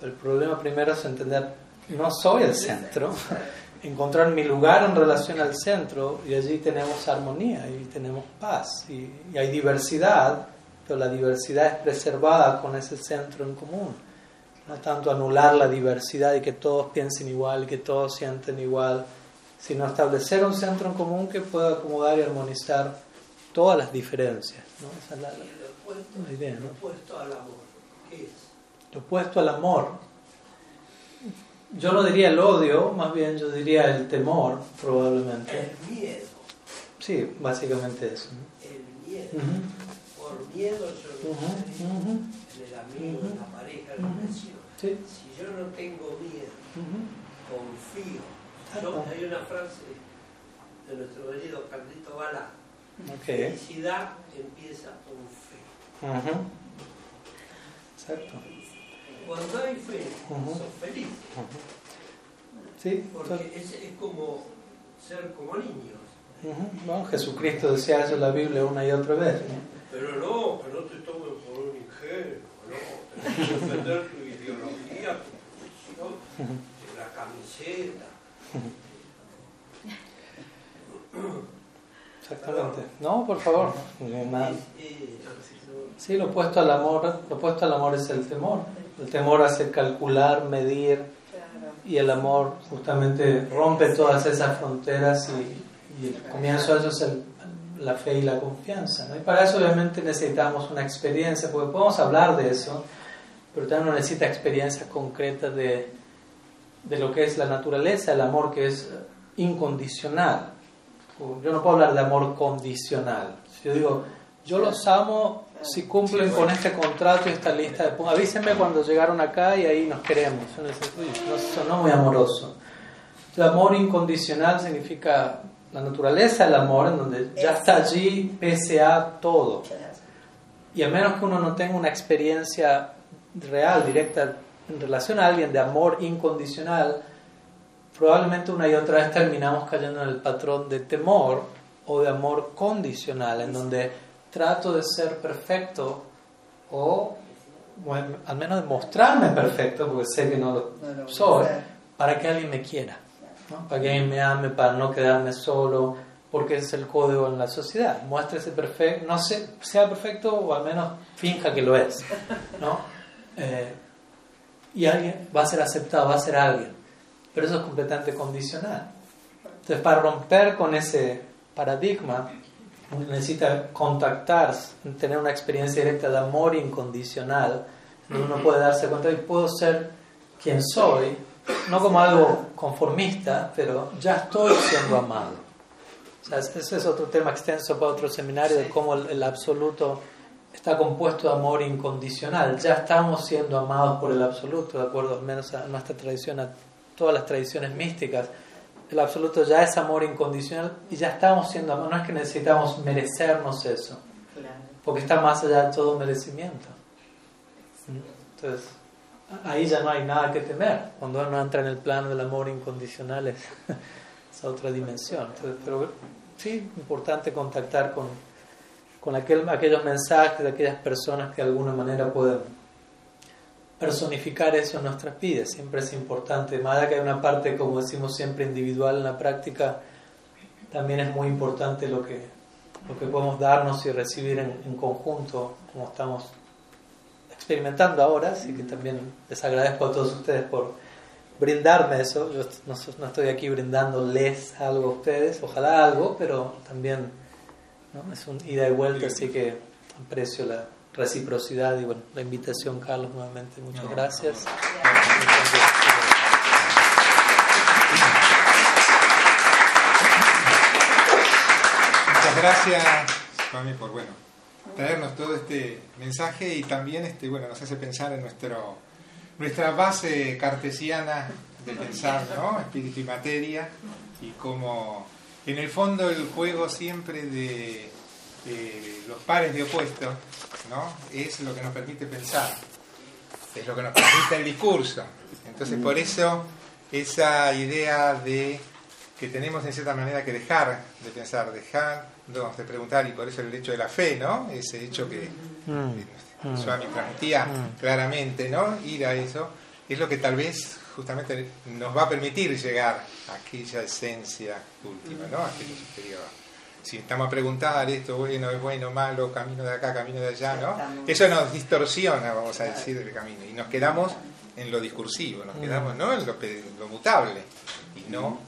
El problema primero es entender, no soy el centro, encontrar mi lugar en relación al centro y allí tenemos armonía y tenemos paz y, hay diversidad, pero la diversidad es preservada con ese centro en común. No tanto anular la diversidad y que todos piensen igual, y que todos sienten igual, sino establecer un centro en común que pueda acomodar y armonizar todas las diferencias. ¿no? Esa es la, lo opuesto al amor. ¿Qué es? Lo opuesto al amor. Yo no diría el odio, más bien yo diría el temor, probablemente. El miedo. Sí, básicamente eso. El miedo. Por miedo yo no en el amigo, en la pareja, en la Si yo no tengo miedo, confío. hay una frase de nuestro querido Carlito Bala. Felicidad empieza con fe. Exacto. Cuando hay fe, sos feliz. Sí, porque es, es, como ser como niños. Jesucristo decía eso en la Biblia una y otra vez. Pero no, que no te tomen por un ingenuo, no. Tienes que defender tu posición, la camiseta. Exactamente. No, por favor. Sí, lo opuesto al amor, lo opuesto al amor es el temor. El temor hace calcular, medir y el amor justamente rompe todas esas fronteras y, el comienzo de eso es la fe y la confianza. Y para eso obviamente necesitamos una experiencia, porque podemos hablar de eso, pero también uno necesita experiencias concretas de, de lo que es la naturaleza, el amor que es incondicional. Yo no puedo hablar de amor condicional. Si yo digo, yo los amo si cumplen con este contrato y esta lista de Avísenme cuando llegaron acá y ahí nos queremos. No sonó muy amoroso. El amor incondicional significa la naturaleza del amor, en donde ya está allí pese a todo. Y a menos que uno no tenga una experiencia real, directa, en relación a alguien de amor incondicional, probablemente una y otra vez terminamos cayendo en el patrón de temor o de amor condicional, en donde trato de ser perfecto o al menos de mostrarme perfecto, porque sé que no lo soy, para que alguien me quiera, para que alguien me ame, para no quedarme solo, porque es el código en la sociedad. Muéstrese perfecto, no sé, sea perfecto o al menos finja que lo es. ¿no? Eh, y alguien va a ser aceptado, va a ser alguien. Pero eso es completamente condicional. Entonces, para romper con ese paradigma, necesita contactar, tener una experiencia directa de amor incondicional, uno puede darse cuenta y puedo ser quien soy, no como algo conformista, pero ya estoy siendo amado. O sea, ese es otro tema extenso para otro seminario de cómo el, absoluto está compuesto de amor incondicional. Ya estamos siendo amados por el absoluto, de acuerdo al menos a nuestra tradición, a todas las tradiciones místicas. El absoluto ya es amor incondicional y ya estamos siendo amados. No es que necesitamos merecernos eso, porque está más allá de todo merecimiento. Entonces, ahí ya no hay nada que temer. Cuando uno entra en el plano del amor incondicional es, otra dimensión. pero sí, importante contactar con, con aquel, aquellos mensajes de aquellas personas que de alguna manera pueden personificar eso en nuestras vidas. Siempre es importante, más allá que hay una parte, como decimos siempre, individual en la práctica, también es muy importante lo que, lo que podemos darnos y recibir en, conjunto, como estamos experimentando ahora, así que también les agradezco a todos ustedes por brindarme eso. Yo no, estoy aquí brindándoles algo a ustedes, ojalá algo, pero también es un ida y vuelta, así que aprecio la reciprocidad y bueno, la invitación, Carlos, nuevamente. Muchas gracias. Muchas gracias, Swami, por bueno traernos todo este mensaje y también este, bueno, nos hace pensar en nuestro, nuestra base cartesiana de pensar, ¿no? Espíritu y materia y como en el fondo el juego siempre de, los pares de opuestos, ¿no? Es lo que nos permite pensar, es lo que nos permite el discurso. Entonces por eso esa idea de que tenemos en cierta manera que dejar de pensar, dejar de preguntar, y por eso el hecho de la fe, ¿no? Ese hecho que mm. mm. Swami transmitía mm. claramente, ¿no? Ir a eso, es lo que tal vez justamente nos va a permitir llegar a aquella esencia última, ¿no? Aquello superior. Si estamos a preguntar esto, bueno, es bueno, malo, camino de acá, camino de allá, ¿no? Eso nos distorsiona, vamos a decir, el camino. Y nos quedamos en lo discursivo, nos quedamos, ¿no? En lo, lo mutable. Y no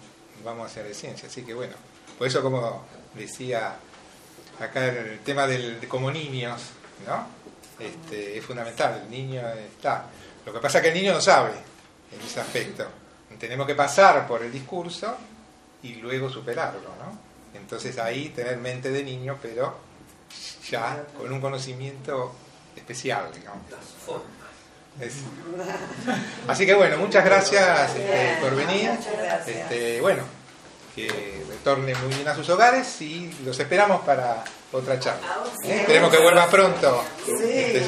vamos a hacer de ciencia. Así que bueno, por eso como decía acá el tema del, como niños, ¿no? Este, es fundamental, el niño está. Lo que pasa es que el niño no sabe en ese aspecto. Tenemos que pasar por el discurso y luego superarlo, ¿no? Entonces ahí tener mente de niño, pero ya con un conocimiento especial, digamos. Así que bueno, muchas gracias este, por venir. Este, bueno, que retornen muy bien a sus hogares y los esperamos para otra charla. ¿Eh? Esperemos que vuelva pronto. Este